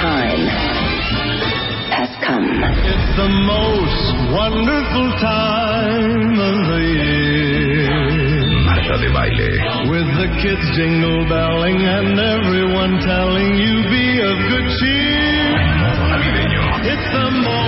Time has come. It's the most wonderful time of the year. Marta de baile. With the kids jingle belling and everyone telling you be of good cheer. It's the most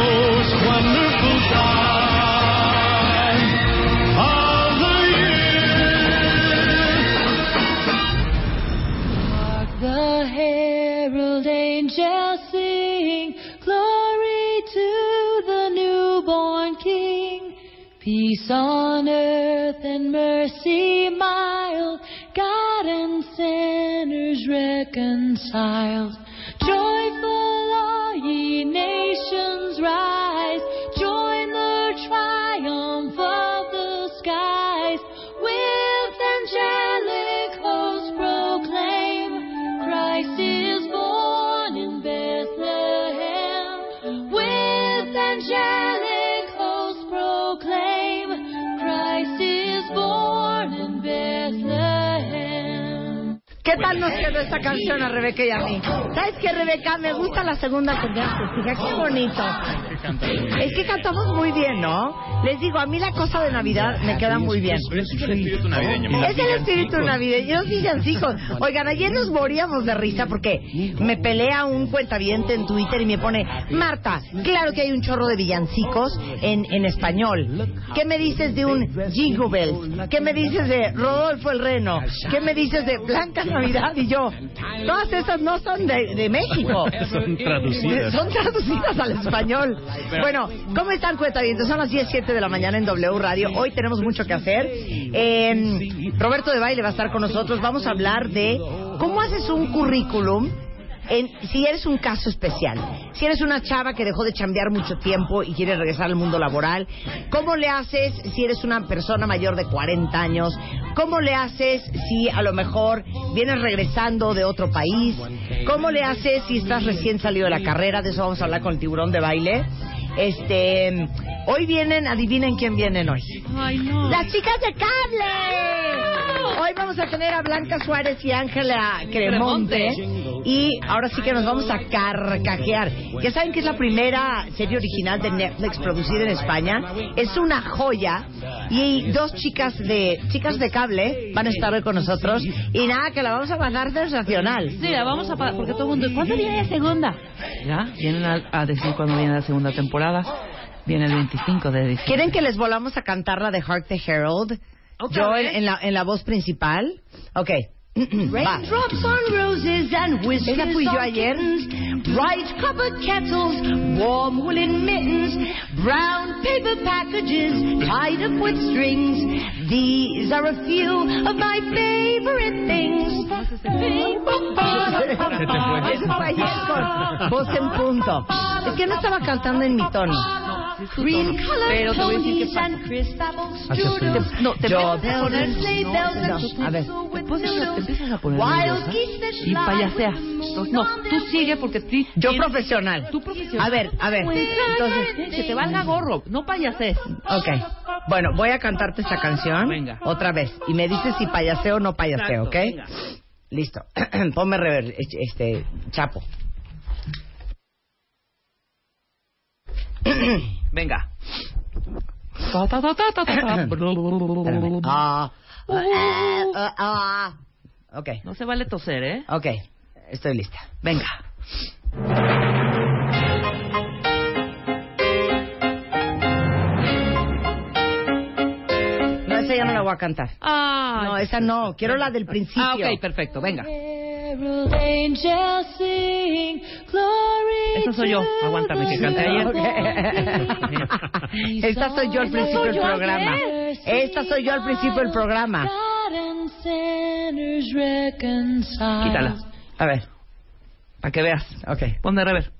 Peace on earth and mercy mild, God and sinners reconciled. Joyful ¿Qué tal nos quedó esta canción a Rebeca y a mí? ¿Sabes qué, Rebeca? Me gusta la segunda canción. Fija, qué bonito. Es que cantamos muy bien, ¿no? Les digo, a mí la cosa de Navidad me queda muy bien. Es el espíritu navideño. Es el espíritu navideño. Los villancicos. Oigan, ayer nos moríamos de risa porque me pelea un cuentaviente en Twitter y me pone, Marta, claro que hay un chorro de villancicos en, en español. ¿Qué me dices de un Jingle Bells? ¿Qué me dices de Rodolfo el Reno? ¿Qué me dices de Blanca Navidad? Y yo, todas esas no son de, de México. Son traducidas. Son traducidas al español. Bueno, ¿cómo están cuentavientes? Son las 10, 7 de la mañana en W Radio. Hoy tenemos mucho que hacer. Eh, Roberto de Baile va a estar con nosotros. Vamos a hablar de cómo haces un currículum en, si eres un caso especial, si eres una chava que dejó de chambear mucho tiempo y quiere regresar al mundo laboral, ¿cómo le haces si eres una persona mayor de 40 años? ¿Cómo le haces si a lo mejor vienes regresando de otro país? ¿Cómo le haces si estás recién salido de la carrera? De eso vamos a hablar con el tiburón de baile. Este, hoy vienen, adivinen quién vienen hoy. Ay, no. Las chicas de cable. Hoy vamos a tener a Blanca Suárez y Ángela Cremonte. Y ahora sí que nos vamos a carcajear. Ya saben que es la primera serie original de Netflix producida en España. Es una joya. Y dos chicas de chicas de cable van a estar hoy con nosotros. Y nada, que la vamos a mandar sensacional. Sí, la vamos a pagar porque todo el mundo. ¿Cuándo viene la segunda? Ya, vienen a, a decir cuándo viene la segunda temporada. Viene el 25 de diciembre. ¿Quieren que les volvamos a cantar la de Hark the Herald? ¿Otra Yo en, en la, en la voz principal. Ok. Raindrops on roses and whiskers Esa fui yo on ayer. kittens, bright copper kettles, warm woolen mittens, brown paper packages tied up with strings. These are a few of my favorite things. Eso fue ayer con voz en punto. Es que no estaba cantando en mi tono. Green Pero colored te voy a decir ponies pasa. Te- no, te empiezas a poner... Sleigh bells and No, a ver. eso, te empiezas a poner that y payaseas. no, tú sigue porque ti- Yo profesional. Tú profesional. A ver, a ver. Entonces, Que te valga gorro, no payases. ok. Bueno, voy a cantarte esta canción. Venga. Otra vez. Y me dices si payaseo o no payaseo, Exacto, ¿ok? venga. Listo. Ponme rever, este, chapo. Venga. Ta, ta, ta, ta, ta, ta, ta. Espérame. Ah, ah, ah, ah. Ok, No se vale toser, ¿eh? ok. Estoy lista. Venga. No, esa ya no la voy a cantar. Ah, No, esa no. Quiero la del principio. Ah, ok, perfecto, venga. Herald angels sing, glory Esa soy yo. to Aguántame, que the canté ayer. Ok. Esta soy yo al principio del programa. Esta soy yo al principio del programa. Quítala. A ver. Para que veas. Ok. Ponme rever.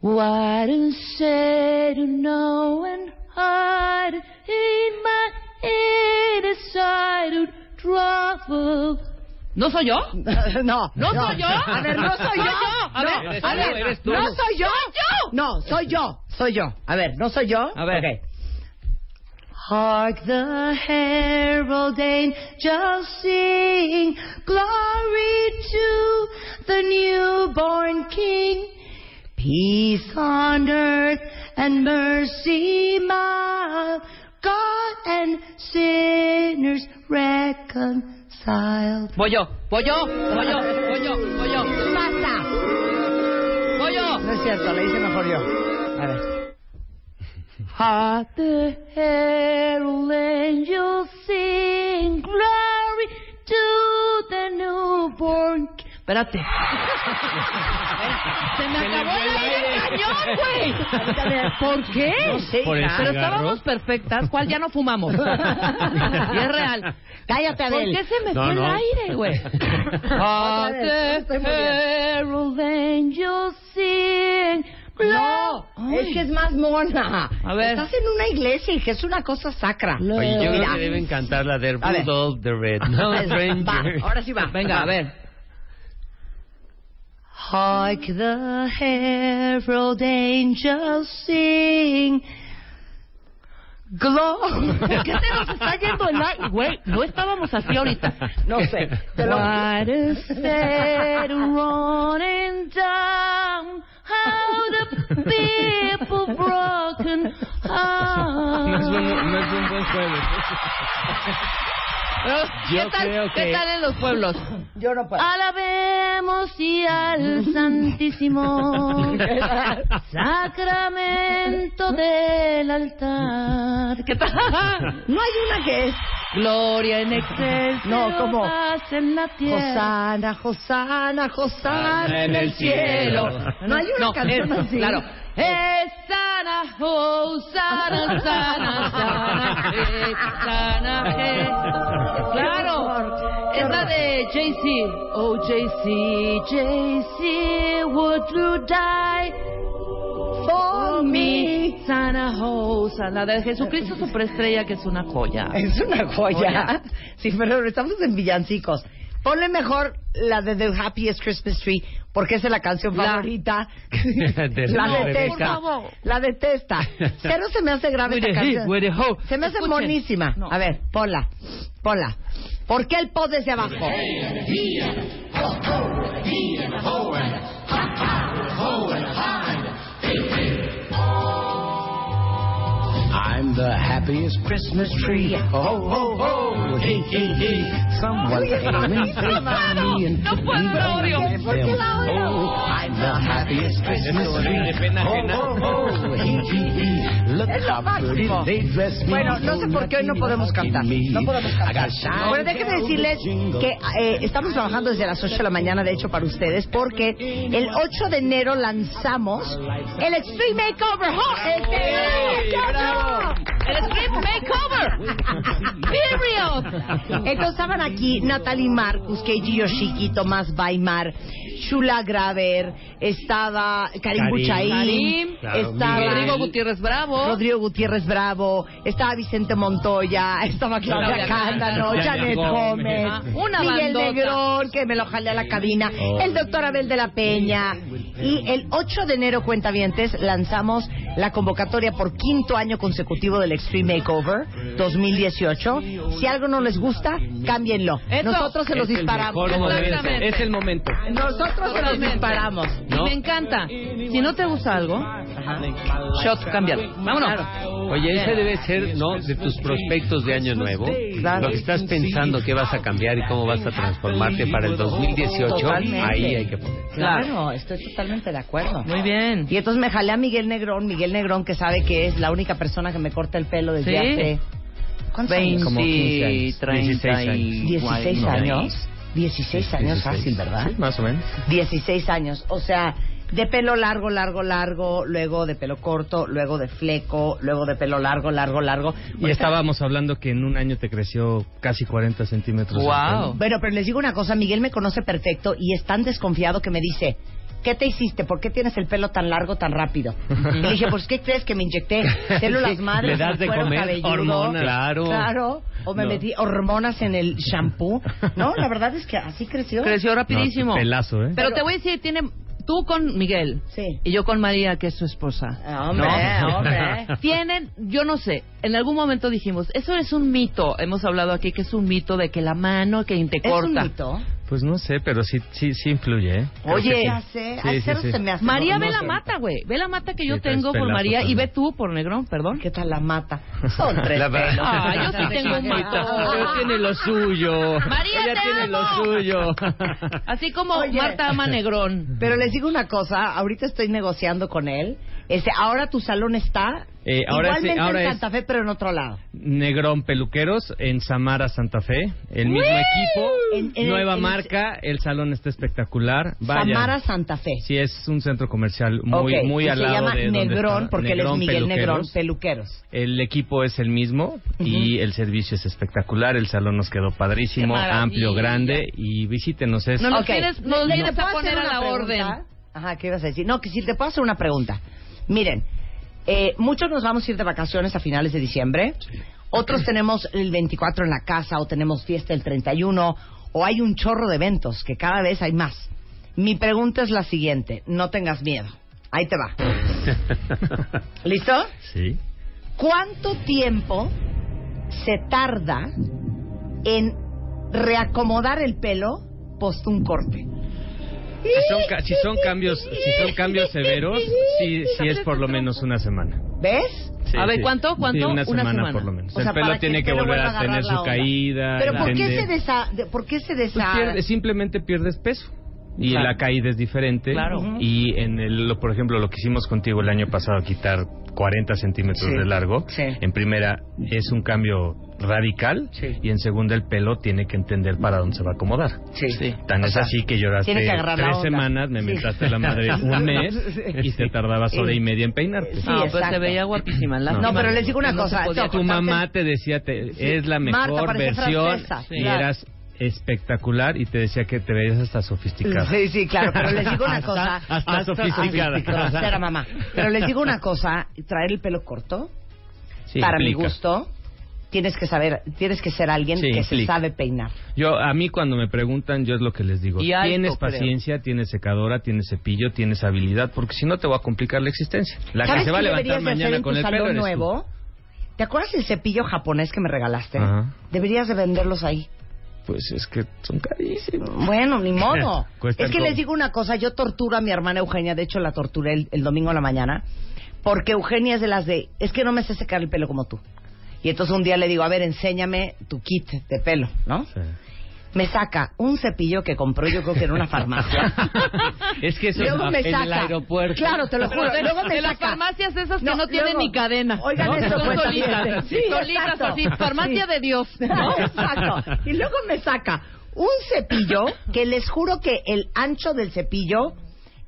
What is said to know and hide in my inner side of trouble. ¿No soy yo? no. ¿No soy yo? A ver, no soy yo. A No, ver, eres a ver, eres tú. No soy yo. ¡Soy yo! No, soy yo. Soy yo. A ver, no soy yo. A ver. Hark the herald angels sing, glory to the newborn King. Peace on earth and mercy mild, God and sinners reconciled. Voy yo, voy yo, voy yo, voy yo, voy yo. ¡Basta! Voy yo. No es cierto, le hice mejor yo. A ver. Hark the herald angels sing, glory to the newborn King. Espérate. Se me acabó el aire cañón, güey. ¿Por qué? No sé, Por hija. el Pero estábamos perfectas. ¿Cuál ya no fumamos? y es real. Cállate, ¿Por Adel. qué se me No, fue no. el aire, güey? No, Ay. es que es más mona. A ver. Estás en una iglesia y que es una cosa sacra. Oye, yo Mira. creo que deben cantar la de. Rudolph the Red Ranger. ahora sí va. Venga, a ver. Hark the herald angels sing. Glory. ¿Por qué se nos está yendo el aire? Güey, no estábamos así ahorita. No sé. Te lo- What is said running down how the people broken No es, buen, heart. no es un buen jueves. ¿Qué Yo tal, creo ¿Qué que- tal en los pueblos? Yo no puedo. Alabemos y al Santísimo Sacramento del altar. ¿Qué tal? No hay una que es Gloria en excelso. No, ¿cómo? paz en la tierra. Hosana, Hosana, Hosana Ah, en el cielo. No hay una No, canción es- así. Claro. Es sana, oh, sana, sana, sana, eh, sana, eh. Claro. Es la de Jay-Z. Oh, Jay-Z, Jay-Z, would you die for me? Sana, oh, sana. La de Jesucristo Superestrella, que es una joya. Es una joya. Joya. Sí, pero estamos en villancicos. Ponle mejor la de The Happiest Christmas Tree, porque esa es la canción La- favorita. De la detesta. La detesta. Cero se me hace grave esta canción. Se me hace Escuchen. monísima. No. A ver, ponla. Ponla. ¿Por qué el pod desde abajo? The happiest Christmas tree. Ho, ho, ho, hey, hey, hey. Someone Oye, came and no saved puedo, me and no took puedo, me la odio. by ¿Por qué la odio? Oh, I'm the happiest Christmas tree. de pena Ho, ajena. ho, ho, hey, hey, hey. Look how pretty máximo. they dress me. Bueno, no sé por qué hoy no podemos cantar. No podemos cantar. Bueno, déjenme decirles que eh, estamos trabajando desde las 8 de la mañana, de hecho, para ustedes, porque el 8 de enero lanzamos el Extreme Makeover. ¡Oh, este ¡Bravo! El Extreme Makeover. Period. Entonces estaban aquí Natalie Marcus, Keiji Yoshiki, Tomás Baimar, Shula Graver, estaba Karim. Buchaín. Claro, estaba. Rodrigo Gutiérrez Bravo. Rodrigo Gutiérrez Bravo, estaba Vicente Montoya, estaba Claudia Cándano, Janet Gómez, Gómez. Una Miguel bandota. Negrón, que me lo jalé a la cabina, Oh. el doctor Abel de la Peña. Y el 8 de enero, cuentavientes, lanzamos la convocatoria por quinto año consecutivo del Extreme Makeover 2018. Si algo no les gusta, cámbienlo. Eso. Nosotros se los disparamos. Es el momento. Nosotros se los disparamos. Y ¿No? me encanta. Si no te gusta algo, shot, cámbialo. Vámonos. Oye, ese debe ser, ¿no? De tus prospectos de año nuevo. Claro. Lo que estás pensando que vas a cambiar y cómo vas a transformarte para el 2018. Totalmente. Ahí hay que poner. Claro, estoy totalmente de acuerdo. Muy bien. Y entonces me jalé a Miguel Negrón, Miguel Negrón que sabe que es la única persona que me corta el pelo desde ¿Sí? hace... ¿Cuántos años? 20, Como 15 años. 30 16 y 16 no. años. 16 años fácil, ¿verdad? Sí, más o menos. 16 años. O sea, De pelo largo, largo, largo, luego de pelo corto, luego de fleco, luego de pelo largo, largo, largo. Y estábamos hablando que en un año te creció casi 40 centímetros. pelo. Bueno, pero les digo una cosa, Miguel me conoce perfecto y es tan desconfiado que me dice, ¿qué te hiciste? ¿Por qué tienes el pelo tan largo tan rápido? Y le dije, pues ¿qué crees que me inyecté? Células madres, Le das de comer cabelludo. hormonas. Claro. Claro. O me No. metí hormonas en el shampoo. No, la verdad es que así creció. Creció rapidísimo. No, pelazo, ¿eh? Pero te voy a decir, tiene tú con Miguel Sí. y yo con María, que es su esposa. Ah, Hombre, ¿no? hombre. Tienen, yo no sé, en algún momento dijimos, eso es un mito. Hemos hablado aquí que es un mito de que la mano que te ¿Es un corta. mito? Pues no sé, pero sí, sí, sí influye, ¿eh? Oye, que sí. Ya sé, Sí, a sí, cero sí. se me hace. María no ve la sé. mata, güey. Ve la mata que yo tengo por María y ve tú por Negrón, perdón. ¿Qué tal la mata? Son tres La- pelos. Ah, yo sí tengo un mito. Ella tiene lo suyo. María, Ella te tiene amo. lo suyo. Así como Oye. Marta ama Negrón. Pero les digo una cosa, ahorita estoy negociando con él. Este, ahora tu salón está Eh, ahora sí, igualmente ahora en es- Santa Fe, pero en otro lado. Negrón Peluqueros en Samara, Santa Fe. El mismo equipo. En- en- nueva en- marca. El salón está espectacular. Vaya. Samara Santa Fe. Sí, es un centro comercial muy, Ok, muy y al se lado llama de donde Negrón porque él es Negrón Miguel Negrón Peluqueros. Peluqueros. El equipo es el mismo y el servicio es espectacular. El salón nos quedó padrísimo, amplio, grande y visítenos. Es No, no, Ok. tienes- nos ¿Le- vienes a poner a la una orden. pregunta? Ajá, ¿qué ibas a decir? No, que si te puedo hacer una pregunta. Miren, eh, muchos nos vamos a ir de vacaciones a finales de diciembre. Otros tenemos el 24 en la casa o tenemos fiesta el 31 o hay un chorro de eventos que cada vez hay más. Mi pregunta es la siguiente, no tengas miedo. Ahí te va. ¿Listo? Sí. ¿Cuánto tiempo se tarda en reacomodar el pelo post un corte? Si son, ca- si son cambios, si son cambios severos, sí, sí es por lo menos una semana. ¿Ves? Sí, A ver, sí. ¿cuánto? ¿Cuánto? Sí, una Una semana, semana. por lo menos. O sea, el pelo que tiene el que pelo volver vuelva a a tener agarrar la su onda. caída. Pero ¿por qué, entender. se desa, de- ¿por qué se Pues desa... pierde- simplemente pierdes peso. Y Claro. la caída es diferente. Claro. Y en el, lo- por ejemplo, lo que hicimos contigo el año pasado, quitar 40 centímetros Sí. de largo, Sí. en primera es un cambio radical Sí. y en segunda el pelo tiene que entender para dónde se va a acomodar. Sí. Tan O es sea, así que lloraste que tres semanas, me Sí. mentaste la madre un mes y te tardabas hora y media en peinarte. Sí, exacto. se veía guapísima. No. pero les digo una No cosa, tu mamá te decía te, es la mejor versión francesa. y Claro. eras espectacular y te decía que te veías hasta sofisticada. Sí, sí, claro, pero les digo una Hasta- cosa. hasta sofisticada. Mamá. Pero les digo una cosa, traer el pelo corto, Sí, para mi gusto, tienes que saber, tienes que ser alguien Sí, que se sabe peinar. Yo a mí cuando me preguntan yo es lo que les digo. Y alto, tienes creo. paciencia, tienes secadora, tienes cepillo, tienes habilidad, porque si no te va a complicar la existencia. La que ¿Sabes se va a qué levantar mañana con el pelo eres tú. nuevo? ¿Te acuerdas del cepillo japonés que me regalaste? Ajá. Deberías de venderlos ahí. Pues es que son carísimos. Bueno, ni modo. Es que les digo una cosa, yo torturo a mi hermana Eugenia, de hecho la torturé el, el domingo en la mañana, porque Eugenia es de las de, es que no me sé secar el pelo como tú. Y entonces un día le digo, a ver, enséñame tu kit de pelo, ¿no? Sí. Me saca un cepillo que compró yo creo que en una farmacia. Es que eso Luego es me en saca. el aeropuerto. Claro, te lo Pero juro. de, Luego me de las saca. farmacias esas que No, no, tienen luego- ni cadena. Oigan ¿no? eso, Son cuenta solitas. Sí, solitas así. Farmacia Sí. de Dios. ¿no? Exacto. Y luego me saca un cepillo que les juro que el ancho del cepillo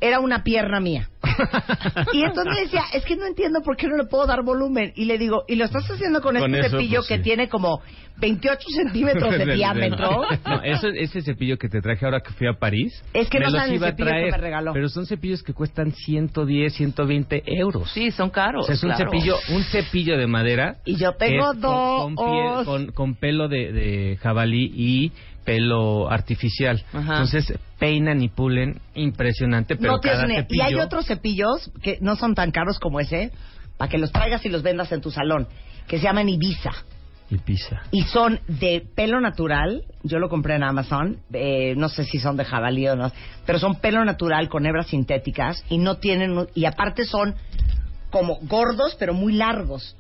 era una pierna mía. Y entonces me decía, es que no entiendo por qué no le puedo dar volumen. Y le digo, ¿y lo estás haciendo con, Con este eso, cepillo pues, que sí. tiene como 28 centímetros de diámetro? No, eso, ese cepillo que te traje ahora que fui a París. Es que no saben el cepillo que traer, me regaló. Pero son cepillos que cuestan 110, 120 euros. Sí, son caros. O sea, es un claro. cepillo, un cepillo de madera. Y yo tengo es con, dos. con- con pelo de, de jabalí y pelo artificial. Ajá. Entonces peinan y pulen impresionante, pero no cada cepillo Y hay otros cepillos que no son tan caros como ese, para que los traigas y los vendas en tu salón, que se llaman Ibiza. y pisa. Y son de pelo natural. Yo lo compré en Amazon. eh, no sé si son de jabalí o no. Pero son pelo natural con hebras sintéticas. Y no tienen. Y aparte son como gordos, pero muy largos.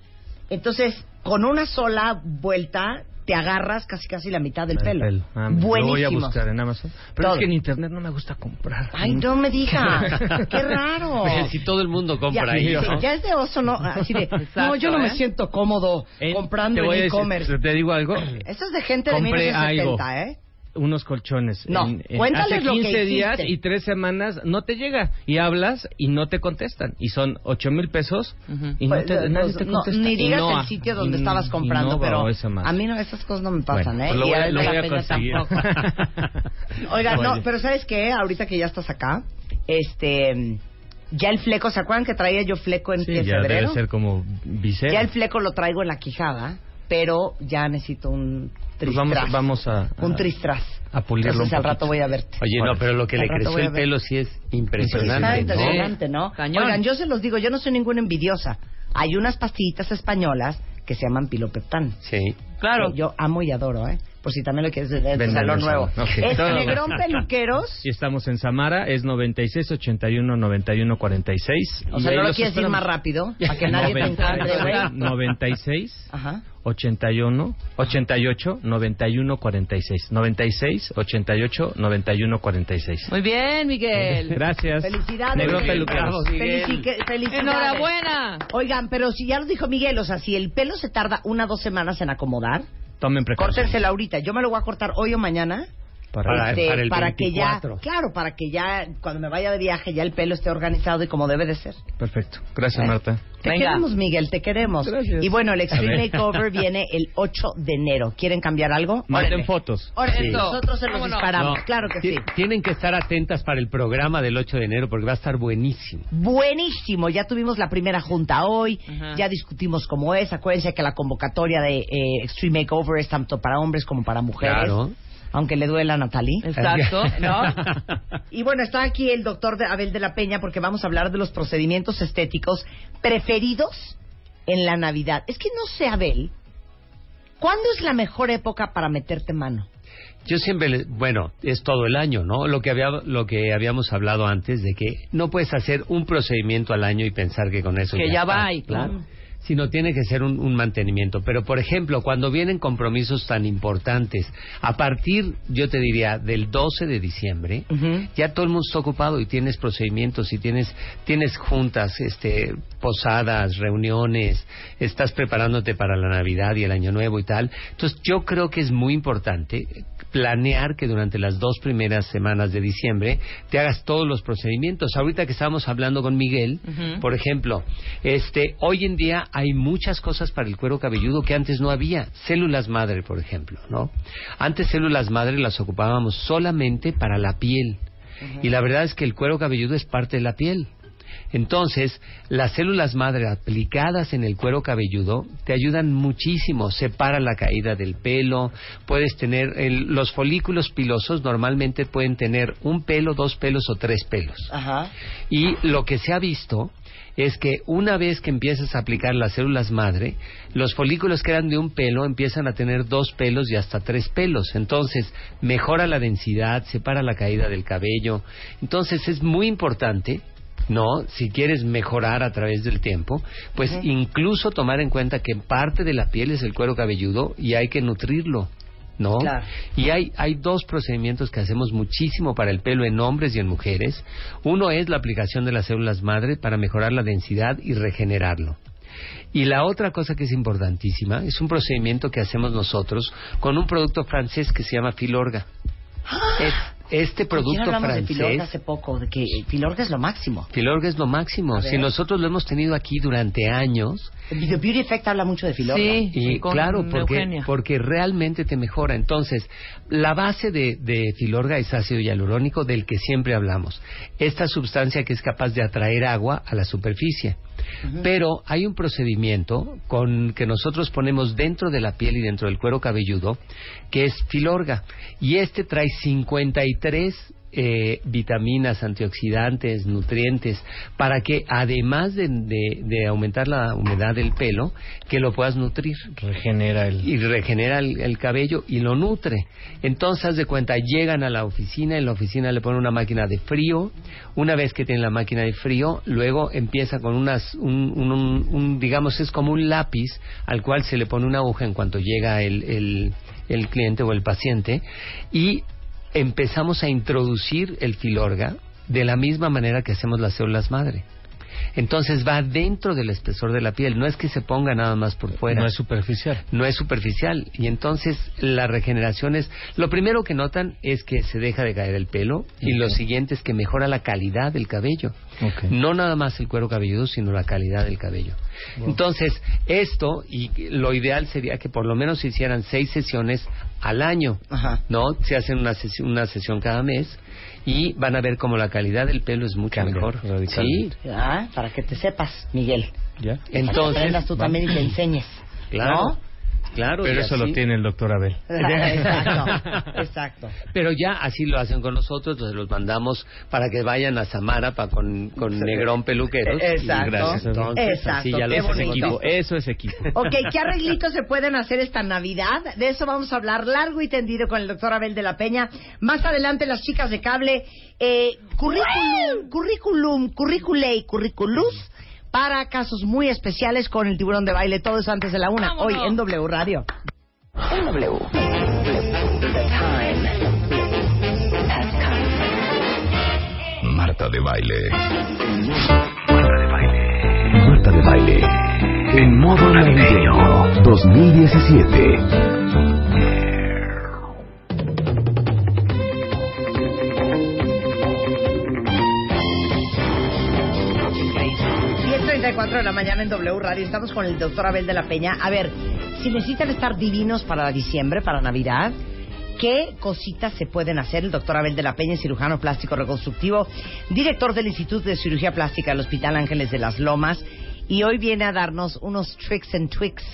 Entonces, con una sola vuelta, te agarras casi casi la mitad del El pelo. pelo. Ah, lo voy a buscar en Amazon. Pero Todo. es que en internet no me gusta comprar. Ay, no me digas. Qué raro. Si todo el mundo Ya, compra ahí, sí, ¿no? ya es de oso, ¿no? Así de, no, Exacto, yo no me ¿eh? siento cómodo En- comprando en e-commerce. Te digo algo. Eso es de gente de Compré 1970, algo. ¿eh? Unos colchones. No, en- en- cuéntales hace lo que 15 días y tres semanas no te llega. Y hablas y no te contestan. Y son ocho mil pesos y no Pues, te, eh, nadie te no, contesta. ni digas el sitio donde estabas comprando, pero a mí no, esas cosas no me pasan, Bueno, ¿eh? pues lo Y voy a- a lo voy a conseguir. tampoco. Oiga, no, pero ¿sabes qué? Ahorita que ya estás acá, este, ya el fleco, ¿se acuerdan que traía yo fleco en Sí, ya debe febrero? ser como visera. Ya el fleco lo traigo en la quijada, pero ya necesito un Pues tristras. vamos, vamos a, a- un tristras. a pulirlo Entonces un al rato voy a verte. Oye, no, pero lo que Al le creció el pelo sí es impresionante, ¿no? impresionante, ¿no? Cañón. Oigan, yo se los digo, yo no soy ninguna envidiosa. Hay unas pastillitas españolas que se llaman pilopeptán. Sí. Claro. Que Yo amo y adoro, ¿eh? Por si también lo quieres Venden salón el nuevo. salón. Ok. Es Todo. Negrón Peluqueros. Y estamos en Samara, es 96 81 91 46. O Y sea, no lo quieres ir más rápido para que nadie te encuentre, güey. 96 Ajá. 81 88 91 46. 96 88 91 46. Muy bien, Miguel. Gracias. Felicidades. Negro Miguel. peluqueros. Felici- felicidades. Enhorabuena. Oigan, pero si ya lo dijo Miguel, o sea, si el pelo se tarda una o dos semanas en acomodar, Tomen ahorita. Yo me lo voy a cortar hoy o mañana. Para- este, para el que ya, 24. claro, para que ya cuando me vaya de viaje ya el pelo esté organizado y como debe de ser. Perfecto. Gracias, Eh, Marta. Te Venga. queremos, Miguel, te queremos. Gracias. Y bueno, el Extreme ver. Makeover viene el 8 de enero. ¿Quieren cambiar algo? Manden fotos. Órale, Sí. nosotros se los disparamos. No, Claro que sí. Tienen que estar atentas para el programa del 8 de enero porque va a estar buenísimo. Buenísimo, ya tuvimos la primera junta hoy, ya discutimos cómo es. Acuérdense que la convocatoria de eh, Extreme Makeover es tanto para hombres como para mujeres. Claro. Aunque le duela a Natalie. Exacto. ¿No? Y bueno, está aquí el doctor Abel de la Peña porque vamos a hablar de los procedimientos estéticos preferidos en la Navidad. Es que no sé, Abel, ¿cuándo es la mejor época para meterte mano? Yo siempre, le- bueno, es todo el año, ¿no? Lo que, había, lo que habíamos hablado antes de que no puedes hacer un procedimiento al año y pensar que con eso Que ya, ya está, va y- claro. Sino tiene que ser un, un mantenimiento. Pero, por ejemplo, cuando vienen compromisos tan importantes, a partir, yo te diría, del 12 de diciembre, ya todo el mundo está ocupado y tienes procedimientos y tienes tienes juntas, este, posadas, reuniones, estás preparándote para la Navidad y el Año Nuevo y tal. Entonces, yo creo que es muy importante planear que durante las dos primeras semanas de diciembre te hagas todos los procedimientos. Ahorita que estábamos hablando con Miguel, por ejemplo, este, hoy en día hay muchas cosas para el cuero cabelludo que antes no había. Células madre, por ejemplo, ¿no? Antes células madre las ocupábamos solamente para la piel. Y la verdad es que el cuero cabelludo es parte de la piel. Entonces, las células madre aplicadas en el cuero cabelludo te ayudan muchísimo, separa la caída del pelo, puedes tener el- los folículos pilosos normalmente pueden tener un pelo, dos pelos o tres pelos. Ajá. Y lo que se ha visto es que una vez que empiezas a aplicar las células madre, los folículos que eran de un pelo empiezan a tener dos pelos y hasta tres pelos. Entonces, mejora la densidad, separa la caída del cabello. Entonces, es muy importante ¿no? Si quieres mejorar a través del tiempo, pues incluso tomar en cuenta que parte de la piel es el cuero cabelludo y hay que nutrirlo. ¿No? Claro. Y hay, hay dos procedimientos que hacemos muchísimo para el pelo en hombres y en mujeres. Uno es la aplicación de las células madre para mejorar la densidad y regenerarlo. Y la otra cosa que es importantísima es un procedimiento que hacemos nosotros con un producto francés que se llama Filorga. Es- este producto hablamos de francés Filorga hace poco, de que Filorga es lo máximo. Filorga es lo máximo. Si nosotros lo hemos tenido aquí durante años, El The Beauty Effect habla mucho de Filorga. Sí. y con claro, porque, Eugenia. porque realmente te mejora. Entonces, la base de, de Filorga es ácido hialurónico del que siempre hablamos. Esta sustancia que es capaz de atraer agua a la superficie. Pero hay un procedimiento con que nosotros ponemos dentro de la piel y dentro del cuero cabelludo que es Filorga. Y este trae 53 eh, vitaminas, antioxidantes, nutrientes, para que además de, de- de aumentar la humedad del pelo, que lo puedas nutrir. Regenera el... y regenera el, el cabello y lo nutre. Entonces, haz de cuenta, llegan a la oficina, en la oficina le ponen una máquina de frío, una vez que tienen la máquina de frío, luego empieza con unas, un, un- un- un, digamos, es como un lápiz al cual se le pone una aguja en cuanto llega el, el, el cliente o el paciente. Y empezamos a introducir el filorga de la misma manera que hacemos las células madre. Entonces va dentro del espesor de la piel, no es que se ponga nada más por fuera. No es superficial. No es superficial. Y entonces la regeneración es... Lo primero que notan es que se deja de caer el pelo y lo siguiente es que mejora la calidad del cabello. No nada más el cuero cabelludo, sino la calidad del cabello. Entonces, esto, y lo ideal sería que por lo menos se hicieran seis sesiones al año, Ajá. ¿no? Se hacen una sesión, una sesión cada mes y van a ver como la calidad del pelo es mucho Cambia mejor. Sí. Ah, para que te sepas, Miguel. ¿Ya? Para que entonces... aprendas tú también y te enseñes. Claro, ¿No? Claro. Pero eso así- lo tiene el doctor Abel. exacto, exacto. Pero ya así lo hacen con nosotros, entonces los mandamos para que vayan a Samara pa con, con Negrón Peluqueros. Eh, exacto. Gracias. Entonces, Exacto, así ya es equipo. Eso es equipo. Ok, ¿qué arreglitos se pueden hacer esta Navidad? De eso vamos a hablar largo y tendido con el doctor Abel de la Peña. Más adelante, las chicas de cable, eh, currículum, currículum, curriculei, curriculus para casos muy especiales con el tiburón de baile. Todo eso antes de la una, hoy en W Radio. En W. Marta de baile. Marta de baile. Marta de baile. En modo navideño 2017. 10.34 de la mañana en W Radio. Estamos con el doctor Abel de la Peña. A ver, si necesitan estar divinos para diciembre, para Navidad, ¿qué cositas se pueden hacer? El doctor Abel de la Peña, cirujano plástico reconstructivo, director del Instituto de Cirugía Plástica del Hospital Ángeles de las Lomas. Y hoy viene a darnos unos tricks and tweaks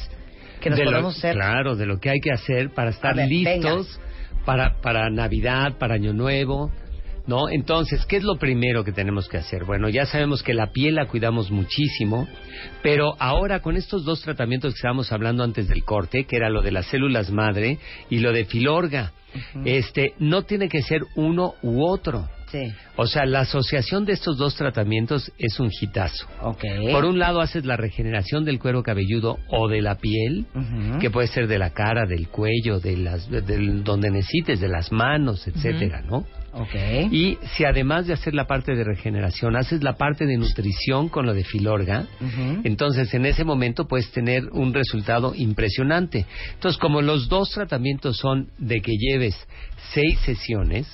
que nos de lo- podemos hacer. Claro, de lo que hay que hacer para estar ver, listos para, para Navidad, para Año Nuevo. ¿No? Entonces, ¿qué es lo primero que tenemos que hacer? Bueno, ya sabemos que la piel la cuidamos muchísimo, pero ahora con estos dos tratamientos que estábamos hablando antes del corte, que era lo de las células madre y lo de filorga, este, no tiene que ser uno u otro. Sí. O sea, la asociación de estos dos tratamientos es un hitazo. Ok. Por un lado haces la regeneración del cuero cabelludo o de la piel, que puede ser de la cara, del cuello, de las, del- donde necesites, de las manos, etcétera, ¿no? Ok. Y si además de hacer la parte de regeneración, haces la parte de nutrición con lo de filorga, entonces en ese momento puedes tener un resultado impresionante. Entonces, como los dos tratamientos son de que lleves seis sesiones,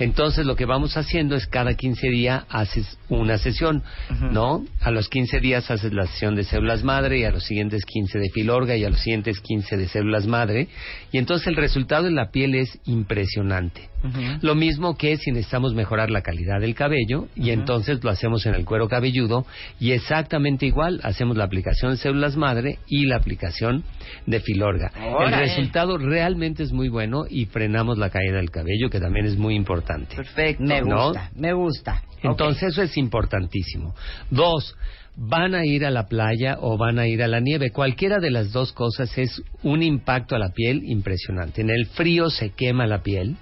entonces lo que vamos haciendo es cada 15 días haces una sesión. ¿no? A los 15 días haces la sesión de células madre y a los siguientes 15 de filorga y a los siguientes 15 de células madre y entonces el resultado en la piel es impresionante. Lo mismo que si necesitamos mejorar la calidad del cabello y entonces lo hacemos en el cuero cabelludo y exactamente igual hacemos la aplicación de células madre y la aplicación de filorga. El resultado realmente es muy bueno y frenamos la caída del cabello que también es muy importante. Perfecto. Me ¿No? gusta, me gusta. Entonces eso es importantísimo. Dos, van a ir a la playa o van a ir a la nieve. Cualquiera de las dos cosas es un impacto a la piel impresionante. En el frío se quema la piel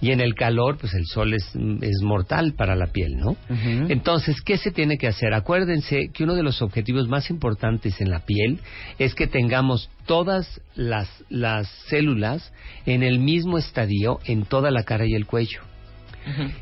y en el calor, pues el sol es, es mortal para la piel, ¿no? Entonces, ¿qué se tiene que hacer? Acuérdense que uno de los objetivos más importantes en la piel es que tengamos todas las, las células en el mismo estadio en toda la cara y el cuello.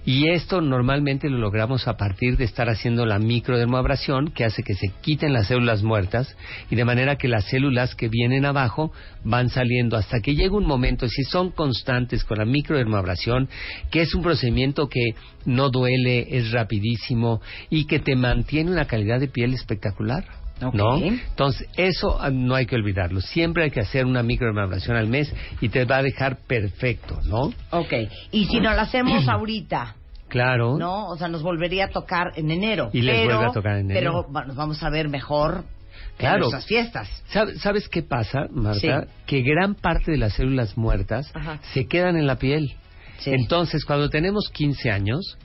Y esto normalmente lo logramos a partir de estar haciendo la microdermoabrasión, que hace que se quiten las células muertas y de manera que las células que vienen abajo van saliendo hasta que llega un momento, si son constantes con la microdermoabrasión, que es un procedimiento que no duele, es rapidísimo y que te mantiene una calidad de piel espectacular. ¿No? Entonces, eso ah, no hay que olvidarlo. Siempre hay que hacer una microdermoabrasión al mes y te va a dejar perfecto, ¿no? Ok. Y si no lo hacemos ahorita, Claro. ¿no? O sea, nos volvería a tocar en enero. Y les pero, vuelve a tocar en enero. Pero bueno, nos vamos a ver mejor en Claro. nuestras fiestas. ¿Sabe- ¿Sabes qué pasa, Marta? Sí. Que gran parte de las células muertas Ajá. se quedan en la piel. Sí. Entonces, cuando tenemos 15 años,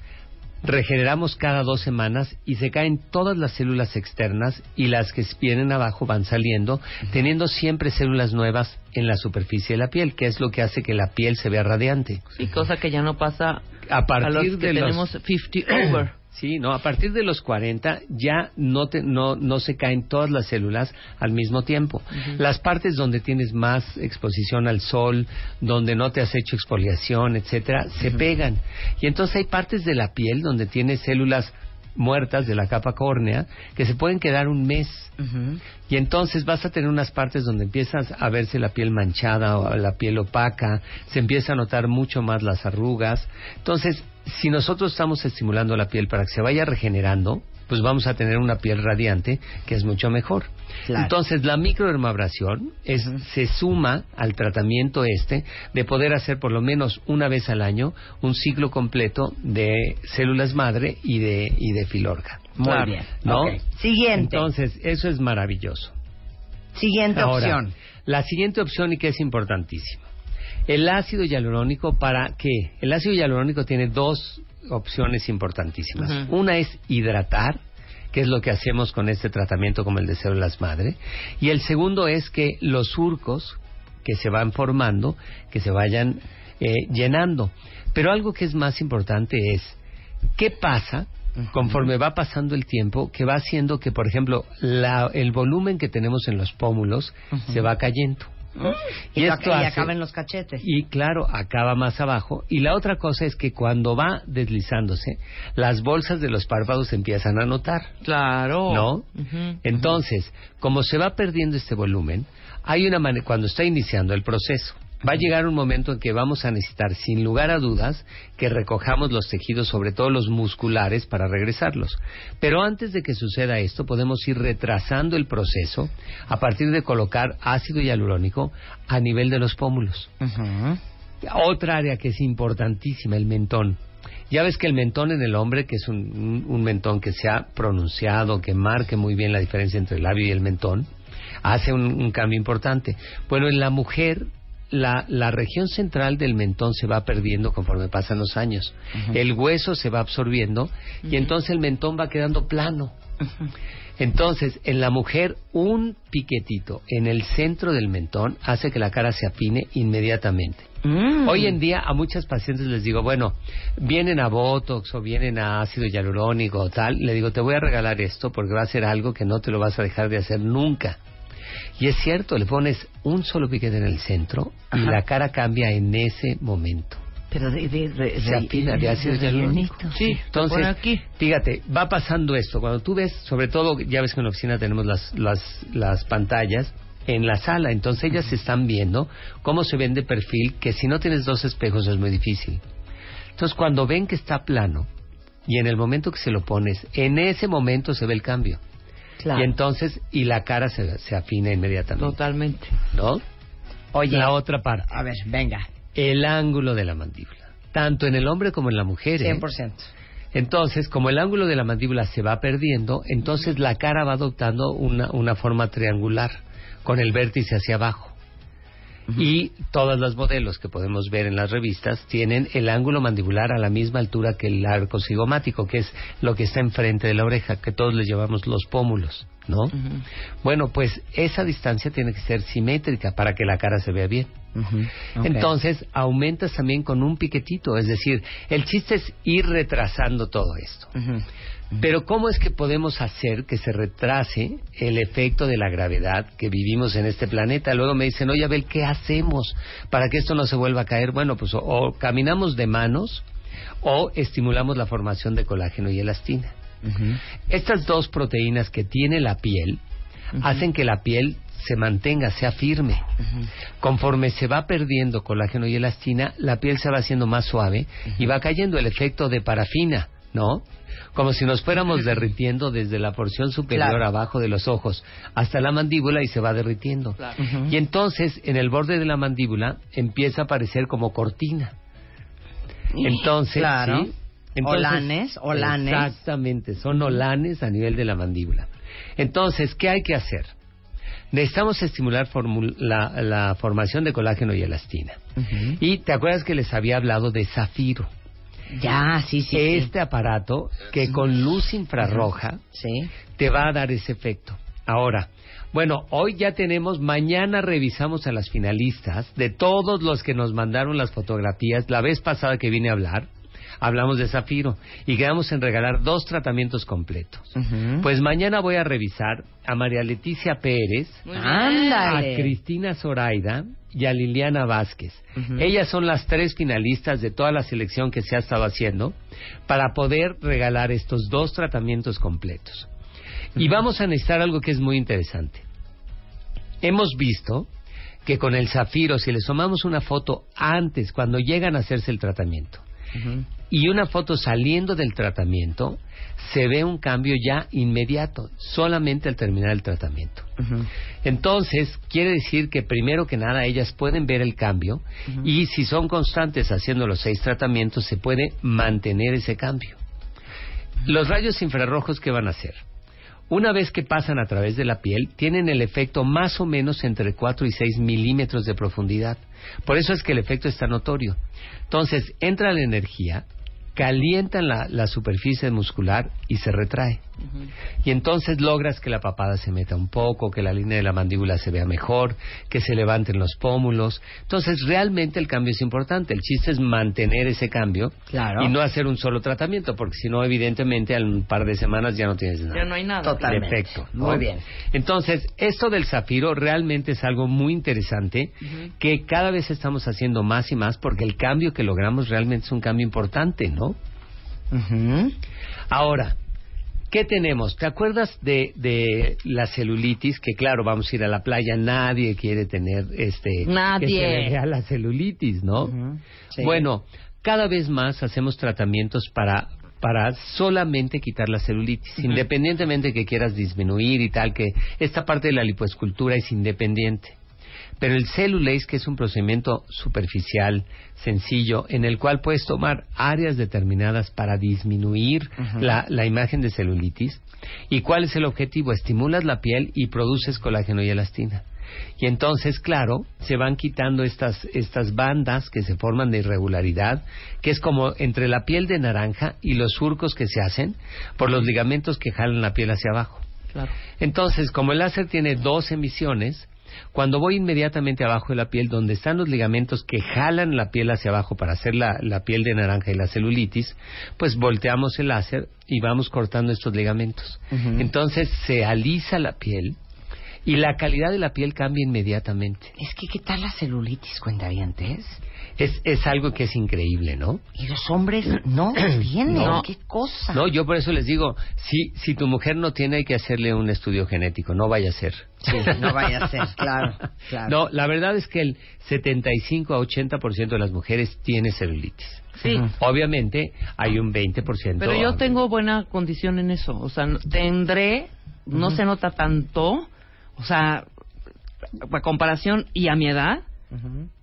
regeneramos cada dos semanas y se caen todas las células externas y las que vienen abajo van saliendo, teniendo siempre células nuevas en la superficie de la piel, que es lo que hace que la piel se vea radiante. Sí, cosa que ya no pasa A partir a los que de los- tenemos 50 over. Sí, no, a partir de los 40 ya no, te- no, no se caen todas las células al mismo tiempo. Las partes donde tienes más exposición al sol, donde no te has hecho exfoliación, etcétera, se pegan. Y entonces hay partes de la piel donde tienes células muertas de la capa córnea que se pueden quedar un mes. Y entonces vas a tener unas partes donde empiezas a verse la piel manchada o la piel opaca, se empieza a notar mucho más las arrugas. Entonces, si nosotros estamos estimulando la piel para que se vaya regenerando, pues vamos a tener una piel radiante que es mucho mejor. Claro. Entonces, la microdermabrasión es, se suma al tratamiento este de poder hacer por lo menos una vez al año un ciclo completo de células madre y de, y de filorga. Muy Claro, bien. ¿no? Siguiente. Entonces, eso es maravilloso. Siguiente Ahora, opción. La siguiente opción y que es importantísima. El ácido hialurónico, ¿para qué? El ácido hialurónico tiene dos opciones importantísimas. Una es hidratar, que es lo que hacemos con este tratamiento como el de células madre. Y el segundo es que los surcos que se van formando, que se vayan eh, llenando. Pero algo que es más importante es, ¿qué pasa conforme va pasando el tiempo que va haciendo que, por ejemplo, la- el volumen que tenemos en los pómulos se va cayendo? Y, lo- esto y acaba en los cachetes. y claro, acaba más abajo. Y la otra cosa es que cuando va deslizándose, las bolsas de los párpados se empiezan a notar. Claro. ¿No? Entonces, como se va perdiendo este volumen, hay una manera, cuando está iniciando el proceso, va a llegar un momento en que vamos a necesitar, sin lugar a dudas, que recojamos los tejidos, sobre todo los musculares, para regresarlos. Pero antes de que suceda esto, podemos ir retrasando el proceso a partir de colocar ácido hialurónico a nivel de los pómulos. Otra área que es importantísima, el mentón. Ya ves que el mentón en el hombre, que es un, un- un mentón que se ha pronunciado, que marque muy bien la diferencia entre el labio y el mentón, hace un, un cambio importante. Bueno, en la mujer, la, la región central del mentón se va perdiendo conforme pasan los años. El hueso se va absorbiendo y entonces el mentón va quedando plano. Entonces, en la mujer, un piquetito en el centro del mentón hace que la cara se afine inmediatamente. Mm. Hoy en día a muchas pacientes les digo, bueno, vienen a Botox o vienen a ácido hialurónico o tal, le digo, te voy a regalar esto porque va a ser algo que no te lo vas a dejar de hacer nunca. Y es cierto, le pones un solo piquete en el centro y la cara cambia en ese momento. Pero de, de, de, Se afina de ácido hialurónico. Sí, Entonces, aquí. fíjate, va pasando esto. Cuando tú ves, sobre todo, ya ves que en la oficina tenemos las, las, las pantallas en la sala, entonces ellas están viendo cómo se ven de perfil, que si no tienes dos espejos es muy difícil. Entonces, cuando ven que está plano, y en el momento que se lo pones, en ese momento se ve el cambio. Claro. Y entonces, y la cara se, se afina inmediatamente. Totalmente. ¿No? Oye, La otra parte, a ver, venga. el ángulo de la mandíbula. Tanto en el hombre como en la mujer. ¿eh? 100%. Entonces, como el ángulo de la mandíbula se va perdiendo, entonces la cara va adoptando una, una forma triangular, con el vértice hacia abajo. Y todas las modelos que podemos ver en las revistas tienen el ángulo mandibular a la misma altura que el arco cigomático, que es lo que está enfrente de la oreja, que todos le llamamos los pómulos, ¿no? Bueno, pues esa distancia tiene que ser simétrica para que la cara se vea bien. Entonces, aumentas también con un piquetito, es decir, el chiste es ir retrasando todo esto. Pero ¿cómo es que podemos hacer que se retrase el efecto de la gravedad que vivimos en este planeta? Luego me dicen, oye Abel, ¿qué hacemos para que esto no se vuelva a caer? Bueno, pues o, o caminamos de manos o estimulamos la formación de colágeno y elastina. Estas dos proteínas que tiene la piel hacen que la piel se mantenga, sea firme. Conforme se va perdiendo colágeno y elastina, la piel se va haciendo más suave y va cayendo el efecto de parafina, ¿no? Como si nos fuéramos derritiendo desde la porción superior Claro. abajo de los ojos hasta la mandíbula y se va derritiendo. Y entonces en el borde de la mandíbula empieza a aparecer como cortina. Entonces, Claro. ¿sí? Entonces- Olanes, olanes. Exactamente, son olanes a nivel de la mandíbula. Entonces, ¿qué hay que hacer? Necesitamos estimular la, la formación de colágeno y elastina. Y te acuerdas que les había hablado de zafiro. Ya, sí, sí. sí. Este aparato que con luz infrarroja Sí. te va a dar ese efecto. Ahora, bueno, hoy ya tenemos, mañana revisamos a las finalistas de todos los que nos mandaron las fotografías. La vez pasada que vine a hablar, hablamos de Zafiro y quedamos en regalar dos tratamientos completos. Pues mañana voy a revisar a María Leticia Pérez, a. Cristina Zoraida y a Liliana Vázquez. Ellas son las tres finalistas de toda la selección que se ha estado haciendo para poder regalar estos dos tratamientos completos. Y vamos a necesitar algo que es muy interesante. Hemos visto que con el zafiro, si les tomamos una foto antes, cuando llegan a hacerse el tratamiento, y una foto saliendo del tratamiento, se ve un cambio ya inmediato, solamente al terminar el tratamiento. Entonces, quiere decir que primero que nada ellas pueden ver el cambio y si son constantes haciendo los seis tratamientos, se puede mantener ese cambio. Los rayos infrarrojos, ¿qué van a hacer? Una vez que pasan a través de la piel, tienen el efecto más o menos entre 4 y 6 milímetros de profundidad. Por eso es que el efecto está notorio. Entonces, entra la energía, calientan la, la superficie muscular y se retrae. Y entonces logras que la papada se meta un poco, que la línea de la mandíbula se vea mejor, que se levanten los pómulos. Entonces realmente el cambio es importante. El chiste es mantener ese cambio Claro. y no hacer un solo tratamiento, porque si no, evidentemente, al un par de semanas ya no tienes nada. Ya no hay nada. Totalmente. Defecto. ¿no? Muy bien. Entonces, esto del zafiro realmente es algo muy interesante que cada vez estamos haciendo más y más porque el cambio que logramos realmente es un cambio importante, ¿no? Ahora, ¿qué tenemos? ¿Te acuerdas de, de la celulitis? Que claro, vamos a ir a la playa, nadie quiere tener este Nadie. que se le vea la celulitis, ¿no? Sí. Bueno, cada vez más hacemos tratamientos para para solamente quitar la celulitis, independientemente que quieras disminuir y tal, que esta parte de la lipoescultura es independiente. Pero el cellulase, que es un procedimiento superficial, sencillo, en el cual puedes tomar áreas determinadas para disminuir la, la imagen de celulitis. ¿Y cuál es el objetivo? Estimulas la piel y produces colágeno y elastina. Y entonces, claro, se van quitando estas, estas bandas que se forman de irregularidad, que es como entre la piel de naranja y los surcos que se hacen por los ligamentos que jalan la piel hacia abajo. Claro. Entonces, como el láser tiene dos emisiones, cuando voy inmediatamente abajo de la piel, donde están los ligamentos que jalan la piel hacia abajo para hacer la, la piel de naranja y la celulitis, pues volteamos el láser y vamos cortando estos ligamentos. Entonces se alisa la piel y la calidad de la piel cambia inmediatamente. Es que, ¿qué tal la celulitis, cuentavientes? Es, es algo que es increíble, ¿no? Y los hombres no tienen. No. ¿Qué cosa? No, yo por eso les digo, si, si tu mujer no tiene, hay que hacerle un estudio genético, no vaya a ser. Sí, no vaya a ser, claro, claro. No, la verdad es que el 75 a 80% de las mujeres tiene celulitis. Sí. Obviamente hay un 20%. Pero yo tengo buena condición en eso. O sea, no- tendré, no se nota tanto. O sea, a comparación y a mi edad,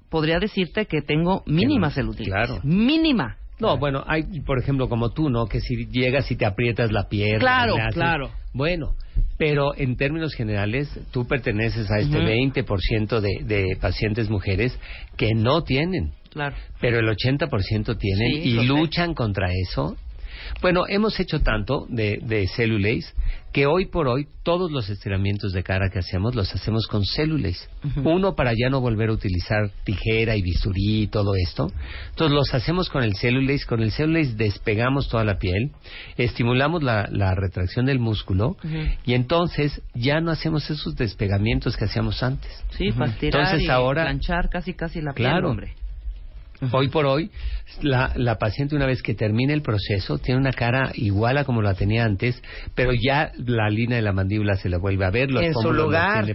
podría decirte que tengo mínima celulitis. claro. Mínima. No, bueno, hay, por ejemplo, como tú, ¿no? Que si llegas y te aprietas la pierna. Claro, le haces- claro. Bueno, pero en términos generales, tú perteneces a este Ujú. 20% de, de pacientes mujeres que no tienen. Claro. pero el 80% tienen Sí, y sé. luchan contra eso. Bueno, hemos hecho tanto de, de cellulase que hoy por hoy todos los estiramientos de cara que hacemos los hacemos con cellulase. Uno para ya no volver a utilizar tijera y bisturí y todo esto. Entonces los hacemos con el cellulase. Con el cellulase despegamos toda la piel, estimulamos la, la retracción del músculo y entonces ya no hacemos esos despegamientos que hacíamos antes. Sí, para estirar Entonces y ahora planchar casi casi la piel, Claro. hombre. Hoy por hoy, la, la paciente una vez que termine el proceso tiene una cara igual a como la tenía antes, pero ya la línea de la mandíbula se le vuelve a ver, los en su los lugar, tiene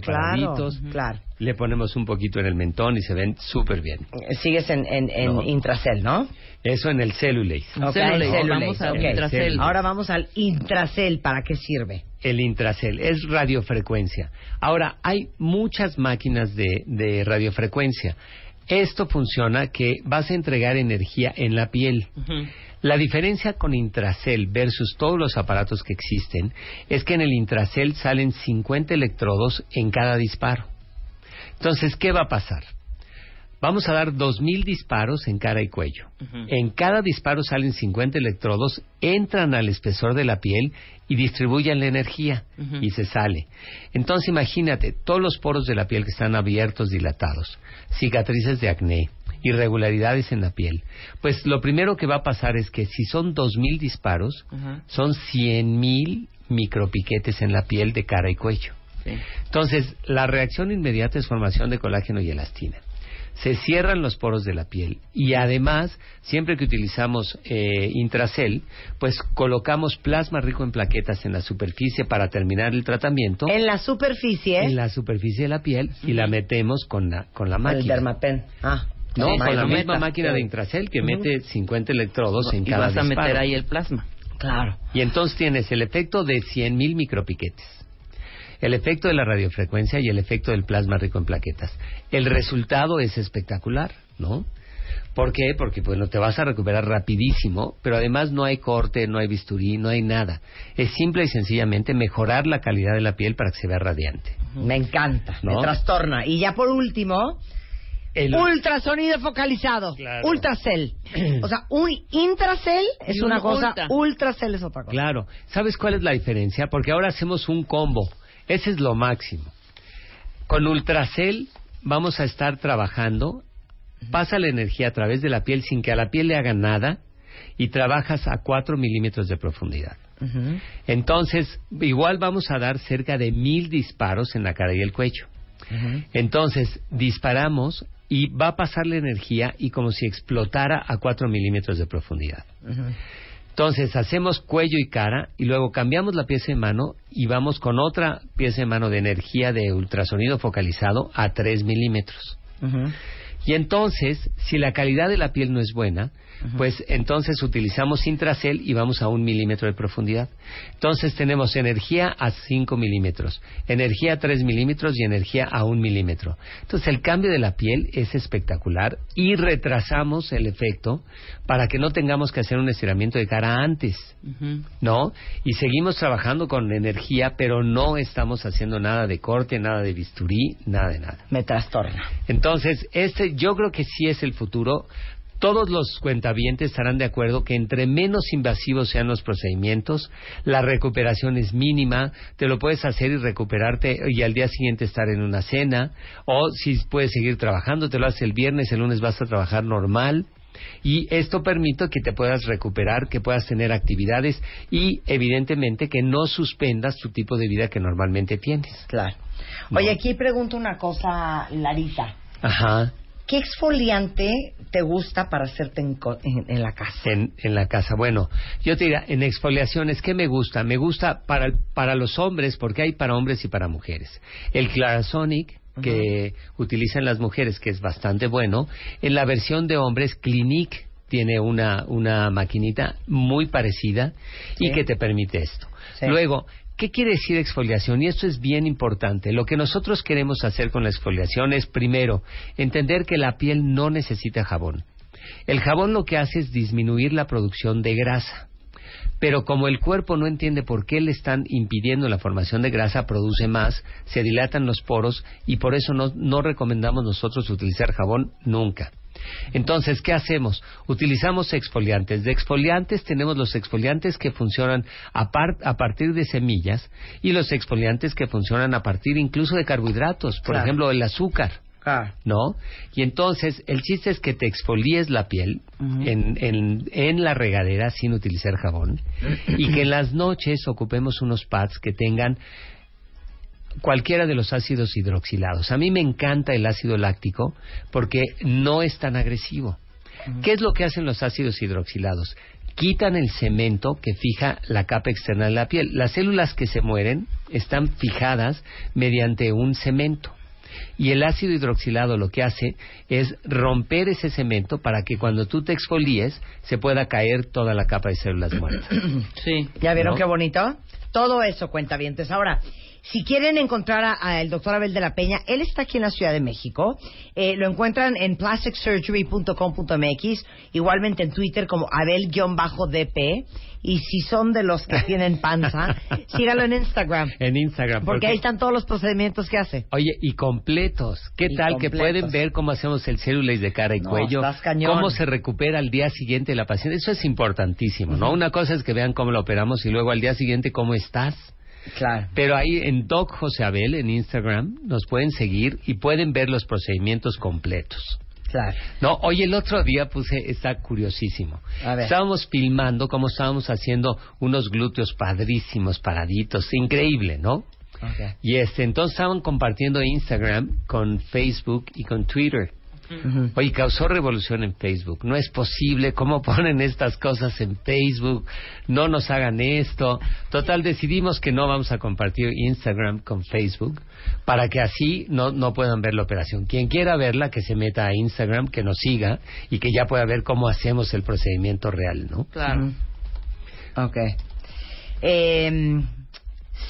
claro, le ponemos un poquito en el mentón y se ven súper bien. Sigues en, en, en No. Intracel, ¿no? Eso en el cellulase. Ok, Cellulase, cellulase, vamos al ok. Intracel. Ahora vamos al Intracel. ¿Para qué sirve? El intracel es radiofrecuencia. Ahora, hay muchas máquinas de, de radiofrecuencia. Esto funciona que vas a entregar energía en la piel. La diferencia con Intracel versus todos los aparatos que existen es que en el Intracel salen 50 electrodos en cada disparo. Entonces, ¿qué va a pasar? Vamos a dar 2.000 disparos en cara y cuello. En cada disparo salen 50 electrodos, entran al espesor de la piel y distribuyen la energía y se sale. Entonces imagínate todos los poros de la piel que están abiertos, dilatados, cicatrices de acné, irregularidades en la piel. Pues lo primero que va a pasar es que si son 2.000 disparos, Ajá. son 100.000 micropiquetes en la piel de cara y cuello. Sí. Entonces, la reacción inmediata es formación de colágeno y elastina. Se cierran los poros de la piel y además, siempre que utilizamos eh, Intracel, pues colocamos plasma rico en plaquetas en la superficie para terminar el tratamiento. En la superficie. En la superficie de la piel y la metemos con la, con la El máquina. Dermapen. Ah. No, Sí, con la misma máquina de Intracel que mete 50 electrodos en y cada vas a meter ahí el plasma. Claro. Y entonces tienes el efecto de 100.000 micropiquetes, el efecto de la radiofrecuencia y el efecto del plasma rico en plaquetas. El resultado es espectacular, ¿no? ¿Por qué? Porque bueno, te vas a recuperar rapidísimo, pero además no hay corte, no hay bisturí, no hay nada. Es simple y sencillamente mejorar la calidad de la piel para que se vea radiante. Me encanta, ¿No? me trastorna. Y ya por último, El- ultrasonido focalizado. Claro. Ultracel. O sea, un intracel es una un cosa, ultra. ultracel es otra cosa. Claro. ¿Sabes cuál es la diferencia? Porque ahora hacemos un combo. Ese es lo máximo. Con Ultracel vamos a estar trabajando, pasa la energía a través de la piel sin que a la piel le haga nada y trabajas a 4 milímetros de profundidad. Entonces, igual vamos a dar cerca de mil disparos en la cara y el cuello. Entonces, disparamos y va a pasar la energía y como si explotara a 4 milímetros de profundidad. Entonces, hacemos cuello y cara y luego cambiamos la pieza de mano y vamos con otra pieza de mano de energía de ultrasonido focalizado a 3 milímetros. Y entonces, si la calidad de la piel no es buena, pues entonces utilizamos Intracel y vamos a un milímetro de profundidad. Entonces tenemos energía a 5 milímetros, energía a 3 milímetros y energía a un milímetro. Entonces el cambio de la piel es espectacular y retrasamos el efecto para que no tengamos que hacer un estiramiento de cara antes. ¿no? Y seguimos trabajando con energía, pero no estamos haciendo nada de corte, nada de bisturí, nada de nada. Me trastorna. Entonces, este yo creo que sí es el futuro. Todos los cuentavientes estarán de acuerdo que entre menos invasivos sean los procedimientos, la recuperación es mínima, te lo puedes hacer y recuperarte y al día siguiente estar en una cena, o si puedes seguir trabajando, te lo haces el viernes, el lunes vas a trabajar normal, y esto permite que te puedas recuperar, que puedas tener actividades y evidentemente que no suspendas tu tipo de vida que normalmente tienes. Claro. Oye, aquí pregunto una cosa, Larita. Ajá. ¿Qué exfoliante te gusta para hacerte en, co- en- en la casa? En, en la casa. Bueno, yo te diría, en exfoliaciones, ¿qué me gusta? Me gusta para, para los hombres, porque hay para hombres y para mujeres. El Clarasonic, que utilizan las mujeres, que es bastante bueno. En la versión de hombres, Clinique tiene una, una maquinita muy parecida y que te permite esto. Sí. Luego, ¿Qué quiere decir exfoliación? Y esto es bien importante. Lo que nosotros queremos hacer con la exfoliación es, primero, entender que la piel no necesita jabón. El jabón lo que hace es disminuir la producción de grasa. Pero como el cuerpo no entiende por qué le están impidiendo la formación de grasa, produce más, se dilatan los poros y por eso no, no recomendamos nosotros utilizar jabón nunca. Entonces, ¿qué hacemos? Utilizamos exfoliantes. De exfoliantes tenemos los exfoliantes que funcionan a, par- a partir de semillas y los exfoliantes que funcionan a partir incluso de carbohidratos, por Claro. ejemplo, el azúcar. Ah, ¿no? Y entonces el chiste es que te exfolies la piel en, en, en la regadera sin utilizar jabón y que en las noches ocupemos unos pads que tengan cualquiera de los ácidos hidroxilados. A mí me encanta el ácido láctico porque no es tan agresivo. ¿Qué es lo que hacen los ácidos hidroxilados? Quitan el cemento que fija la capa externa de la piel. Las células que se mueren están fijadas mediante un cemento. Y el ácido hidroxilado lo que hace es romper ese cemento para que cuando tú te exfolies se pueda caer toda la capa de células muertas. Sí. ¿Ya vieron ¿No? qué bonito? Todo eso, cuenta Ahora, si quieren encontrar a- al doctor Abel de la Peña, él está aquí en la Ciudad de México. Eh, lo encuentran en plasticsurgery.com.mx, igualmente en Twitter como Abel-DP. Y si son de los que tienen panza, sígalo en Instagram. En Instagram. Porque ahí están todos los procedimientos que hace. Oye, y completos. ¿Qué Y tal que pueden ver cómo hacemos el cellulase de cara y No, cuello? estás cañón. Cómo se recupera al día siguiente la paciente. Eso es importantísimo, ¿no? Una cosa es que vean cómo lo operamos y luego al día siguiente cómo estás. Claro. Pero ahí en Doc José Abel, en Instagram, nos pueden seguir y pueden ver los procedimientos completos. Claro. No, oye, el otro día puse, está curiosísimo. A ver. Estábamos filmando cómo estábamos haciendo unos glúteos padrísimos, paraditos, increíble, ¿no? Y este, entonces estaban compartiendo Instagram con Facebook y con Twitter. Oye, causó revolución en Facebook. No es posible. ¿Cómo ponen estas cosas en Facebook? No nos hagan esto. Total, decidimos que no vamos a compartir Instagram con Facebook para que así no, no puedan ver la operación. Quien quiera verla, que se meta a Instagram, que nos siga y que ya pueda ver cómo hacemos el procedimiento real, ¿no? Claro. Ok. Eh,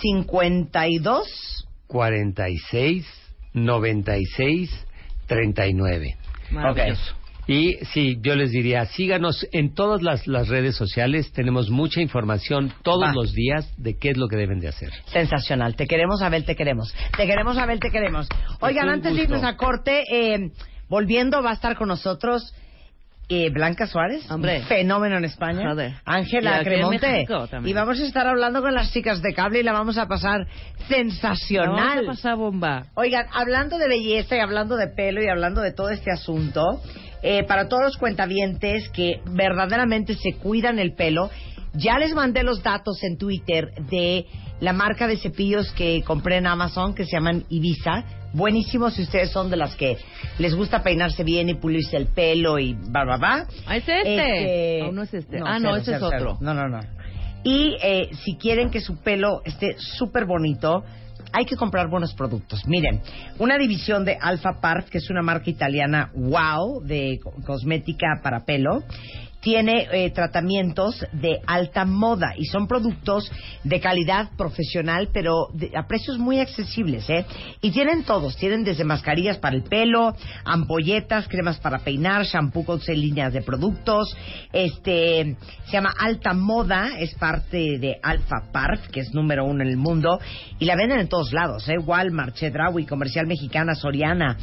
52. 46 96 39. Maravilloso. Y sí, yo les diría, síganos en todas las, las redes sociales, tenemos mucha información todos Va. los días de qué es lo que deben de hacer. Sensacional. Te queremos, Abel, te queremos. Te queremos, Abel, te queremos. Oigan, un antes de irnos a corte, eh, volviendo va a estar con nosotros eh, Blanca Suárez, Hombre. fenómeno en España, Ángela Cremonte, y vamos a estar hablando con las chicas de cable y la vamos a pasar sensacional. No, ¿qué pasa, bomba? Oigan, hablando de belleza y hablando de pelo y hablando de todo este asunto, eh, para todos los cuentavientes que verdaderamente se cuidan el pelo, ya les mandé los datos en Twitter de la marca de cepillos que compré en Amazon que se llaman Ibiza. Buenísimos si ustedes son de las que les gusta peinarse bien y pulirse el pelo y va, va, va. Ah, ¿es este? ¿O no es este? Ah, no, ese es otro. No, no, no. Y eh, si quieren que su pelo esté súper bonito, hay que comprar buenos productos. Miren, una división de Alpha Parf, que es una marca italiana wow de co- cosmética para pelo, tiene eh, tratamientos de alta moda y son productos de calidad profesional, pero de- a precios muy accesibles, ¿eh? Y tienen todos, tienen desde mascarillas para el pelo, ampolletas, cremas para peinar, shampoo con seis de productos, este, se llama Alta Moda, es parte de Alpha Parf, que es número uno en el mundo, y la venden en todos lados, ¿eh? Walmart, Chedraui, Comercial Mexicana, Soriana,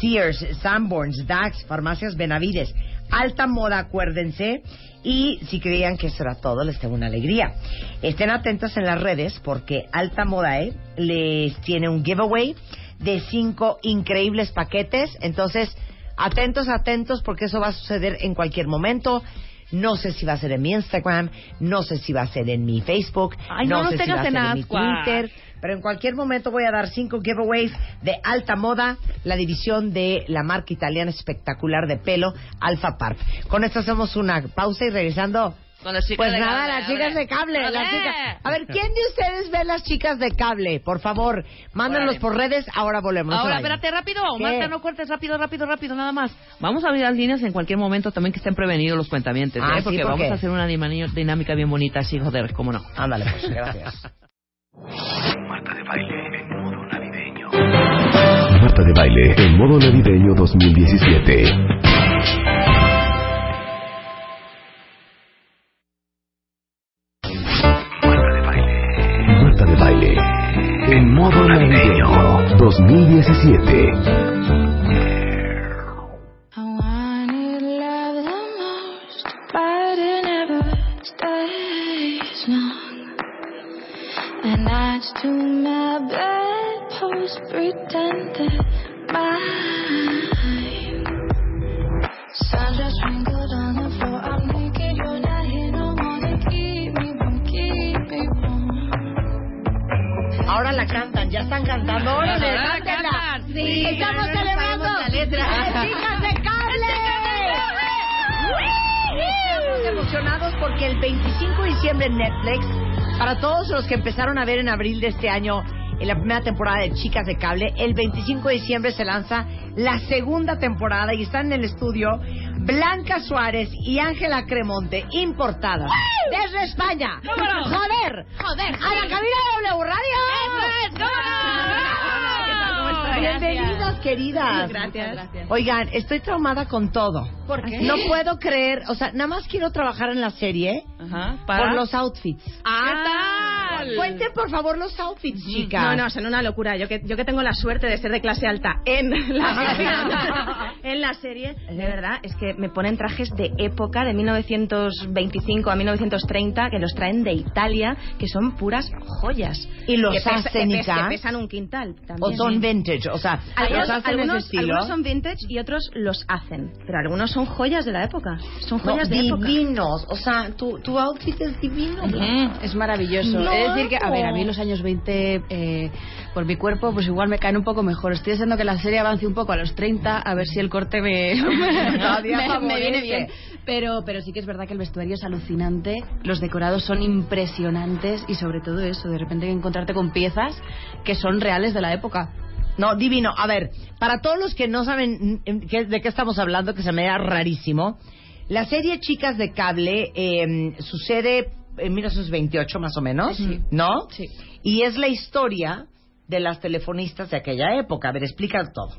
Sears, Sanborns, Dax, Farmacias Benavides. Alta moda, acuérdense. Y si creían que eso era todo, les tengo una alegría. Estén atentas en las redes porque Alta Moda ¿eh? les tiene un giveaway de cinco increíbles paquetes. Entonces, atentos, atentos porque eso va a suceder en cualquier momento. No sé si va a ser en mi Instagram, no sé si va a ser en mi Facebook, Ay, no nos sé si va a ser en mi. Twitter, pero en cualquier momento voy a dar cinco giveaways de alta moda, la división de la marca italiana espectacular de pelo, Alpha Park. Con esto hacemos una pausa y regresando. Con las chicas Pues de nada, cable, las chicas hombre. de cable, las ¡Ole! chicas. A ver, ¿quién de ustedes ve las chicas de cable? Por favor, mándenlos por redes, ahora volvemos. Ahora, espérate, rápido. ¿Qué? Marta, no cortes, rápido, rápido, rápido, nada más. Vamos a abrir las líneas en cualquier momento también que estén prevenidos los cuentamientos, Ah, ¿eh? sí, Porque ¿por vamos qué? a hacer una dinámica bien bonita, así, joder, cómo no. Ándale, pues, gracias. Marta de baile en modo navideño. Marta de baile en modo navideño 2017. Marta de baile. Marta de baile en modo navideño 2017. To my bedpost mine. On the floor. I'm naked, you're not here no more to keep me from, keep me warm. Ahora la cantan, ya están cantando. ¡Órale, Ahora la cantan. Sí, ¡Estamos celebrando! la letra. ¡Las chicas de cable! Estamos emocionados porque el 25 de diciembre en Netflix, para todos los que empezaron a ver en abril de este año en la primera temporada de Chicas de Cable, el 25 de diciembre se lanza la segunda temporada y están en el estudio Blanca Suárez y Ángela Cremonte, importadas desde España. ¡Joder! Joder, ¡A la cabina de W Radio! ¡Eso es! ¿Cómo no? Bienvenidas, queridas. Gracias. Gracias. Oigan, estoy traumada con todo. ¿Por qué? No puedo creer, o sea, nada más quiero trabajar en la serie Ajá. por los outfits. Ah, ¿qué tal? Cuenten, por favor, los outfits, chicas. No, no, son una locura. Yo que, yo que tengo la suerte de ser de clase alta en la, en la serie, de verdad, es que me ponen trajes de época, de 1925 a 1930, que los traen de Italia, que son puras joyas. Y los que, pesa- hacen, que que pesan un quintal. También. O son vintage, o sea, Algunos, los hacen algunos- ese estilo. algunos son vintage y otros los hacen, pero algunos son joyas de la época. Son No, joyas de época. divinos, o sea, tu, tu outfit es divino. Mm, es maravilloso. No, es decir que, a ver, a mí los años 20, eh, por mi cuerpo, pues igual me caen un poco mejor. Estoy deseando que la serie avance un poco a los 30, a ver si el corte me, me- me viene bien. Pero, pero sí que es verdad que el vestuario es alucinante, los decorados son impresionantes y sobre todo eso, de repente encontrarte con piezas que son reales de la época. No, divino. A ver, para todos los que no saben mm, qué- de qué estamos hablando, que se me da rarísimo, la serie Chicas de Cable eh, sucede en 1928 más o menos, ¿no? Sí. Y es la historia de las telefonistas de aquella época. A ver, explica todo.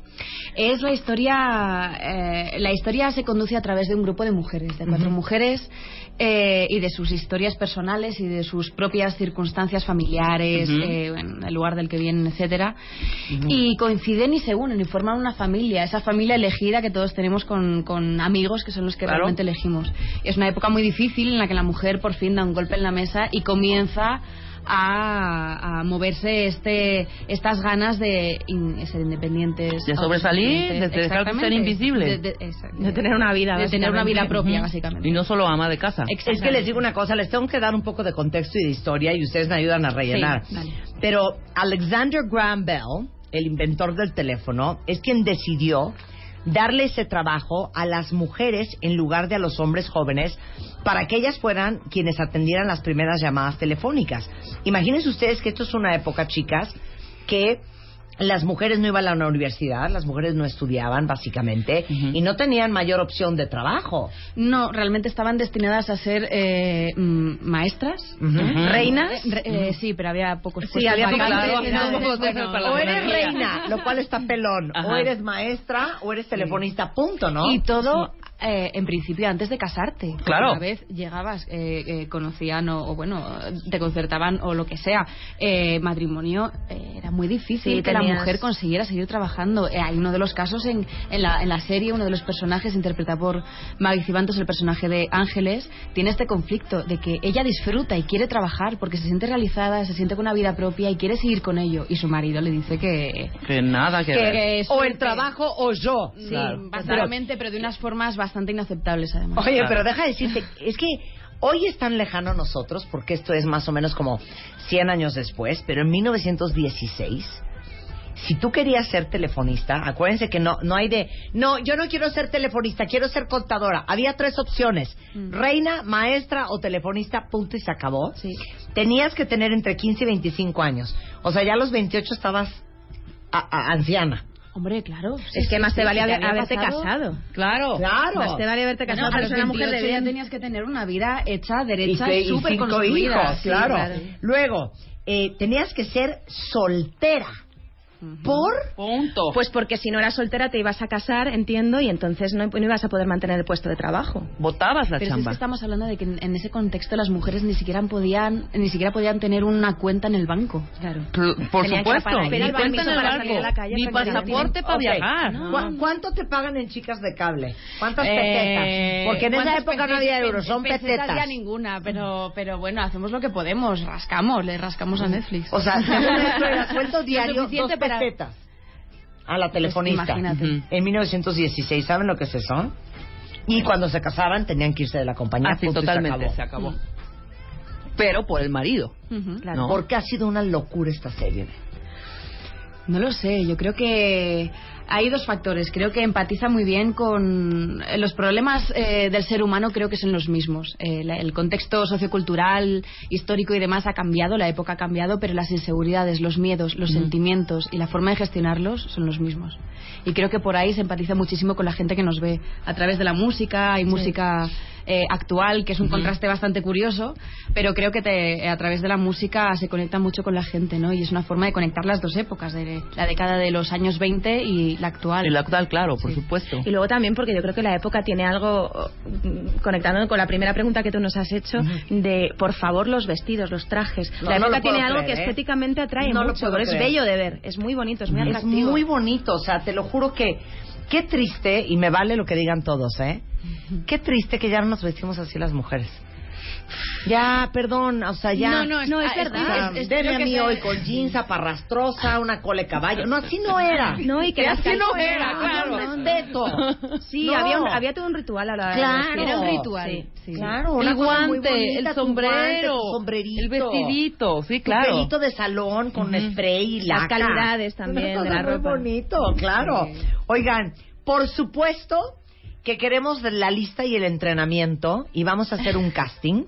Es la historia, eh, la historia se conduce a través de un grupo de mujeres, de cuatro Ujú. mujeres eh, y de sus historias personales y de sus propias circunstancias familiares, Ujú. eh, en el lugar del que vienen, etcétera. Y coinciden y se unen y forman una familia, esa familia elegida que todos tenemos con, con amigos que son los que Claro. realmente elegimos. Es una época muy difícil en la que la mujer por fin da un golpe en la mesa y comienza a, a moverse este estas ganas de in- ser independientes De sobresalir, de dejar de ser invisibles. de, de- exacto. De tener una vida, de tener una vida propia básicamente Y no solo ama de casa. Es que les digo una cosa, les tengo que dar un poco de contexto y de historia y ustedes me ayudan a rellenar. Sí. Pero Alexander Graham Bell, el inventor del teléfono, es quien decidió darle ese trabajo a las mujeres en lugar de a los hombres jóvenes para que ellas fueran quienes atendieran las primeras llamadas telefónicas. Imagínense ustedes que esto es una época, chicas, que las mujeres no iban a la universidad, las mujeres no estudiaban, básicamente, y no tenían mayor opción de trabajo. no realmente estaban destinadas a ser eh, mm, maestras reinas. Re- eh, sí pero había pocos Sí, había pocos- o eres reina, lo cual está pelón, o eres maestra o eres telefonista, punto, ¿no? Y todo, eh, en principio, antes de casarte. Claro. Una vez llegabas, eh, eh, conocían o, o, bueno, te concertaban o lo que sea, eh, matrimonio, eh, era muy difícil Sí, que la mujer consiguiera seguir trabajando. Eh, hay uno de los casos en, en, la, en la serie, uno de los personajes interpretado por Maggie Cibantos, el personaje de Ángeles, tiene este conflicto de que ella disfruta y quiere trabajar porque se siente realizada, se siente con una vida propia y quiere seguir con ello. Y su marido le dice que... Que nada que, ver. que o el trabajo o yo. Sí, Claro. básicamente, pero de unas formas bastante inaceptables además. Oye, Claro. pero deja de decirte, es que hoy es tan lejano a nosotros, porque esto es más o menos como 100 años después, pero en 1916, si tú querías ser telefonista, acuérdense que no, no hay de, no, yo no quiero ser telefonista, quiero ser contadora. Había tres opciones, reina, maestra o telefonista, punto y se acabó. Sí. Tenías que tener entre 15 y 25 años. O sea, ya a los 28 estabas a- a- anciana. Hombre, claro. Es que más te vale haber- haberte pasado. casado. Claro. Claro. Más te vale haberte casado, a pero una mujer de 28 ya bien. tenías que tener una vida hecha, y, derecha, súper cinco construida. hijos, Sí, claro. claro. Luego, eh, tenías que ser soltera. ¿Por? Punto. Pues porque si no eras soltera te ibas a casar, entiendo, y entonces no, no ibas a poder mantener el puesto de trabajo. Botabas la Pero es que chamba. estamos hablando de que en, en ese contexto las mujeres ni siquiera podían ni siquiera podían tener una cuenta en el banco. Claro. Cl- Por que supuesto. Ni cuenta en el calle, Ni pasaporte para Ok. viajar. ¿Cu- ¿Cuánto te pagan en chicas de cable? ¿Cuántas Eh, pesetas? Porque en esa ¿cuántas época no había euros, son Pesetas pesetas. ya ninguna, pero pero bueno, hacemos lo que podemos, rascamos, le rascamos a Netflix. O sea, sueldo Lo diario, suficiente para- pesetas. A la telefonista. Pues imagínate. Ujú. En 1916, ¿saben lo que es eso? Y cuando se casaban tenían que irse de la compañía. Así punto, y se totalmente, acabó. se acabó. Pero por el marido. Ujú. ¿no? Porque ha sido una locura esta serie. No lo sé, yo creo que hay dos factores. Creo que empatiza muy bien con eh, los problemas eh, del ser humano, creo que son los mismos. Eh, la- el contexto sociocultural, histórico y demás ha cambiado, la época ha cambiado, pero las inseguridades, los miedos, los sentimientos y la forma de gestionarlos son los mismos. Y creo que por ahí se empatiza muchísimo con la gente que nos ve a través de la música. Hay música eh, actual, que es un contraste bastante curioso, pero creo que te- a través de la música se conecta mucho con la gente, ¿no? Y es una forma de conectar las dos épocas, de la década de los años 20 y la actual. Y la actual, claro, por supuesto. Y luego también porque yo creo que la época tiene algo, conectando con la primera pregunta que tú nos has hecho, de por favor los vestidos, los trajes. No, la época tiene algo que ¿eh? estéticamente atrae No lo mucho, pero es bello de ver, es muy bonito, es muy Es atractivo. muy bonito, o sea, te lo juro que qué triste, y me vale lo que digan todos, ¿eh? Qué triste que ya no nos vestimos así las mujeres. Ya, perdón, o sea, ya. No, no, es- No, es ah, verdad. O sea, es- es- deme a mí hoy con jeans aparrastrosa, una cole caballo. No, así no era. No, y que así las no era, claro. respeto. Sí, No. había, un- había todo un ritual a la Claro. Era un ritual. Sí. sí. Claro, El muy guante, bonita, el sombrero, guante, el vestidito, sí, claro. pelito de salón con spray y Las laca. calidades también Una de la muy ropa. bonito, claro. Oigan, por supuesto que queremos la lista y el entrenamiento y vamos a hacer un casting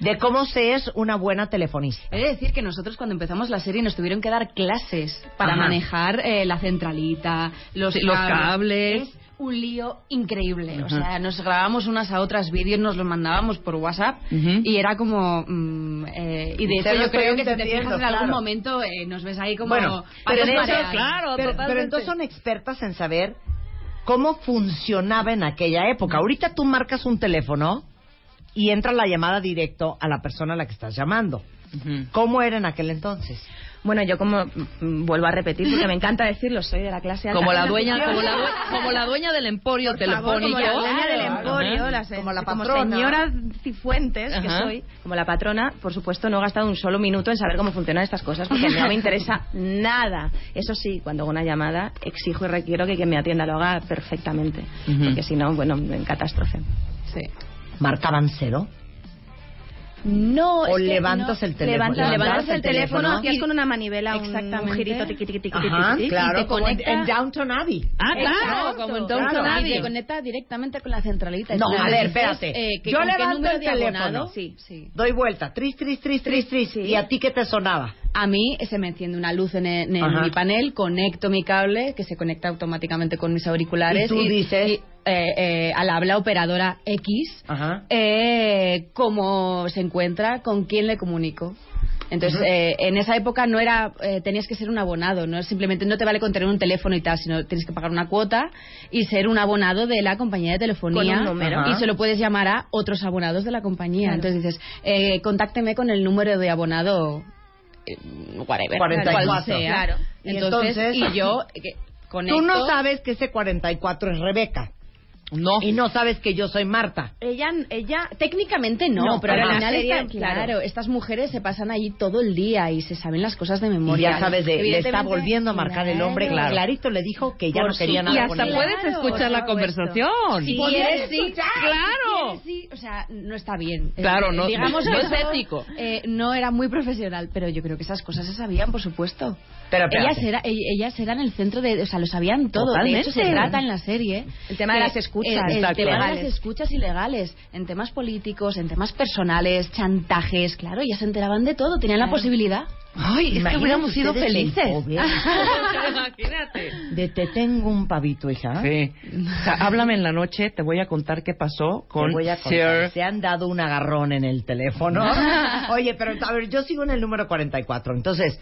de cómo se es una buena telefonista. He de decir que nosotros cuando empezamos la serie nos tuvieron que dar clases para Ajá. manejar eh, la centralita, los, Sí, los cables. Es un lío increíble. O sea, nos grabábamos unas a otras vídeos, nos los mandábamos por WhatsApp y era como... mm, eh, y de hecho yo creo que si te fijas en algún claro. momento eh, nos ves ahí como... Bueno, pero, mareadas. claro, pero, pero entonces son expertas en saber cómo funcionaba en aquella época. Ahorita tú marcas un teléfono y entra la llamada directo a la persona a la que estás llamando. ¿Cómo era en aquel entonces? Bueno, yo como mm, vuelvo a repetir porque me encanta decirlo, soy de la clase alta. Como la dueña, como la, due- como la dueña del emporio Por favor, telefónico. como la dueña del Claro, emporio, ajá. la se- Como la como patrona. señora Cifuentes que soy, como la patrona, por supuesto no he gastado un solo minuto en saber cómo funcionan estas cosas porque no me interesa nada. Eso sí, cuando hago una llamada exijo y requiero que quien me atienda lo haga perfectamente, porque si no, bueno, en catástrofe. Sí. ¿Marcaban cero? No, ¿O levantas el teléfono? Levantas, levantas el teléfono teléfono y es con una manivela un, Exactamente. un girito tiqui tiqui tiqui tiqui, Ajá, tiqui, claro, y te como en, conecta en Downton Abbey. Ah, claro, Exacto, como en claro. Downton Y Abbey. te conecta directamente con la centralita. No, a ver, espérate. eh, Yo levanto el teléfono. Sí. sí. Doy vuelta, tris, tris, tris, tris, tris. Sí. ¿Y a ti qué te sonaba? A mí se me enciende una luz en, en Ajá. mi panel, conecto mi cable, que se conecta automáticamente con mis auriculares. Y tú dices- y, eh, eh, al habla operadora X, Ajá. eh, cómo se encuentra, con quién le comunico. Entonces, eh, en esa época no era, eh, tenías que ser un abonado, no simplemente, no te vale con tener un teléfono y tal, sino tienes que pagar una cuota y ser un abonado de la compañía de telefonía Con un y se lo puedes llamar a otros abonados de la compañía. Claro. Entonces dices, eh, contácteme con el número de abonado, eh, whatever, 44, cual sea. claro. Y Entonces, entonces- y yo eh, conecto. Tú no sabes que ese 44 es Rebeca. No. Y no sabes que yo soy Marta. Ella, ella Técnicamente no, No, pero al final está- claro. claro, estas mujeres se pasan allí todo el día y se saben las cosas de Y memoria. ya sabes, de, le está volviendo a marcar el hombre. claro. Clarito le dijo que ya Por no quería nada Y con hasta ella. puedes escuchar la conversación. Si ¿Podrías quieres, sí? Claro. Si quieres, sí, o sea, no está bien. Claro, no- digamos no es ético. eh, no era muy profesional, pero yo creo que esas cosas se sabían, por supuesto. Pero ellas, era, e- ellas eran el centro de, o sea, lo sabían todo. De hecho, se Totalmente. trata en la serie. El tema de las escuchas. El, el Exacto. tema de las escuchas ilegales, en temas políticos, en temas personales, chantajes, claro, ellas se enteraban de todo, tenían la Claro. posibilidad. Ay, es que hubiéramos sido felices. Imagínate. De te tengo un pavito, hija. Sí. O sea, háblame en la noche, te voy a contar qué pasó con Te voy a contar. Sir. Se han dado un agarrón en el teléfono. Oye, pero a ver, yo sigo en el número 44. Entonces,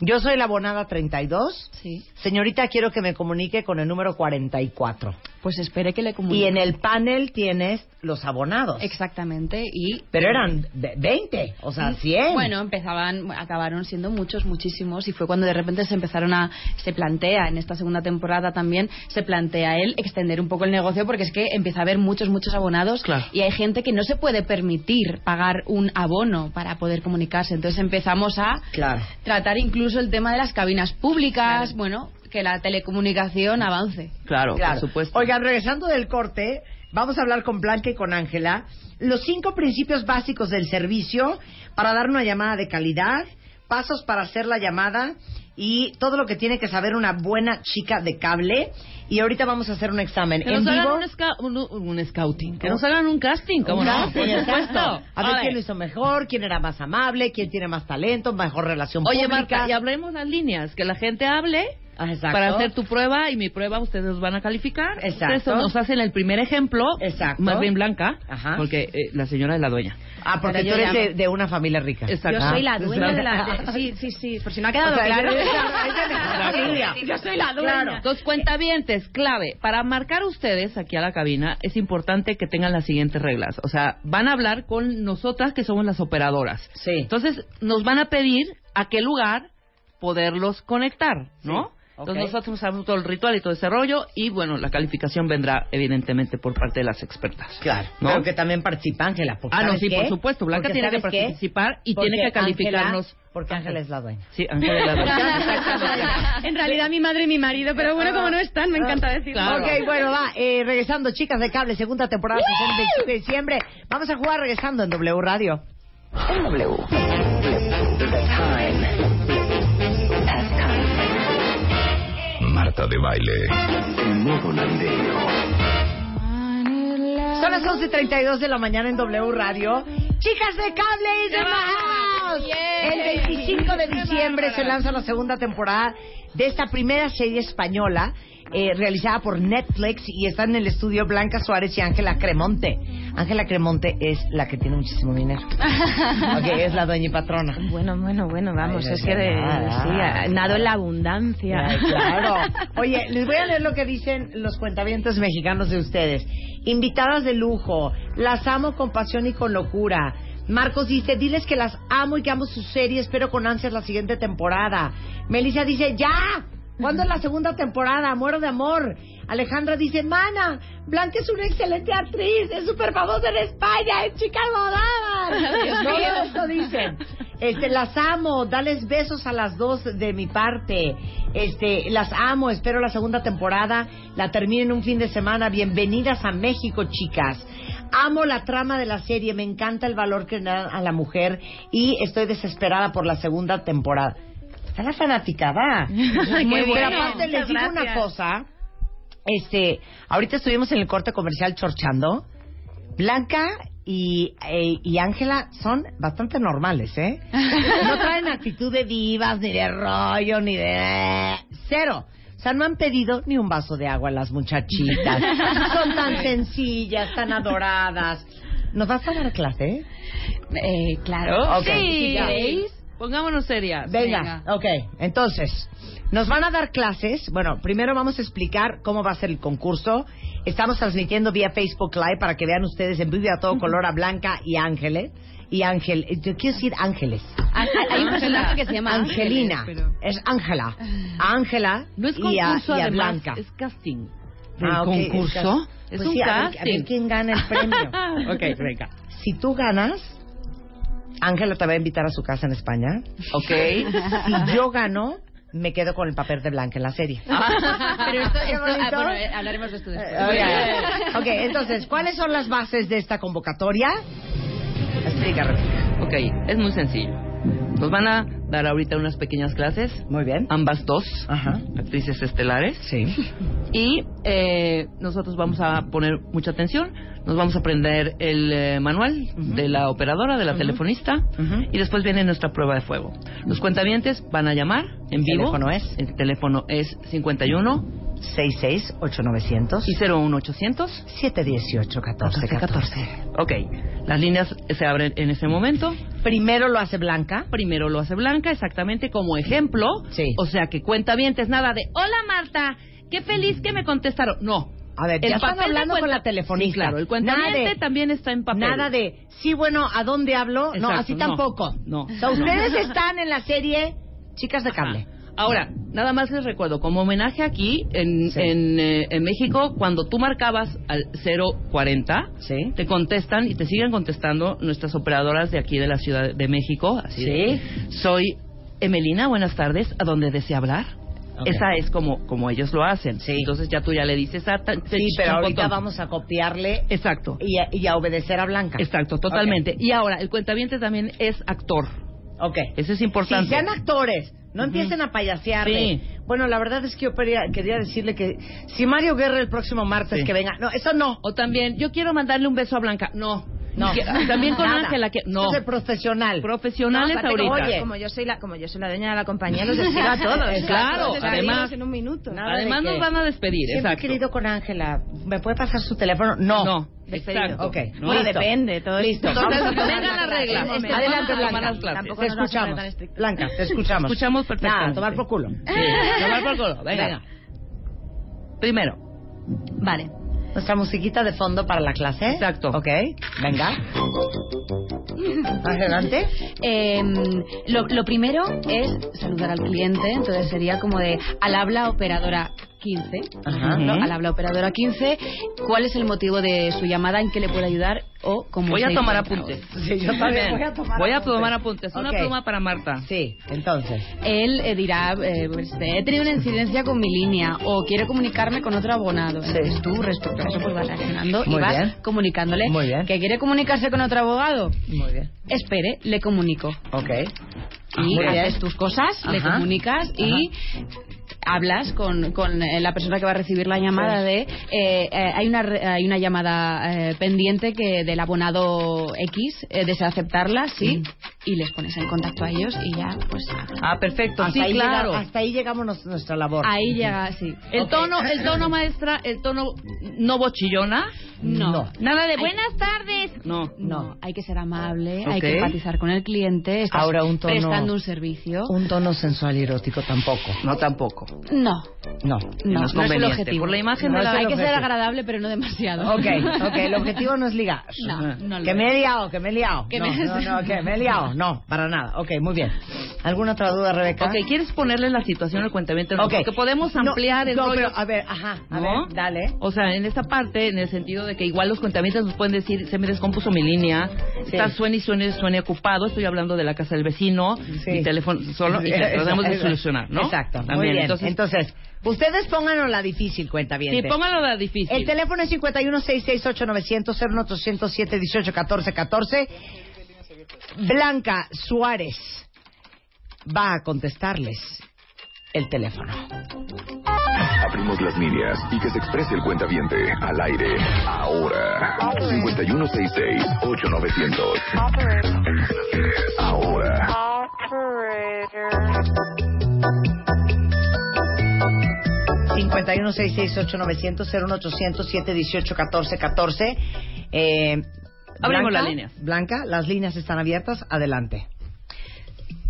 yo soy la abonada 32. Sí. Señorita, quiero que me comunique con el número 44. Pues espere que le comunique. Y en el panel tienes los abonados. Exactamente, y... Pero eran de- 20, o sea, 100. Bueno, empezaban, acabaron siendo muchos, muchísimos, y fue cuando de repente se empezaron a, se plantea en esta segunda temporada también, se plantea él extender un poco el negocio porque es que empieza a haber muchos, muchos abonados Claro. y hay gente que no se puede permitir pagar un abono para poder comunicarse. Entonces empezamos a Claro. tratar incluso el tema de las cabinas públicas, bueno, que la telecomunicación avance. Claro, Claro. por supuesto. Oigan, regresando del corte, vamos a hablar con Blanca y con Ángela los cinco principios básicos del servicio para dar una llamada de calidad, pasos para hacer la llamada y todo lo que tiene que saber una buena chica de cable. Y ahorita vamos a hacer un examen Que en nos hagan vivo. un, sca- un, un scouting. Que nos hagan un casting, ¿cómo Un no? casting, Por supuesto. A ver quién lo hizo mejor, quién era más amable, quién tiene más talento, mejor relación Oye, pública. Marta, y hablemos las líneas. Que la gente hable Ah, exacto. para hacer tu prueba y mi prueba ustedes nos van a calificar. Exacto. Ustedes nos hacen el primer ejemplo, Exacto. más bien blanca, Ajá. porque eh, la señora es la dueña. Ah, porque tú yo eres de, de una familia rica. Exacto. Yo Ah, soy la dueña de la... de- sí, sí, sí, por si no ha quedado O sea, claro. familia. Yo soy la dueña. Claro. Entonces, cuentavientes, clave. Para marcar ustedes aquí a la cabina, es importante que tengan las siguientes reglas. O sea, van a hablar con nosotras que somos las operadoras. Sí. Entonces, nos van a pedir a qué lugar poderlos conectar, ¿no? Entonces nosotros hacemos todo el ritual y todo ese rollo y bueno, la calificación vendrá evidentemente por parte de las expertas. Claro, ¿no? pero que también participa Ángela. porque Ah, no, ¿sabes sí, qué? por supuesto. Blanca Porque tiene que participar y Porque tiene que calificarnos. Ángela- porque Ángela es la dueña. Sí, Ángela es la dueña. En realidad mi madre y mi marido, pero bueno, como no están, me encanta decirlo. Ok, bueno, va. eh, regresando, chicas de cable, segunda temporada, sesión 25 de diciembre. Vamos a jugar regresando en W Radio. En W. The time has come. Marta de baile. En modo navideño. Son las 11.32 de la mañana en W Radio. Chicas de cable in the house. El 25 de diciembre se lanza la segunda temporada de esta primera serie española eh, realizada por Netflix y están en el estudio Blanca Suárez y Ángela Cremonte. Ángela Cremonte es la que tiene muchísimo dinero. Ok, es la dueña y patrona. Bueno, bueno, bueno, vamos, Ay, es que de, sí, nado en la abundancia. Ay, claro. Oye, les voy a leer lo que dicen los cuentavientos mexicanos de ustedes. Invitadas de lujo, las amo con pasión y con locura. Marcos dice, diles que las amo y que amo su serie, espero con ansias la siguiente temporada. Melissa dice, ya, ¿cuándo es la segunda temporada? Muero de amor. Alejandra dice, mana, Blanca es una excelente actriz, es súper famosa en España, es chica modada. Dios Todo mío. esto dicen. Este, las amo, dales besos a las dos de mi parte. Este, las amo, espero la segunda temporada, la terminen un fin de semana. Bienvenidas a México, chicas. Amo la trama de la serie, me encanta el valor que le dan a la mujer y estoy desesperada por la segunda temporada. Está la fanaticada. Muy Pero bueno. aparte les digo una cosa. Este, ahorita estuvimos en el corte comercial chorchando. Blanca y eh, y Ángela son bastante normales, ¿eh? No traen actitud de divas, ni de rollo, ni de... Cero. O sea, no han pedido ni un vaso de agua a las muchachitas. Son tan sencillas, tan adoradas. ¿Nos vas a dar clase? Eh, claro. Ok. Sí. Pongámonos serias. Venga, ok. Entonces, nos van a dar clases. Bueno, primero vamos a explicar cómo va a ser el concurso. Estamos transmitiendo vía Facebook Live para que vean ustedes en vivo a todo color a Blanca y Ángeles. Y Ángel, eh, yo quiero decir Ángeles. Hay un personaje que se llama Angelina. Ángeles, pero- Es Ángela. Ángela No es y a, concurso, y a además, Blanca. es casting. Ah, ok, ¿El concurso? cas- Es pues un sí, a ver- casting. A ver, quién gana el premio. ok, venga. Si tú ganas, Ángela te va a invitar a su casa en España. Ok. Si yo gano, me quedo con el papel de Blanca en la serie. Pero esto, esto- ah, bueno, eh, hablaremos de esto después. Ok, ok, entonces, ¿cuáles son las bases de esta convocatoria? Explica, Rebeca. Ok, es muy sencillo. Nos van a dar ahorita unas pequeñas clases. Muy bien. Ambas dos. Ajá. Actrices estelares. Sí. Y eh, nosotros vamos a poner mucha atención. Nos vamos a aprender el eh, manual de la operadora, de la telefonista. Ujú. Y después viene nuestra prueba de fuego. Los cuentavientes van a llamar en ¿El vivo. teléfono es? El teléfono es 51 66-8900 y 01800 718 14 14. Ok, las líneas se abren en ese momento. Primero lo hace Blanca. Primero lo hace Blanca, exactamente como ejemplo. Sí. O sea que cuenta bien, es nada de, hola Marta, qué feliz que me contestaron. No. A ver, El ya están papel de hablando con cuenta- la telefonista. Sí, claro, el Nada cuentaviente de- también está en papel. Nada de, sí, bueno, ¿a dónde hablo? no, Exacto, así no, tampoco. no, O sea, no. ustedes están en la serie Chicas de Cable. Ahora, nada más les recuerdo, como homenaje aquí en, Sí. en, eh, en México, cuando tú marcabas al 040, Sí. te contestan y te siguen contestando nuestras operadoras de aquí de la Ciudad de México. Así Sí. de, soy Emelina, buenas tardes, ¿a dónde desea hablar? Esa es como, como ellos lo hacen. Sí. Entonces ya tú ya le dices a... ta- te Sí, pero ahorita botón. vamos a copiarle Exacto. y a, y a obedecer a Blanca. Exacto, totalmente. Y ahora, el cuentaviente también es actor. Ok. Eso es Si importante. sean actores, no empiecen a payasearle. Sí. Bueno, la verdad es que yo quería, quería decirle que si Mario Guerra el próximo martes Sí. que venga, no, eso no. O también, yo quiero mandarle un beso a Blanca. No. No. Que- también con Nada. Ángela. que No. Es profesional. Profesionales No, ahorita. Oye, como yo soy la como yo soy la dueña de la compañía, los despido a todos. Claro, además- en un minuto. Además nos van a despedir, Siempre he exacto. querido con Ángela. ¿Me puede pasar su teléfono? No. No, Despedido. exacto. Ok. No, Bueno, listo. depende, todo Listo. esto. Entonces, Vamos a tomar vengan la clase. reglas. Adelante, Blanca. Te escuchamos. Blanca, te escuchamos. Escuchamos perfectamente. Nada, tomar por culo. Sí, tomar por culo. Venga. Venga. Primero, Vale. Nuestra musiquita de fondo para la clase. Exacto. Ok, venga. Adelante. Eh, lo, lo primero es saludar al cliente, entonces sería como de al habla operadora 15, Ajá. ¿no? al habla operadora 15, ¿cuál es el motivo de su llamada, en qué le puede ayudar o cómo Voy a tomar apuntes. Sí, yo también voy a tomar Voy a apuntes. tomar apuntes. Una Ok. pluma para Marta. Sí, entonces. Él eh, dirá, eh, pues, he tenido una incidencia con mi línea o quiero comunicarme con otro abonado. Entonces tú respecto a eso pues vas reaccionando y vas bien. comunicándole Muy bien. que quiere comunicarse con otro abogado. Muy bien. Espere, le comunico. Ok. Y Muy bien. haces tus cosas, le comunicas y hablas con, con eh, la persona que va a recibir la llamada Sí. de eh, eh, hay una hay una llamada eh, pendiente que del abonado X eh, desea aceptarla sí y les pones en contacto a ellos y ya pues Ah, perfecto. Hasta sí, ahí claro. llega- hasta ahí llegamos nos- nuestra labor. ahí llega sí El tono, el tono maestra, el tono no bochillona. no No. Nada de Hay- buenas tardes. No. no, hay que ser amable, hay que empatizar con el cliente, estás Ahora un tono- prestando un servicio. Un tono sensual y erótico tampoco. No tampoco. No, No. no, No es no es el objetivo. Por la imagen No de es la... el hay que ser agradable, pero no demasiado. Ok, ok, el objetivo no es ligar. No, no lo Que me he liado, que me he liado. Que no, me- no, no, que me he liado. No, para nada. Ok, muy bien. ¿Alguna otra duda, Rebeca? Ok, ¿quieres ponerle la situación al cuentamiento? Ok. Que podemos No, ampliar el no, rollo. pero, a ver, ajá, a ¿No? ver, dale. O sea, en esta parte, en el sentido de que igual los cuentamientos nos pueden decir, se me descompuso mi línea, está suene y suene, suene ocupado, estoy hablando de la casa del vecino, Sí. mi teléfono solo, y tratamos de solucionar, ¿no? Exacto, muy También, bien. Entonces, Entonces, ustedes pónganos la difícil, cuenta bien. sí, pónganlo la difícil. El teléfono es 51668900 01807 18 14 14. Blanca Suárez va a contestarles el teléfono. Abrimos las líneas y que se exprese el cuentaviente al aire. Ahora. 5166-8900. Ahora. cincuenta 51668900-01800-718-1414. Eh, Abrimos Blanca, las líneas. Blanca, las líneas están abiertas. Adelante.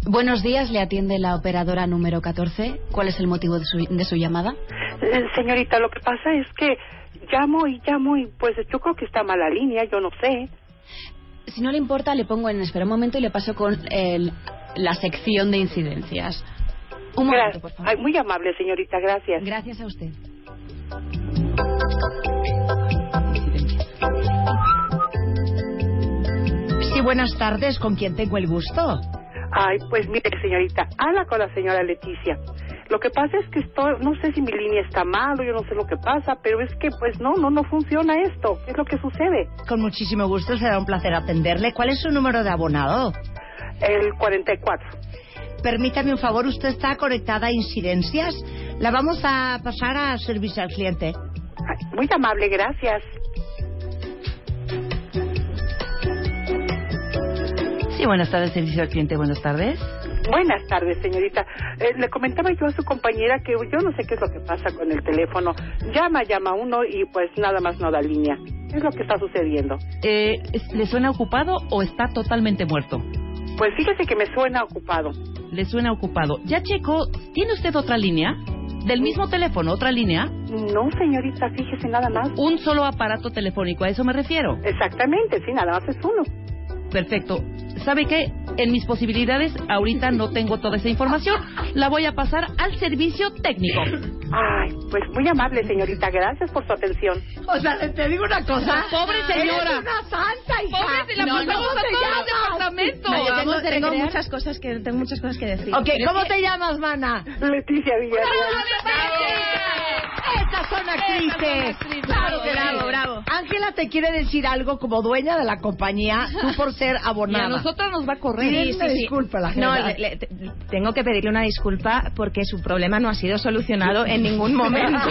Buenos días, le atiende la operadora número 14. ¿Cuál es el motivo de su, de su llamada? Eh, señorita, lo que pasa es que llamo y llamo y pues yo creo que está mala línea, yo no sé. Si no le importa, le pongo en espera un momento y le paso con el- la sección de incidencias. Un momento, por favor. Ay, muy amable, señorita, gracias. Gracias a usted. Buenas tardes. ¿Con quién tengo el gusto? Ay, pues mire, señorita, habla con la señora Leticia. Lo que pasa es que estoy, no sé si mi línea está mal o yo no sé lo que pasa, pero es que pues no, no, no funciona esto. ¿Qué es lo que sucede? Con muchísimo gusto, será un placer atenderle. ¿Cuál es su número de abonado? El 44. Permítame un favor, usted está conectada a incidencias. La vamos a pasar a servicio al cliente. Ay, muy amable, gracias. Sí, buenas tardes, servicio al cliente, buenas tardes. Buenas tardes, señorita. Eh, le comentaba yo a su compañera que yo no sé qué es lo que pasa con el teléfono. Llama, llama uno y pues nada más no da línea. ¿Qué es lo que está sucediendo? Eh, ¿es- ¿Le suena ocupado o está totalmente muerto? Pues fíjese que me suena ocupado. Le suena ocupado. Ya checo, ¿tiene usted otra línea? ¿Del mismo teléfono, otra línea? No, señorita, fíjese nada más. Un solo aparato telefónico, a eso me refiero. Exactamente, sí, nada más es uno. Perfecto. ¿Sabe qué? En mis posibilidades, ahorita no tengo toda esa información. La voy a pasar al servicio técnico. Ay, pues muy amable, señorita. Gracias por su atención. O sea, te digo una cosa. Pobre señora. Eres una santa, hija. Pobre, se la No, pasamos ¿cómo a te todos los llamas? departamentos. No, yo tengo, muchas cosas que tengo muchas cosas que decir. Ok, ¿cómo te llamas, mana? Leticia Villarreal. Estas son actrices. Claro que Bravo, bravo. Ángela te quiere decir algo como dueña de la compañía, tú por ser Y a nosotros nos va a correr. Sí, sí, disculpa, la No, gente. le- le- te- tengo que pedirle una disculpa porque su problema no ha sido solucionado en ningún momento.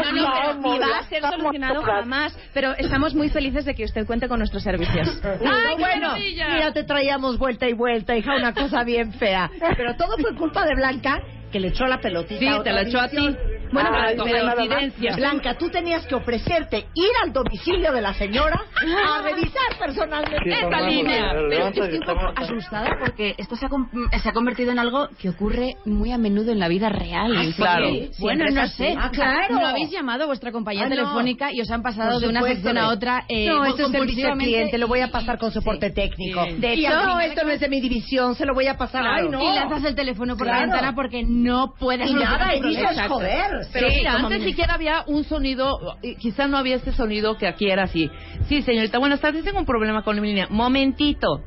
No, no, pero ni va a ser solucionado jamás. Pero estamos muy felices de que usted cuente con nuestros servicios. Ay, bueno, mira, te traíamos vuelta y vuelta, hija, una cosa bien fea. Pero todo fue culpa de Blanca, que le echó la pelotita. Sí, a te la echó a ti. Bueno, Ay, pero coincidencia. Blanca, tú tenías que ofrecerte ir al domicilio de la señora a revisar personalmente Esta línea. Pero estoy un poco asustada porque esto se ha, se ha convertido en algo que ocurre muy a menudo en la vida real. Ah, claro. Sí, Bueno, no sé. Ah, claro. ¿No habéis llamado a vuestra compañía Ah, no. telefónica y os han pasado de una sección a de- otra? eh, no, esto es servicio al cliente, lo voy a pasar con soporte técnico. Sí. De Y hecho, no, esto no es de mi división, se lo voy a pasar. Ay, no. Y lanzas el teléfono por la Claro. ventana porque no puedes Y nada, y dices, joder. Pero sí, antes siquiera había un sonido, quizá no había este sonido que aquí era así. Sí, señorita, buenas tardes, tengo un problema con mi línea. Momentito.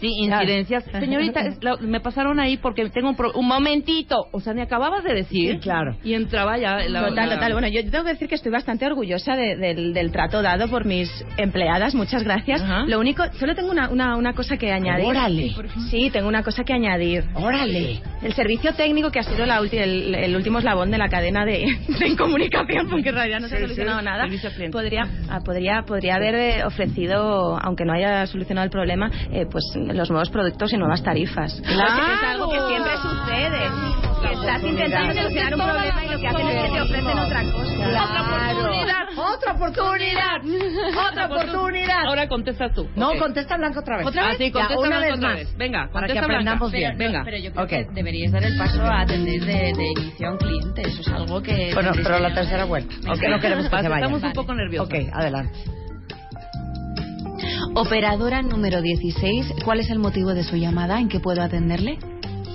Sí, incidencias. Señorita, es la- me pasaron ahí porque tengo un, pro- un momentito. O sea, me acababas de decir. Sí, claro. Y entraba ya la... Total, total. Bueno, yo tengo que decir que estoy bastante orgullosa de- del, del trato dado por mis empleadas. Muchas gracias. Ajá. Lo único, solo tengo una, una, una cosa que añadir. Órale. Sí, tengo una cosa que añadir. Órale. El servicio técnico que ha sido la ulti- el, el último eslabón de la cadena de, de comunicación, porque en realidad no se ha solucionado sí. nada, podría, ah, podría, podría haber eh, ofrecido, aunque no haya solucionado el problema, eh, pues los nuevos productos y nuevas tarifas. ¡Claro! Porque es algo que siempre sucede. Estás intentando solucionar un problema y lo que hacen es que te ofrecen otra cosa. Otra oportunidad. Otra oportunidad. Ahora contestas tú. No, contesta Blanca otra vez. ¿Otra vez? Ah, sí, Ya, contesta una Blanca vez otra más. vez. Venga, para que Blanca. aprendamos Pero- bien. Pero, yo creo Ok. que deberíais dar el paso a atender de, de inicio a un cliente. Eso es algo que. Bueno, pero la tercera vuelta. Venga. Ok, no queremos que se vaya. Estamos un poco nerviosos. Ok, adelante. Operadora número 16, ¿cuál es el motivo de su llamada? ¿En qué puedo atenderle?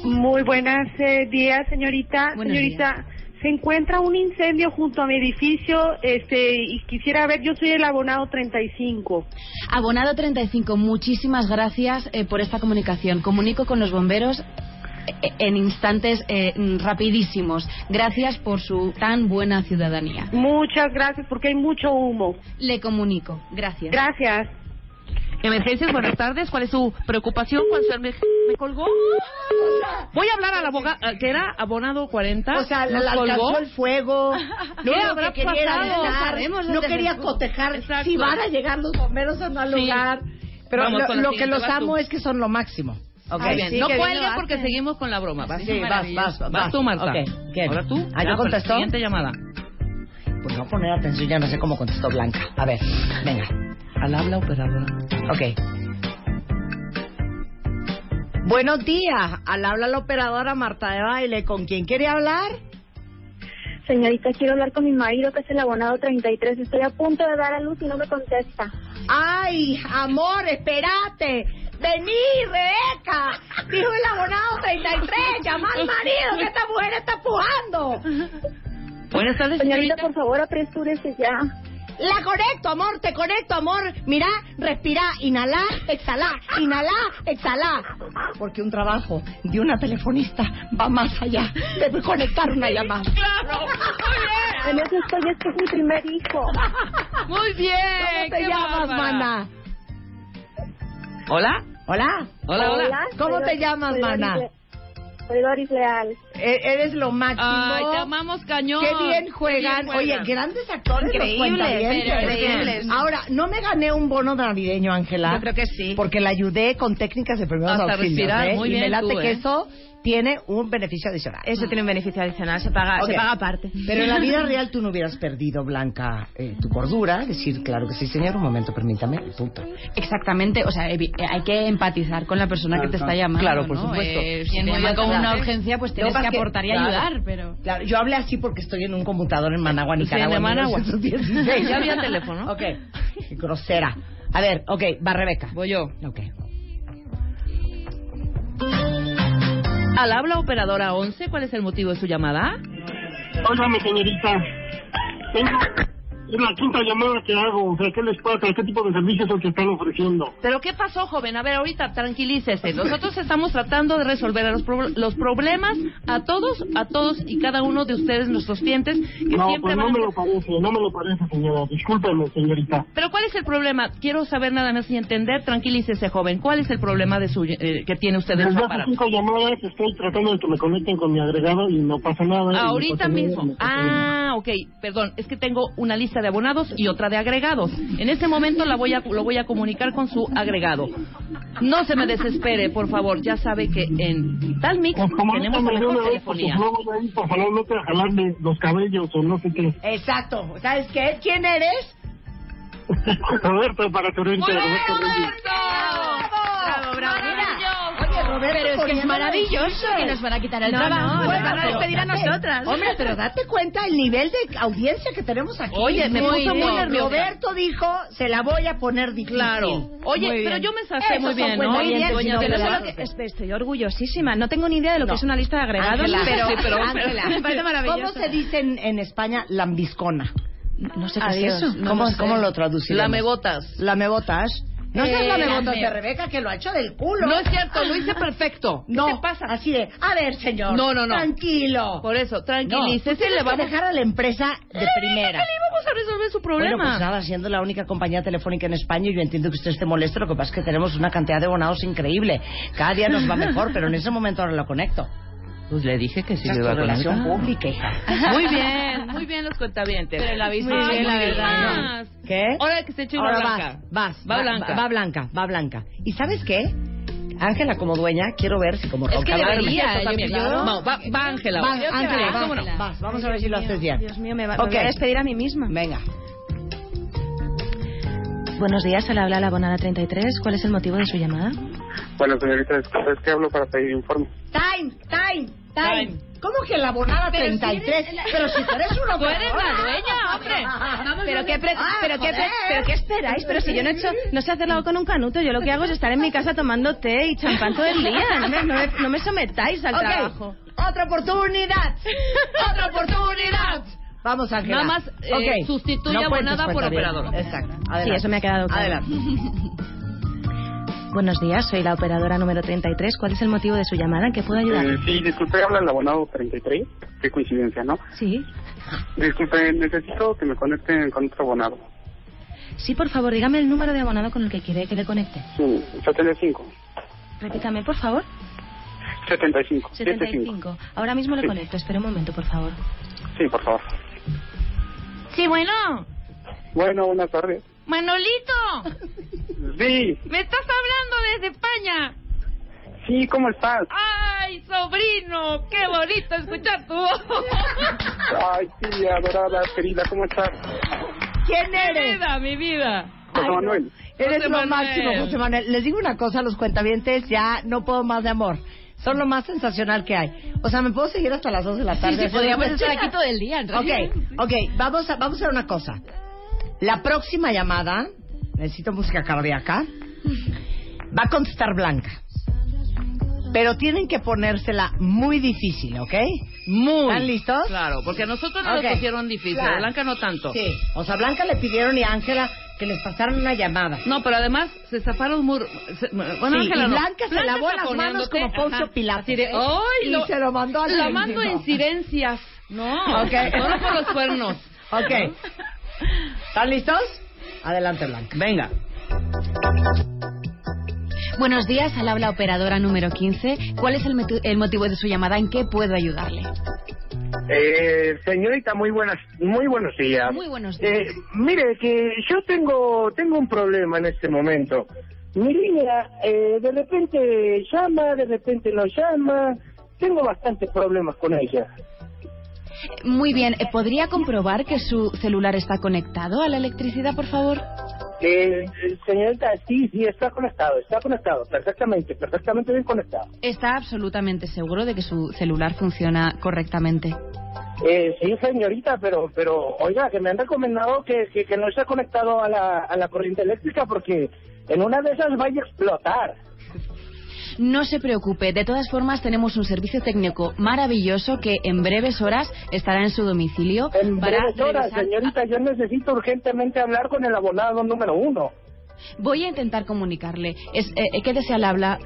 Muy buenos eh, días, señorita. Buenos señorita, se encuentra un incendio junto a mi edificio, este, y quisiera ver, yo soy el abonado 35. Abonado 35, muchísimas gracias eh, por esta comunicación. Comunico con los bomberos eh, en instantes eh, rapidísimos. Gracias por su tan buena ciudadanía. Muchas gracias, porque hay mucho humo. Le comunico. Gracias. Gracias. Emergencias, buenas tardes. ¿Cuál es su preocupación? ¿Cuál su ¿Me colgó? Voy a hablar al abogado, que era abonado 40. O sea, ¿Nos la colgó? alcanzó el fuego. ¿Qué No, habrá que quería pasado? avisar, no quería cotejar Exacto. si van a llegar los bomberos o no al Sí. lugar. Pero Vamos lo, que los tú. amo es que son lo máximo. Ok, Muy bien. sí, no cuelgue porque seguimos con la broma. vas, vas, vas. Vas tú, Marta. Ok, ¿quién? Ahora tú. Ah, ¿yo Ya, contesto? Siguiente llamada. Pues no poner atención, ya no sé cómo contestó Blanca. A ver, venga. Al habla operadora. Ok. Buenos días. Al habla la operadora Marta de Baile. ¿Con quién quiere hablar? Señorita, quiero hablar con mi marido, que es el abonado 33. Estoy a punto de dar a luz y no me contesta. Ay, amor, espérate. Vení, Rebeca. Dijo el abonado 33. Llama al marido, que esta mujer está pujando. Buenas tardes, Señorita, señorita. por favor, apresúrese ya. La conecto, amor, te conecto, amor. Mira, respira, inhala, exhala, inhala, exhala. Porque un trabajo de una telefonista va más allá de conectar una llamada. Claro. En eso estoy, este es mi primer hijo. Muy bien. ¿Cómo te llamas, bárbara. mana? Hola. Hola. Hola, hola. ¿Cómo te llamas, mana? Doris Leal. E- Eres lo máximo. Ay, te amamos cañón. Qué bien juegan. Qué bien Oye, grandes actores Increíbles, pero increíbles. Ahora, no me gané un bono navideño, Ángela. Yo creo que sí. Porque la ayudé con técnicas de primeros Hasta auxilios. respirar, ¿eh? muy y bien me late tú, que ¿eh? eso tiene un beneficio adicional. Eso tiene un beneficio adicional, se paga, se paga aparte. Pero en la vida real tú no hubieras perdido, Blanca, eh, tu cordura. Decir, claro que sí, señor, un momento, permítame. Punto. Exactamente, o sea, eh, hay que empatizar con la persona que te está llamando. Claro, por ¿no? supuesto. Eh, si te con una urgencia, pues tienes que aportar y claro, ayudar, pero. Claro, yo hablé así porque estoy en un computador en Managua, Sí, Nicaragua. en Managua. 1916. Ya había teléfono. Ok, grosera. A ver, ok, va Rebeca. Voy yo. Ok. Al habla operadora 11, ¿cuál es el motivo de su llamada? Óigame, señorita. Tengo... Es la quinta llamada que hago. O sea, ¿qué les pasa? ¿Qué tipo de servicios es el que están ofreciendo? ¿Pero qué pasó, joven? A ver, ahorita tranquilícese. Nosotros estamos tratando de resolver los, pro- los problemas a todos, a todos y cada uno de ustedes, nuestros clientes, que No, siempre pues van no a- me lo parece, no me lo parece, señora. Discúlpeme, señorita. Pero ¿cuál es el problema? Quiero saber nada más y entender. Tranquilícese, joven. ¿Cuál es el problema de su, eh, que tiene usted en Desde su aparato? cinco llamadas estoy tratando de que me conecten con mi agregado y no pasa nada. Ahorita pasa mismo. nada. Ah, ok. Perdón, es que tengo una lista de abonados y otra de agregados. En este momento la voy a, lo voy a comunicar con su agregado. No se me desespere, por favor. Ya sabe que en tal mix Pues como tenemos la mejor telefonía. por favor, no te jalarme los cabellos o no sé qué. Exacto. ¿Sabes qué? ¿Quién eres? Roberto para Torrente, Roberto Reyes. ¡Bravo, bravo! Roberto, Pero es que es maravilloso que nos van a quitar el No, trabajo. no, Bueno, van a despedir a nosotras. Hombre, pero date cuenta el nivel de audiencia que tenemos aquí. Oye, me Muy puso muy nerviosa. Roberto dijo, se la voy a poner difícil. Claro. Oye, pero yo me Esos muy bien, ¿no? estoy orgullosísima. No tengo ni idea de lo que es una lista de agregados, pero, sí, pero- Ángela, pero- me parece maravilloso. ¿Cómo se dice en, en España lambiscona? No sé qué Adiós. es eso. ¿Cómo, ¿Cómo lo traduciremos? Lamebotas. Lamebotas. No Eh, seas lamebotas lame- de Rebeca que lo ha hecho del culo. No es cierto, lo hice perfecto. ¿Qué No, te pasa? así de, a ver, señor. No, no, no. Tranquilo. Por eso, No, tranquilícese, tienes le que vamos dejar a la empresa de primera. ¿Qué le vamos a resolver su problema? Bueno, pues nada, siendo la única compañía telefónica en España, yo entiendo que usted esté molesto, lo que pasa es que tenemos una cantidad de abonados increíble. Cada día nos va mejor, pero en ese momento ahora lo conecto. Pues le dije que sí Esa le iba a relación pública, hija. Muy bien, muy bien los cuentavientes. Pero la viste bien, la verdad. más. ¿Qué? Ahora que se eche una blanca. vas, vas, Va blanca. Va, blanca, va blanca. ¿Y sabes qué? Ángela, como dueña, quiero ver si como Es que debería, yo- yo- No, va- va Ángela. Va, Ángela, va, va, ¿cómo no? vas, vamos a ver si lo haces bien. Dios mío, me, va, me Ok. voy a despedir a mí misma. Venga. Buenos días, se le habla la abonada 33. ¿Cuál es el motivo de su llamada? Bueno, señorita, es que hablo para pedir informe. Time, time, time. ¿Cómo que la abonada Pero si 33? eres la- Pero si tú eres una Tú eres la dueña, hombre. Pero qué, pre- Ah, pero, qué pre- pero qué esperáis, pero si yo no he hecho, no sé hacerlo con un canuto, yo lo que hago es estar en mi casa tomando té y champán todo el día. No me, no me- no me sometáis al trabajo. Otra oportunidad. Otra oportunidad. Vamos, Ángela. Nada más, eh, Ok. sustituye No cuentes abonada por cuenta bien. operador. Exacto. Sí, eso me ha quedado claro. Adelante. Buenos días, soy la operadora número 33. ¿Cuál es el motivo de su llamada? ¿En qué puedo ayudar? Eh, sí, disculpe, habla el abonado 33. Qué coincidencia, ¿no? Sí. Disculpe, necesito que me conecten con otro abonado. Sí, por favor, dígame el número de abonado con el que quiere que le conecte. Sí, 75. Repítame, por favor. 75. 75. 75. Ahora mismo le Sí. conecto. Espera un momento, por favor. Sí, por favor. Sí, bueno. Bueno, buenas tardes. Manolito, Sí, me estás hablando desde España. sí, ¿cómo estás? Ay, sobrino, qué bonito escuchar tu voz. Ay, sí, adorada, querida, ¿cómo estás? ¿Quién Mi eres? vida, mi vida. José Ay, no. Manuel. Eres José lo Manuel. máximo, José Manuel. Les digo una cosa a los cuentavientes, ya no puedo más de amor. Son lo más sensacional que hay. O sea, me puedo seguir hasta las 2 de la tarde. sí, haciendo podríamos esta estar aquí todo el día, en realidad. Ok, ok, vamos a, vamos a hacer una cosa. La próxima llamada, necesito música cardíaca, va a contestar Blanca. Pero tienen que ponérsela muy difícil, ¿ok? Muy. ¿Están listos? Claro, porque a nosotros nos Ok. lo pusieron difícil, Claro. a Blanca no tanto. Sí. O sea, Blanca le pidieron y a Ángela que les pasaran una llamada. No, pero además se zafaron muy... se- bueno, Sí, Ángela y no. Blanca se lavó las manos como Poncio de, ¿eh? ¡ay! Y lo- se lo mandó al La mando ¿no? incidencias. No, Ok. solo por los cuernos. Ok. ¿Están listos? Adelante, Blanca. Venga. Buenos días, al habla operadora número 15. ¿Cuál es el, el motivo de su llamada? ¿En qué puedo ayudarle? Eh, señorita, muy buenas, muy buenos días. Muy buenos días. Eh, mire, que yo tengo, tengo un problema en este momento. Mi línea, eh, de repente llama, de repente no llama. Tengo bastantes problemas con ella. Muy bien, eh, ¿podría comprobar que su celular está conectado a la electricidad, por favor? Eh, eh, señorita, sí, sí, está conectado, está conectado, perfectamente, perfectamente bien conectado. ¿Está absolutamente seguro de que su celular funciona correctamente? Eh, sí, señorita, pero, pero, oiga, que me han recomendado que, que, que no esté conectado a la, a la corriente eléctrica porque en una de esas vaya a explotar. No se preocupe, de todas formas tenemos un servicio técnico maravilloso que en breves horas estará en su domicilio En para breves horas, revisar- señorita, yo necesito urgentemente hablar con el abonado número uno. Voy a intentar comunicarle. Es, eh, eh, quédese al habla.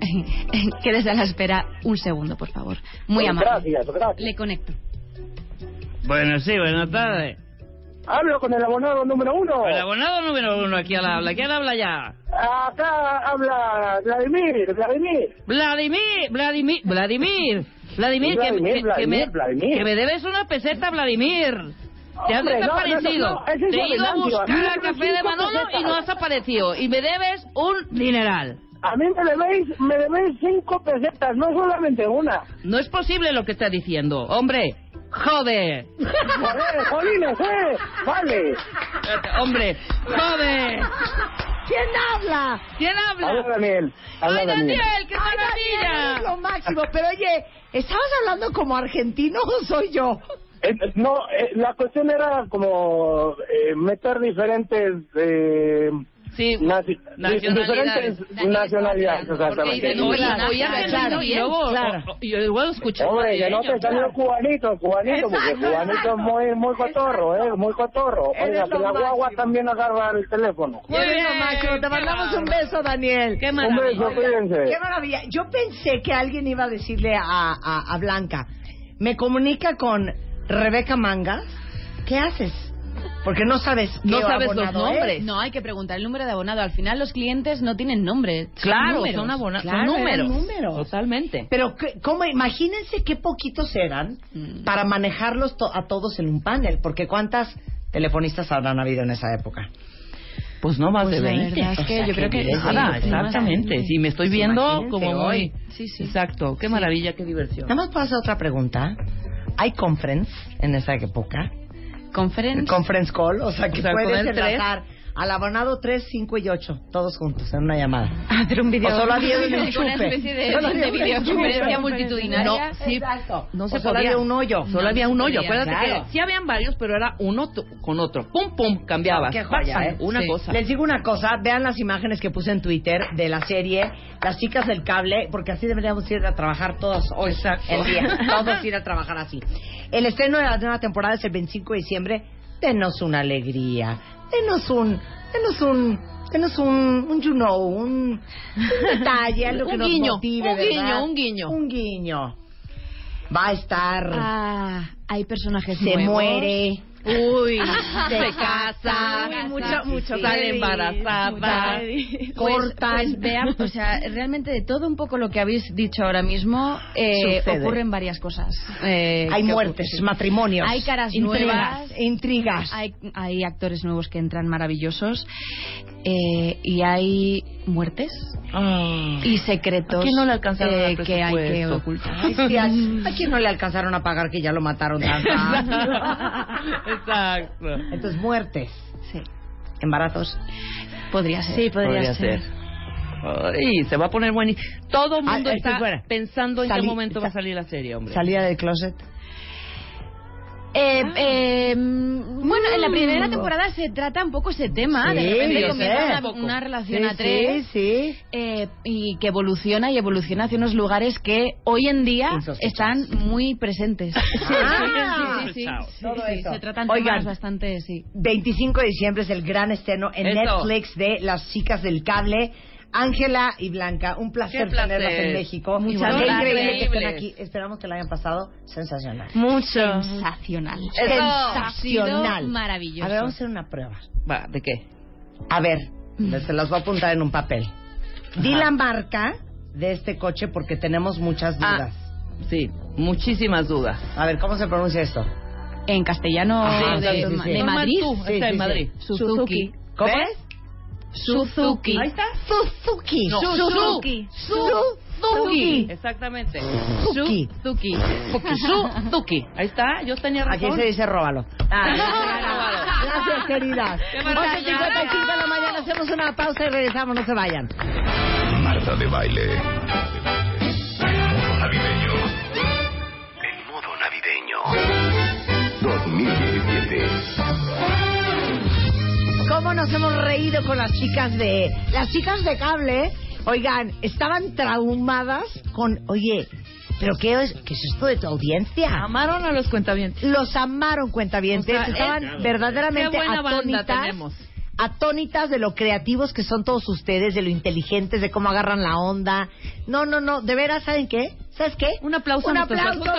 quédese a la espera un segundo, por favor. Muy Pues amable. gracias, gracias. Le conecto. Bueno, sí, buenas tardes. Hablo con el abonado número uno. El abonado número uno aquí al habla. ¿Quién habla ya? Acá habla Vladimir, Vladimir. Vladimir, Vladimir, Vladimir, Vladimir, que, Vladimir, que- Vladimir, me, Vladimir. que me debes una peseta, Vladimir. Te has no, desaparecido. no, no, Te he ido a buscar a café de Manolo y no has aparecido. Y me debes un dineral. A mí me debéis, me debéis cinco pesetas, no solamente una. No es posible lo que está diciendo. Hombre, Jode. Joder, jolines, eh. Vale. Espérate, Hombre, jode. ¿Quién habla? ¿Quién habla? Habla Daniel. Habla ¡Ay, Daniel. Daniel, qué Ay, Daniel, maravilla! eres lo máximo. Pero oye, ¿estabas hablando como argentino o soy yo? Eh, eh, no, eh, la cuestión era como eh, meter diferentes... Sí, naci- nacionalidades. diferentes nacionalidades, exactamente. dicen, oye, Claro, oye, claro, y luego, claro. y luego escuchamos Hombre, que no te salió claro. cubanito, cubanito, porque cubanito es muy, muy cotorro, eh, muy cotorro. Oiga, que la guagua también agarra el teléfono. Muy bien. Te mandamos un beso, Daniel. Qué Un maravilla. beso, cuídense. Qué maravilla. Yo pensé que alguien iba a decirle a, a, a Blanca, me comunica con Rebeca Mangas, ¿qué haces? Porque no sabes qué No sabes los es. nombres. No, hay que preguntar el número de abonado. Al final los clientes no tienen nombre. son Claro, números. son, abona- son Claro, eran números. números. Totalmente. Pero, ¿qué- ¿cómo? Imagínense qué poquitos eran Mm. para manejarlos to- a todos en un panel. Porque ¿cuántas telefonistas habrán habido en esa época? Pues no más Pues de la 20. verdad es que yo creo que sí, Nada, sí, exactamente. sí. Sí, me estoy viendo como hoy. Sí, sí. Exacto. Qué maravilla, qué diversión. Nada más puedo hacer otra pregunta. ¿Hay conference en esa época? Conference. Conference call, o sea que O sea, puedes enlazar al abonado 3, 5 y 8, todos juntos en una llamada. Hacer un video. O solo había un Una especie de, Solo de videoconferencia multitudinaria. No, sí. Exacto. No O se solo podía. había un hoyo. Solo había un hoyo. podía. Acuérdate Claro. que sí habían varios, pero era uno con otro. Pum, pum, cambiabas. Qué joya, Pam, ¿eh? Una Sí. cosa. Les digo una cosa, vean las imágenes que puse en Twitter de la serie Las chicas del cable, porque así deberíamos ir a trabajar todos hoy Exacto. el día. Todos ir a trabajar así. El estreno de la nueva temporada es el 25 de diciembre. Denos una alegría. Denos un... Denos un... Denos un, un you know, un, un detalle, algo que Un nos guiño, motive, un guiño, ¿verdad? un guiño. Un guiño. Va a estar... Ah, hay personajes se nuevos. muere. Uy, Se se casa, Uy, mucho, mucho, sí. sale embarazada. Cortan. pues vean, o sea, realmente de todo un poco lo que habéis dicho ahora mismo, eh, ocurren varias cosas. Eh, Hay muertes, matrimonios. Hay caras intrigas, nuevas. Intrigas. Hay, hay actores nuevos que entran maravillosos eh, y hay muertes y secretos ¿A quién no le alcanzaron eh, que hay que ocultar. Ay, sí, ¿a, a quién no le alcanzaron a pagar que ya lo mataron tan rápido? Exacto. Entonces, muertes. Sí, Embarazos. podría ser. Sí, Podría ser. Ay, se va a poner buenísimo. Todo el Ah, mundo es está pensando en Salí- qué momento va a sa- salir la serie, hombre. Salida del closet. Eh, eh, bueno, en la primera temporada se trata un poco ese tema. Sí, de repente comienza una, una relación Sí, a tres. Sí, sí. eh, y que evoluciona y evoluciona hacia unos lugares que hoy en día están muy presentes. Ah, sí, sí, sí, sí, todo sí, eso. se tratan Oigan. temas bastante, sí. 25 de diciembre es el gran estreno en Eso. Netflix de Las chicas del cable. Ángela y Blanca, un placer, placer. tenerlas en México. Muchas Qué gracias. increíble que estén aquí. Esperamos que la hayan pasado sensacional. Mucho. Sensacional. Sensacional. Ha sido maravilloso. A ver, vamos a hacer una prueba. Va, ¿de qué? A ver, se las voy a apuntar en un papel. Di la marca de este coche porque tenemos muchas dudas. Sí, muchísimas dudas. A ver, ¿cómo se pronuncia esto? En castellano Ah, de, sí, sí, sí. de Madrid. tú, Sí, está sí, en Madrid. Suzuki. ¿Cómo ¿Ves? es? Suzuki. Ahí está. Suzuki. No, Suzuki. Suzuki. Exactamente. Suzuki. Suzuki. Suzuki. Ahí está, yo tenía razón. Aquí se dice róbalo. Ah, Gracias, queridas. Qué maravilla. 11.55 de la mañana. Hacemos una pausa y regresamos. No se vayan. Marta de baile. En modo navideño. En modo navideño. 2017. ¿Cómo nos hemos reído con las chicas de... Las chicas de cable, oigan, estaban traumadas con... Oye, ¿pero qué es, qué es esto de tu audiencia? Amaron a los cuentavientes. Los amaron, cuentavientes. O sea, estaban es- verdaderamente atónitas. Atónitas de lo creativos que son todos ustedes, de lo inteligentes, de cómo agarran la onda. No, no, no, de veras, ¿saben qué? ¿Sabes qué? Un aplauso Un aplauso. ¡bravo!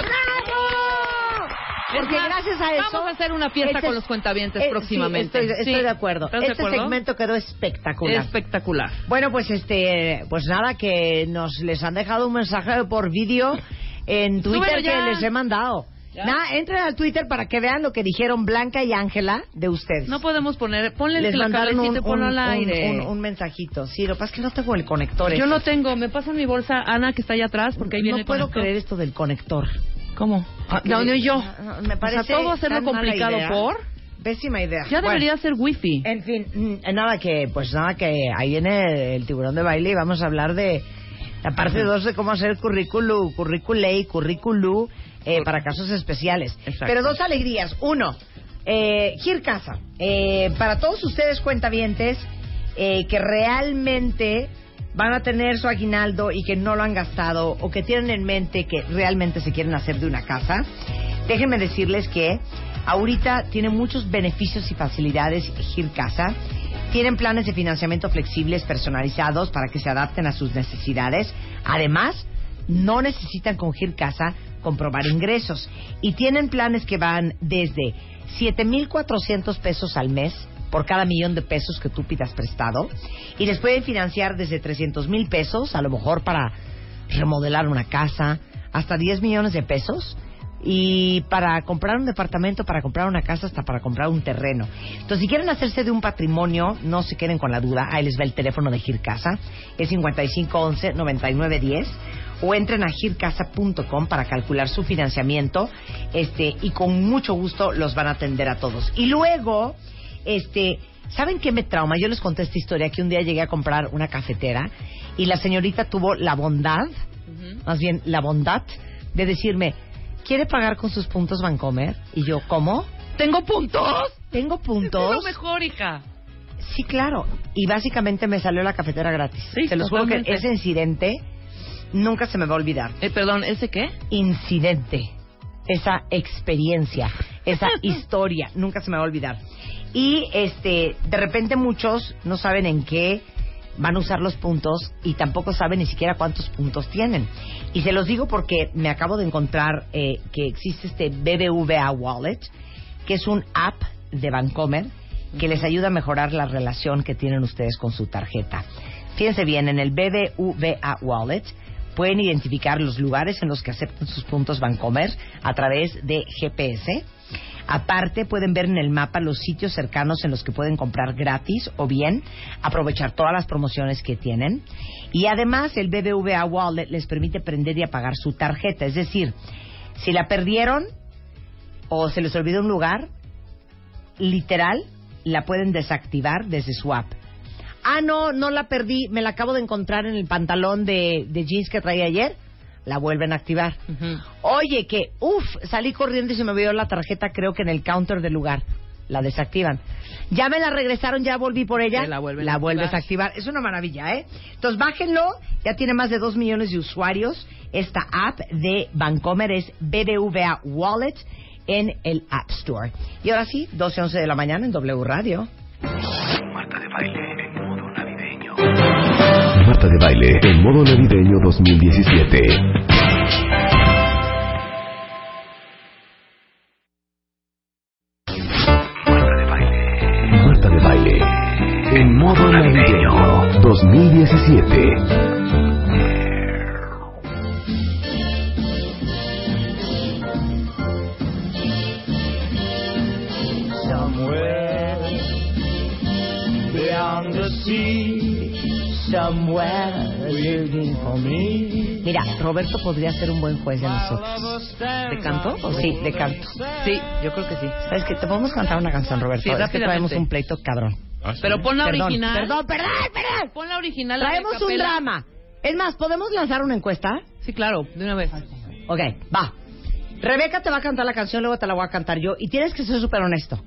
Porque Es más, gracias a eso... Vamos a hacer una fiesta este con los cuentavientes eh, sí, próximamente. estoy, estoy Sí. de acuerdo. ¿Estás de Este acuerdo? segmento quedó espectacular. Espectacular. Bueno, pues este, pues nada, que nos les han dejado un mensaje por vídeo en Twitter que les he mandado. Nada, entren al Twitter para que vean lo que dijeron Blanca y Ángela de ustedes. No podemos poner, ponle les el mandaron un, un- al aire. un- un mensajito. Sí, lo que pasa es que no tengo el conector. Yo ese. no tengo, me pasan mi bolsa Ana que está allá atrás porque ahí viene no puedo creer esto del conector. ¿Cómo? Ah, no, no, yo. Me parece O sea, todo hacerlo complicado por... Pésima idea. Ya Bueno, debería ser wifi. En fin, mm, nada que, pues nada que ahí viene el tiburón de baile y vamos a hablar de la parte 2 de cómo hacer currículum, curriculei, currículum eh, para casos especiales. Pero dos alegrías. Uno, eh, Gir Casa. Eh, para todos ustedes cuentavientes eh, que realmente van a tener su aguinaldo y que no lo han gastado o que tienen en mente que realmente se quieren hacer de una casa, déjenme decirles que ahorita tiene muchos beneficios y facilidades Gir Casa. Tienen planes de financiamiento flexibles personalizados para que se adapten a sus necesidades. Además, no necesitan con Gir Casa comprobar ingresos. Y tienen planes que van desde 7,400 pesos al mes por cada millón de pesos que tú pidas prestado. Y les pueden financiar desde 300 mil pesos, a lo mejor para remodelar una casa, hasta 10 millones de pesos. Y para comprar un departamento, para comprar una casa, hasta para comprar un terreno. Entonces, si quieren hacerse de un patrimonio, no se queden con la duda. Ahí les va el teléfono de Gircasa. Es 5511-9910. O entren a gircasa.com para calcular su financiamiento. Este, y con mucho gusto los van a atender a todos. Y luego, este, ¿saben qué me trauma? Yo les conté esta historia que un día llegué a comprar una cafetera y la señorita tuvo la bondad, más bien la bondad, de decirme, ¿quiere pagar con sus puntos Vancomer? Y yo, ¿cómo? ¿Tengo puntos? ¿Tengo puntos? Es lo mejor, hija. Sí, claro. Y básicamente me salió la cafetera gratis. Sí, Se los juro que ese incidente nunca se me va a olvidar. Eh, perdón, ¿ese qué? Incidente. Esa experiencia, esa historia, nunca se me va a olvidar. Y este, de repente muchos no saben en qué van a usar los puntos y tampoco saben ni siquiera cuántos puntos tienen. Y se los digo porque me acabo de encontrar eh, que existe este BBVA Wallet, que es un app de Bancomer que les ayuda a mejorar la relación que tienen ustedes con su tarjeta. Fíjense bien, en el BBVA Wallet pueden identificar los lugares en los que aceptan sus puntos Bancomer a través de GPS. Aparte, pueden ver en el mapa los sitios cercanos en los que pueden comprar gratis o bien aprovechar todas las promociones que tienen. Y además, el BBVA Wallet les permite prender y apagar su tarjeta. Es decir, si la perdieron o se les olvidó un lugar, literal, la pueden desactivar desde su app. Ah, no, no la perdí, me la acabo de encontrar en el pantalón de, de jeans que traía ayer. La vuelven a activar. Oye, que, uff, salí corriendo y se me olvidó la tarjeta, creo que en el counter del lugar. La desactivan. Ya me la regresaron, ya volví por ella. La vuelven a vuelves a activar. Es una maravilla, ¿eh? Entonces, bájenlo. Ya tiene más de dos millones de usuarios. Esta app de Bancomer es BBVA Wallet en el App Store. Y ahora sí, 12 11 de la mañana en W Radio. Marta de baile. Marta de baile en modo navideño 2017. Marta de baile en modo navideño 2017. Mira, Roberto podría ser un buen juez de nosotros. ¿De canto? Sí, de canto. Sí, yo creo que sí. ¿Sabes qué? Te podemos cantar una canción, Roberto. Sí, es que traemos un pleito cabrón. Pero pon la Perdón, original. Perdón, perdón, perdón. Pon la original. Traemos un drama. Es más, ¿podemos lanzar una encuesta? Sí, claro, de una vez. Ok, va. Rebeca te va a cantar la canción, luego te la voy a cantar yo. Y tienes que ser súper honesto.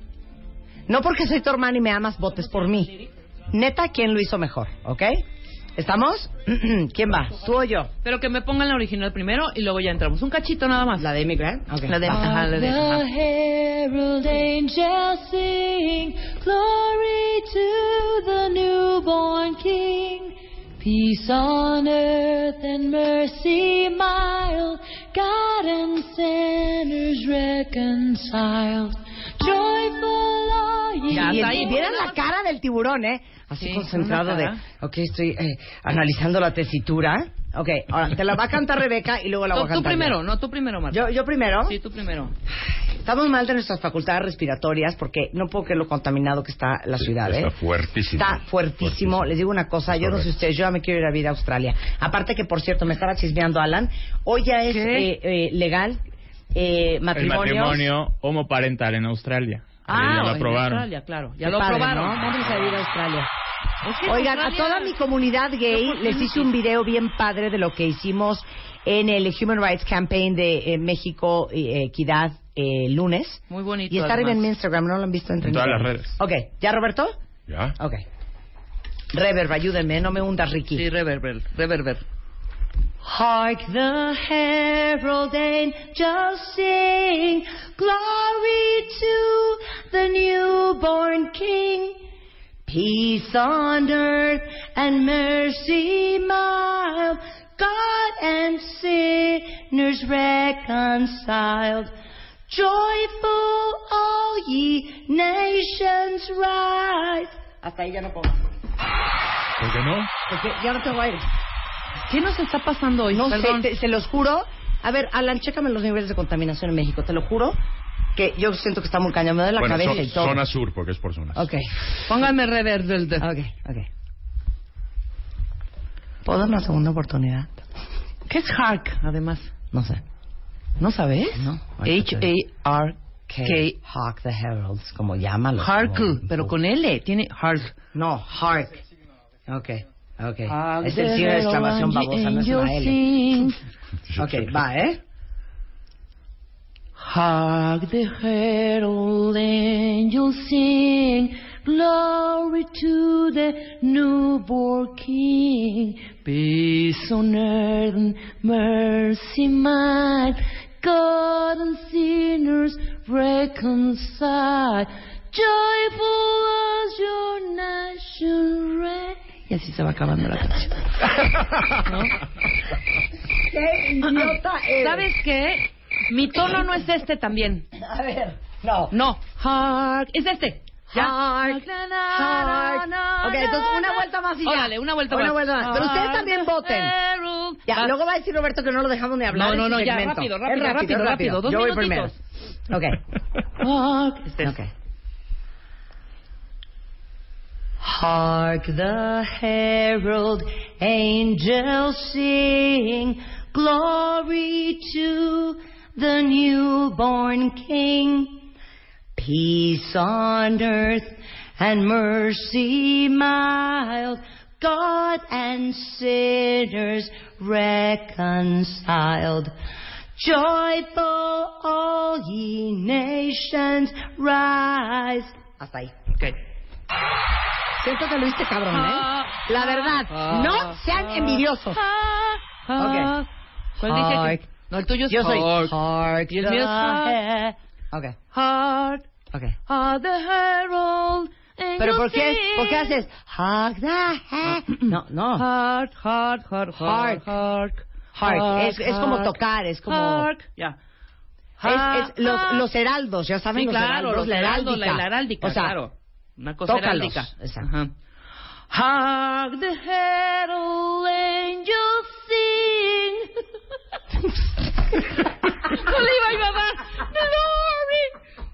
No porque soy tu hermana y me amas, votes por mí. Neta, ¿quién lo hizo mejor? ¿Ok? ¿Estamos? ¿Quién va? ¿Tú o yo? Pero que me pongan la original primero y luego ya entramos. Un cachito nada más. ¿La de Amy Grant? Ok, La de, ajá, la de, ajá. The herald angels sing, Glory to the newborn King. Peace on earth and mercy mild, God and sinners reconciled. Y, vieron la cara del tiburón, ¿eh? Así Sí, concentrado de, ok, estoy eh, analizando la tesitura. Ok, ahora te la va a cantar Rebeca y luego la voy No, a tú cantar. primero, yo. no, tú primero, Marta. ¿Yo, yo primero. Sí, tú primero. Estamos mal de nuestras facultades respiratorias porque no puedo creer lo contaminado que está la ciudad, ¿eh? Está fuertísimo. Está fuertísimo. Les digo una cosa, yo no sé ustedes, yo ya me quiero ir a vivir a Australia. Aparte que, por cierto, me estaba chismeando Alan, hoy ya es eh, eh, legal eh, El matrimonios. matrimonio homoparental en Australia. Ah, ya lo en aprobaron. Australia, claro. Ya Qué lo padre, aprobaron. ¿no? Vamos a ir a Australia. En Oigan, a toda mi comunidad gay les hice un video bien padre de lo que hicimos en el Human Rights Campaign de eh, México eh, Equidad eh, lunes. Muy bonito. Y está arriba en mi. Instagram, ¿no lo han visto? En todas las redes. Ok, ¿ya Roberto? ¿Ya? Ok. Reverb, ayúdenme, no me hundas, Ricky. Sí, reverber, reverber. Hark the herald angels sing, glory to the newborn King. Peace on earth and mercy mild, God and sinners reconciled. Joyful all ye nations rise. Hasta ahí ya no puedo. ¿Por qué no? Porque ya no tengo aire. ¿Qué nos está pasando hoy? No Perdón. sé, te- se los juro. A ver, Alan, chécame los niveles de contaminación en México. Te lo juro que yo siento que está muy cañón. Me da la bueno, cabeza zo- y todo. zona sur, porque es por zonas. Ok. Pónganme reverber. Ok, ok. ¿Puedo dar una segunda oportunidad? ¿Qué es Hark, además? No sé. ¿No sabes? No. H-A-R-K. Hark the Heralds, como llámalo. Hark, como- pero con L. Tiene Hark. No, Hark. Ok, ok. Hark es the el signo de exclamación babosa, no es una L. Ok, va, ¿eh? Hark the herald angels sing, glory to the newborn King. Peace on earth and mercy mild, God and sinners reconcile. Joyful as your nation reigns. Y así se va acabando la canción. ¿No? ¡Qué idiota eres! ¿Sabes qué? Mi tono no es este también. A ver, no. No. Hark. Es este. Ya. Hark, hark. Ok, entonces una vuelta más y ya. Órale, una vuelta Una más. vuelta más. Pero ustedes también voten. Ya, Ah. luego va a decir Roberto que no lo dejamos ni hablar. No, no, no, ya, rápido, rápido, rápido, rápido. Dos Yo voy primero. Ok. Hark. Este es. Ok. Hark the herald angels sing, glory to the newborn King. Peace on earth and mercy mild, God and sinners reconciled. Joyful all ye nations rise. I say, ahí. Ok. Siento que lo hiciste cabrón, ¿eh? La verdad, Ah. no sean envidiosos. Hark. ¿Cuál dice Hark. que- No, el tuyo es Yo soy. Y el mío es. Ok, ok. Hark the herald. Pero ¿por qué, ¿por qué sing. haces Hark the he- No, no. Hark, hark, hark, Hark. hark, hark. Hark. Es, es como tocar, es como... Hark. Ya. Es, es los, los heraldos, ya saben Sí, los claro, heraldos, los la heraldos, la heráldica, o sea, claro. Una cosa tócalos. heráldica. Hark the herald angels sing. no le iba a dar. Glory.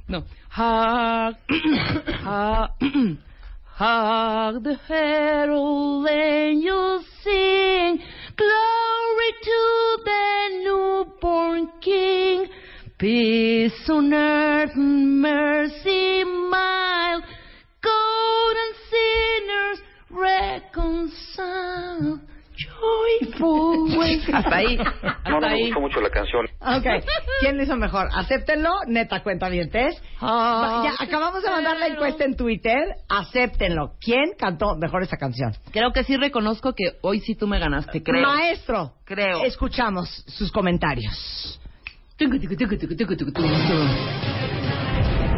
No. Hark. hark. Hark the herald angels sing. Glory to the newborn King. Peace on earth and mercy reconcile. Joyful way. Hasta ahí. Hasta No, no me ahí. gustó mucho la canción. Ok, ¿quién lo hizo mejor? Acéptenlo, neta cuenta bien, Ya, acabamos de mandar la encuesta en Twitter. Acéptenlo. ¿Quién cantó mejor esa canción? Creo que sí reconozco que hoy sí tú me ganaste, creo. Maestro, Creo. escuchamos sus comentarios.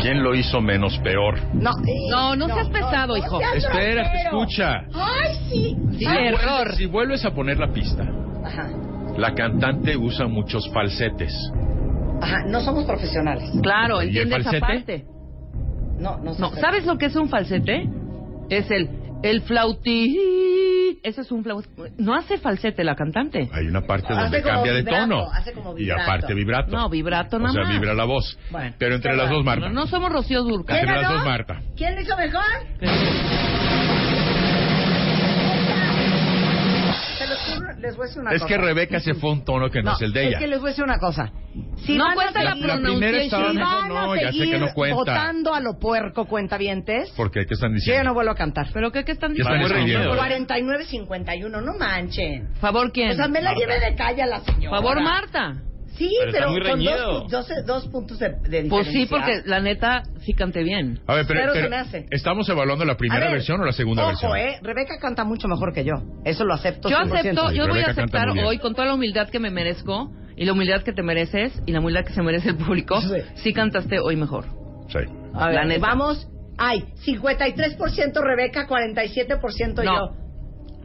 ¿Quién lo hizo menos peor? No, No, no seas pesado, hijo. seas Espera, escucha. ¡Ay, sí! Si error. vuelves- Si vuelves a poner la pista, Ajá, la cantante usa muchos falsetes. ajá, no somos profesionales. Claro, ¿Y el entiende esa falsete? parte. No, no, No. ¿sabes lo que es un falsete? Es el el flauti. Ese es un flauti. No hace falsete la cantante. Hay una parte Hace donde como cambia de tono. hace como Y vibrato. aparte vibrato. No, vibrato o nada sea, más. vibra la voz. Bueno, Pero entre qué las va. dos, Marta. No, no somos Rocío Durcal. Entre ¿Quién las dos, Marta. ¿Quién lo hizo mejor? Se les voy a decir una Es cosa. que Rebeca se fue a un tono que no, es el de ella. Es que les voy a decir una cosa. Si No van a cuenta la La primera si van no, a ya sé seguir que no cuenta. votando a lo puerco cuentavientes, ¿Por qué? ¿Qué están yo ya diciendo? no vuelvo a cantar. ¿Pero qué, qué están ¿Qué están diciendo? escribiendo? 49-51, no manchen. ¿Favor quién? O sea, me la lleve de calle a la señora. ¿Favor Marta? Sí, Pero está pero, muy con reñido. dos, dos, dos puntos de, de Pues sí, diferencia. porque la neta sí canté bien. A ver, pero, pero. ¿estamos evaluando la primera ver, versión o la segunda ojo, versión? eh, Rebeca canta mucho mejor que yo. Eso lo acepto. Yo 100%. acepto, yo voy a aceptar hoy con toda la humildad que me merezco y la humildad que te mereces y la humildad que se merece el público. Sí cantaste hoy mejor. Sí. A ver, La neta. vamos. Ay, 53% Rebeca, 47% No. yo.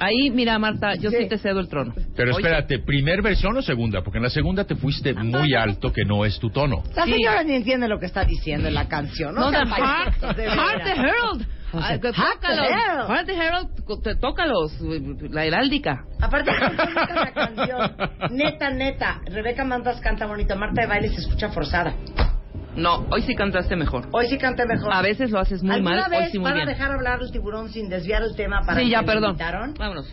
Ahí, mira, Marta, yo sí, Sí. te cedo el trono. Pero espérate, ¿primer versión o segunda? Porque en la segunda te fuiste muy alto, que no es tu tono. La Sí. señora ni entiende lo que está diciendo en la canción. No, No, the Heart, Heart the. Herald. Ay, que Heart the tócalos. Herald. Heart the Herald, co- te- tócalos. La heráldica. Aparte, la canción. Neta, neta. Rebeca Mandas canta bonito. Marta de baile se escucha forzada. No, hoy sí cantaste mejor. Hoy sí canta mejor. A veces lo haces muy ¿Alguna mal, vez hoy sí muy van bien. a dejar hablar el tiburón sin desviar el tema para Sí, que ya, me perdón. invitaron? Vámonos.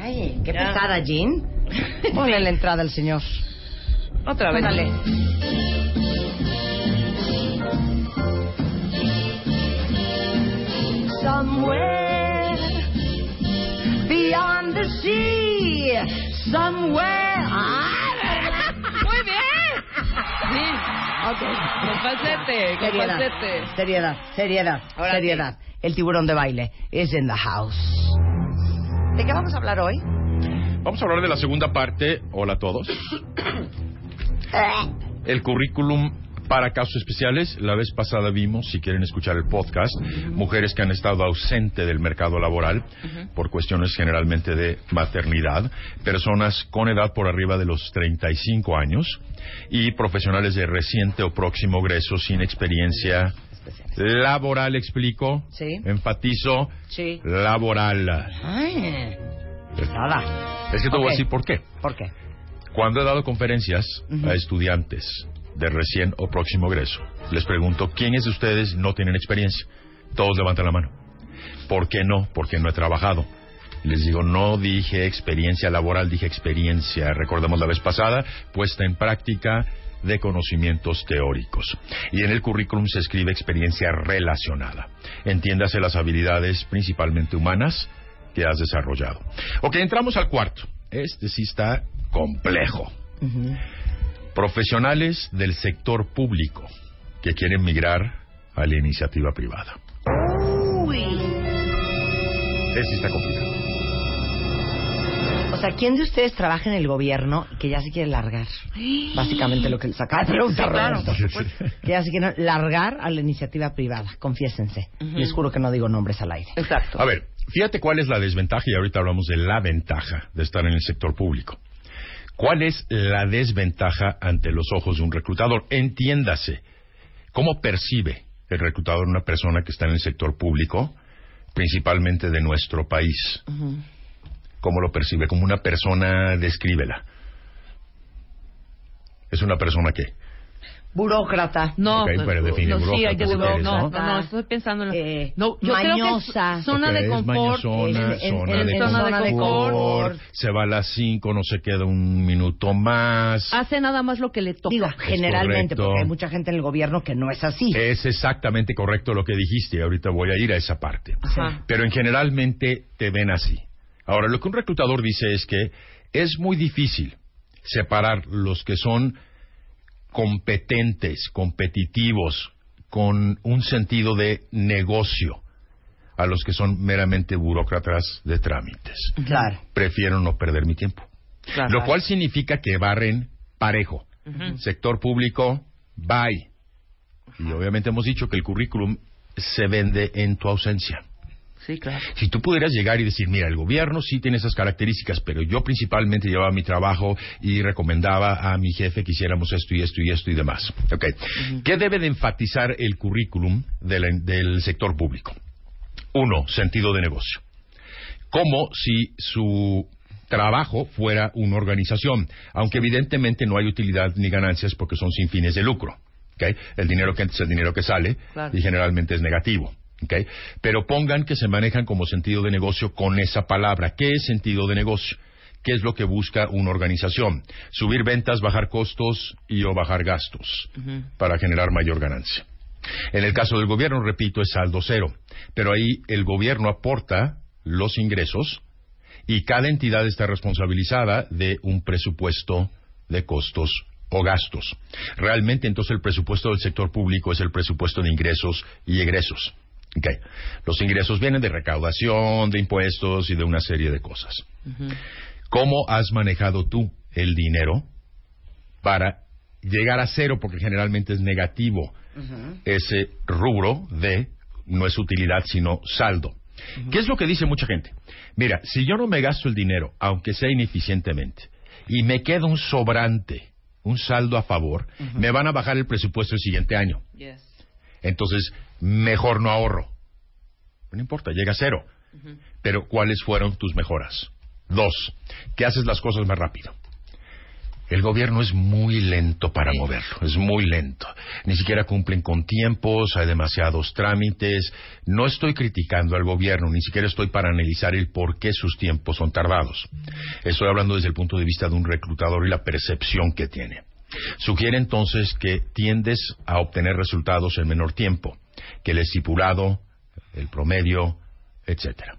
Ay, qué Ya. pesada, Jean. Ponle la entrada al señor. Otra vez. Dale. Somewhere beyond the sea, somewhere. Muy bien. Sí. Con falsete, con Seriedad, falsete. seriedad, seriedad, Ahora seriedad. El tiburón de baile is in the house. ¿De qué vamos a hablar hoy? Vamos a hablar de la segunda parte. Hola a todos. El currículum para casos especiales. La vez pasada vimos, si quieren escuchar el podcast, mujeres que han estado ausentes del mercado laboral por cuestiones generalmente de maternidad, personas con edad por arriba de los 35 años y profesionales de reciente o próximo egreso sin experiencia laboral, explico, Sí. enfatizo, Sí. laboral. Ay, pesada. Es que te voy Ok. a decir por qué. ¿Por qué? Cuando he dado conferencias a estudiantes de recién o próximo egreso, les pregunto, ¿quiénes de ustedes no tienen experiencia? Todos levantan la mano. ¿Por qué no? Porque no he trabajado. Les digo, no dije experiencia laboral, dije experiencia, recordamos la vez pasada, puesta en práctica de conocimientos teóricos. Y en el currículum se escribe experiencia relacionada. Entiéndase las habilidades principalmente humanas que has desarrollado. Ok, entramos al cuarto. Este sí está complejo. Profesionales del sector público que quieren migrar a la iniciativa privada. Uy. Ese está complicado. O sea, ¿quién de ustedes trabaja en el gobierno y que ya se quiere largar? Básicamente lo que les acaba de preguntar Sí, claro. Que ya se quiere largar a la iniciativa privada. Confiésense. Ujú. Les juro que no digo nombres al aire. Exacto. A ver, fíjate cuál es la desventaja y ahorita hablamos de la ventaja de estar en el sector público. ¿Cuál es la desventaja ante los ojos de un reclutador? Entiéndase, ¿cómo percibe el reclutador una persona que está en el sector público, principalmente de nuestro país? ¿Cómo lo percibe? Como una persona, descríbela. ¿Es una persona qué? Burócrata. No, Ok, pero define no, sí, burócrata, hay que pues, no, no, estoy pensando en la... Eh, no, yo mañosa. creo que es zona Ok, de es confort. mañosona, en- zona, en- de, en confort, zona de confort. se va a las 5, no se queda un minuto más. Hace nada más lo que le toca. Digo, generalmente, correcto. porque hay mucha gente en el gobierno que no es así. Es exactamente correcto lo que dijiste y ahorita voy a ir a esa parte. Ajá. Pero en generalmente te ven así. Ahora, lo que un reclutador dice es que es muy difícil separar los que son competentes, competitivos, con un sentido de negocio, a los que son meramente burócratas de trámites. Claro. Prefiero no perder mi tiempo. Claro. Lo cual significa que barren parejo. Sector público, bye. Y obviamente hemos dicho que el currículum se vende en tu ausencia. Sí, claro. Si tú pudieras llegar y decir, mira, el gobierno sí tiene esas características, pero yo principalmente llevaba mi trabajo y recomendaba a mi jefe que hiciéramos esto y esto y esto y demás. Ok. ¿Qué debe de enfatizar el currículum de la- del sector público? Uno, sentido de negocio. Como si su trabajo fuera una organización, aunque evidentemente no hay utilidad ni ganancias porque son sin fines de lucro. El dinero que entra es el dinero que sale Claro. y generalmente es negativo. ¿Ok? Pero pongan que se manejan como sentido de negocio con esa palabra. ¿Qué es sentido de negocio? ¿qué es lo que busca una organización? Subir ventas, bajar costos y o bajar gastos para generar mayor ganancia. En el caso del gobierno, repito, es saldo cero, pero ahí el gobierno aporta los ingresos y cada entidad está responsabilizada de un presupuesto de costos o gastos. Realmente entonces el presupuesto del sector público es el presupuesto de ingresos y egresos. Ok. Los ingresos vienen de recaudación, de impuestos y de una serie de cosas. ¿Cómo has manejado tú el dinero para llegar a cero? Porque generalmente es negativo ese rubro de no es utilidad sino saldo. ¿Qué es lo que dice mucha gente? Mira, si yo no me gasto el dinero, aunque sea ineficientemente, y me queda un sobrante, un saldo a favor, me van a bajar el presupuesto el siguiente año. Entonces, mejor no ahorro. No importa, llega a cero. Pero, ¿cuáles fueron tus mejoras? Dos, que haces las cosas más rápido. El gobierno es muy lento para moverlo, es muy lento. Ni siquiera cumplen con tiempos, hay demasiados trámites. No estoy criticando al gobierno, ni siquiera estoy para analizar el por qué sus tiempos son tardados. Estoy hablando desde el punto de vista de un reclutador y la percepción que tiene. Sugiere entonces que tiendes a obtener resultados en menor tiempo que el estipulado, el promedio, etcétera.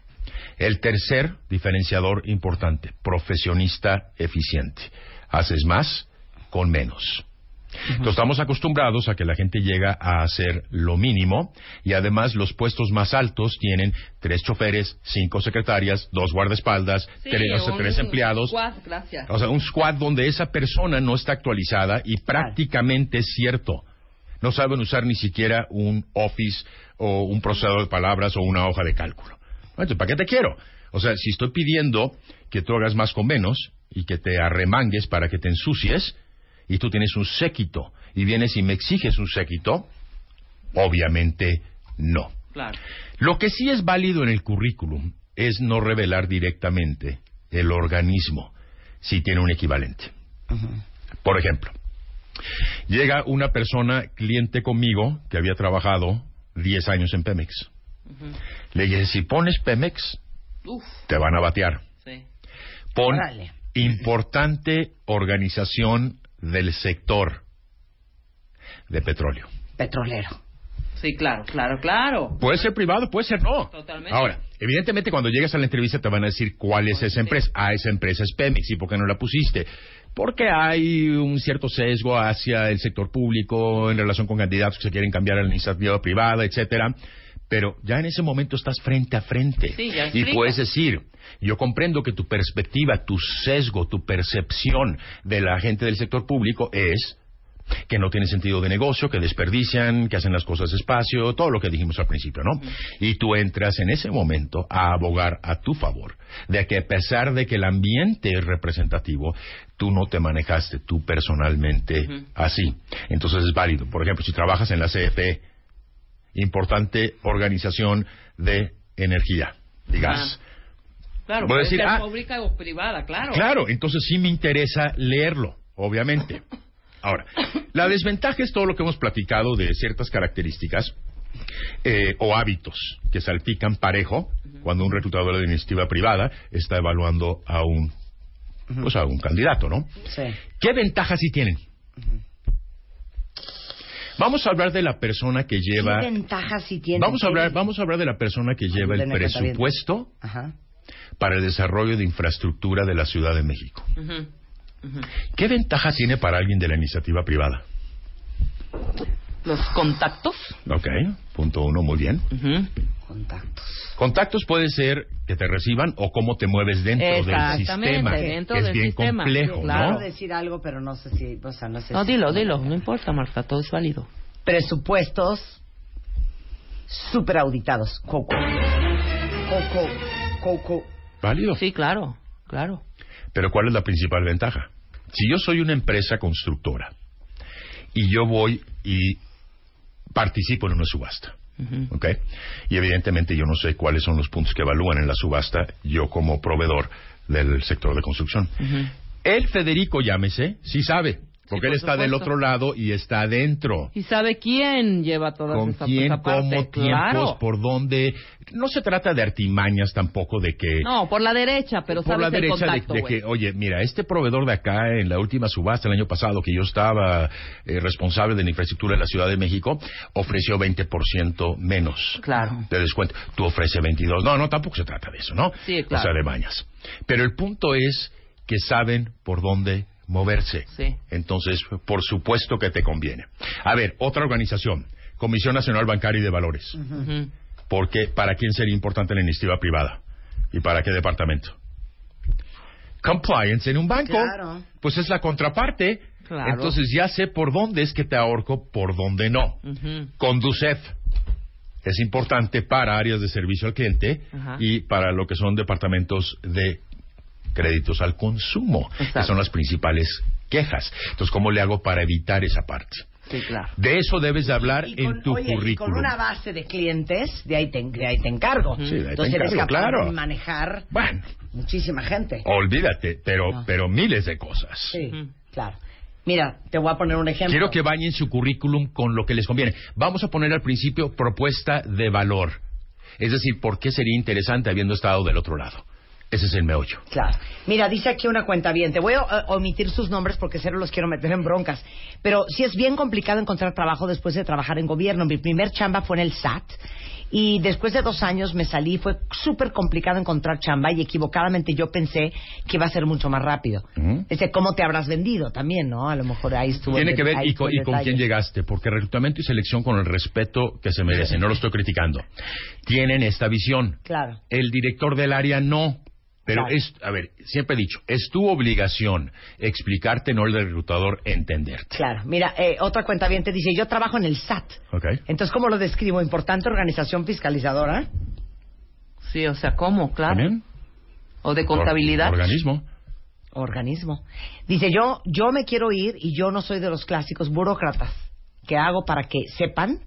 El tercer diferenciador importante, profesionista eficiente. Haces más con menos. Entonces, estamos acostumbrados a que la gente llega a hacer lo mínimo y además los puestos más altos tienen tres choferes, cinco secretarias, dos guardaespaldas, Sí, tres, o sea, un tres empleados. squad, gracias. O sea, un squad donde esa persona no está actualizada y prácticamente es cierto. No saben usar ni siquiera un Office o un procesador de palabras o una hoja de cálculo. Entonces, ¿para qué te quiero? O sea, si estoy pidiendo que tú hagas más con menos y que te arremangues para que te ensucies y tú tienes un séquito y vienes y me exiges un séquito, obviamente no. Claro. Lo que sí es válido en el currículum es no revelar directamente el organismo si tiene un equivalente. Por ejemplo, llega una persona, cliente conmigo, que había trabajado 10 años en Pemex. Le dije, si pones Pemex, Uf. te van a batear. Sí. Pon importante organización del sector de petróleo. Petrolero. Sí, claro, claro, claro. Puede ser privado, puede ser no. Totalmente. Ahora, evidentemente cuando llegas a la entrevista te van a decir cuál es esa empresa. Ah, esa empresa es Pemex. ¿Y por qué no la pusiste? Porque hay un cierto sesgo hacia el sector público en relación con candidatos que se quieren cambiar a la iniciativa privada, etcétera. Pero ya en ese momento estás frente a frente. Sí, ya y puedes decir, yo comprendo que tu perspectiva, tu sesgo, tu percepción de la gente del sector público es que no tiene sentido de negocio, que desperdician, que hacen las cosas despacio, todo lo que dijimos al principio, ¿no? Y tú entras en ese momento a abogar a tu favor, de que a pesar de que el ambiente es representativo, tú no te manejaste tú personalmente así. Entonces es válido. Por ejemplo, si trabajas en la CFE, importante organización de energía y gas. Claro, Voy a puede decir, ser ah, pública o privada, claro. Claro, entonces sí me interesa leerlo, obviamente. Ahora, la desventaja es todo lo que hemos platicado de ciertas características eh, o hábitos que salpican parejo cuando un reclutador de iniciativa privada está evaluando a un, pues a un candidato, ¿no? Sí. ¿Qué ventajas sí tienen? Vamos a hablar de la persona que lleva. ¿Qué ventajas sí tiene? Vamos a hablar, vamos a hablar de la persona que lleva el presupuesto Ajá. para el desarrollo de infraestructura de la Ciudad de México. ¿Qué ventaja tiene para alguien de la iniciativa privada? Los contactos. Ok, punto uno, muy bien. Contactos puede ser que te reciban o cómo te mueves dentro del Exactamente, sistema, dentro que es del bien sistema. complejo, Quiero ¿no? decir algo, pero no sé si, o sea, no sé No, si- dilo, dilo. No importa, Marta, todo es válido. Presupuestos super auditados. Coco. Coco. Coco. Válido. Sí, claro, claro. Pero ¿cuál es la principal ventaja? Si yo soy una empresa constructora y yo voy y participo en una subasta, ¿ok? Y evidentemente yo no sé cuáles son los puntos que evalúan en la subasta, yo como proveedor del sector de construcción. El Federico, llámese, sí sabe. Porque por él está del supuesto. otro lado y está adentro. Y sabe quién lleva todas con quién, cómo, tiempos, claro. por dónde. No se trata de artimañas tampoco de que No, por la derecha, pero por sabes la el derecha de- contacto, de, güey. que, oye, mira, este proveedor de acá en la última subasta el año pasado que yo estaba eh, responsable de la infraestructura de la Ciudad de México, ofreció 20% menos Claro. de descuento. Tú ofreces 22. No, no, tampoco se trata de eso, ¿no? Sí, claro. O sea, de. Pero el punto es que saben por dónde moverse. Sí. Entonces, por supuesto que te conviene. A ver, otra organización, Comisión Nacional Bancaria y de Valores. Porque ¿para quién sería importante la iniciativa privada? ¿Y para qué departamento? Compliance en un banco. Claro. Pues es la contraparte. Claro. Entonces ya sé por dónde es que te ahorco, por dónde no. Ujú. Conducef es importante para áreas de servicio al cliente y para lo que son departamentos de créditos al consumo, que son las principales quejas. Entonces, ¿cómo le hago para evitar esa parte? Sí, claro. De eso debes de hablar Y con, en tu oye, y con currículum. una base de clientes, de ahí te, de ahí te encargo. Sí, de ahí te Entonces eres encargo, capaz claro. de manejar Bueno. muchísima gente. Olvídate, pero, pero miles de cosas. Sí, claro. Mira, te voy a poner un ejemplo. Quiero que bañen su currículum con lo que les conviene. Vamos a poner al principio propuesta de valor. Es decir, ¿por qué sería interesante habiendo estado del otro lado? Ese es el meollo. Claro. Mira, dice aquí una cuenta bien. Te voy a omitir sus nombres porque cero los quiero meter en broncas. Pero sí es bien complicado encontrar trabajo después de trabajar en gobierno. Mi primer chamba fue en el SAT. Y después de dos años me salí. Fue súper complicado encontrar chamba. Y equivocadamente yo pensé que iba a ser mucho más rápido. Dice, ¿cómo te habrás vendido también, no? A lo mejor ahí estuvo. Tiene el- que ver y con, y quién llegaste, porque reclutamiento y selección con el respeto que se merecen, no lo estoy criticando. Tienen esta visión. Claro. El director del área no. Pero Claro. es, a ver, siempre he dicho, es tu obligación explicarte, no el del reclutador, entenderte. Claro. Mira, eh, otra cuenta bien te dice, yo trabajo en el SAT. ¿Ok? Entonces, ¿cómo lo describo? Importante organización fiscalizadora. Sí, o sea, ¿cómo? Claro. ¿También? O de contabilidad. Or- organismo. organismo. Dice, yo, yo me quiero ir y yo no soy de los clásicos burócratas. ¿Qué hago para que sepan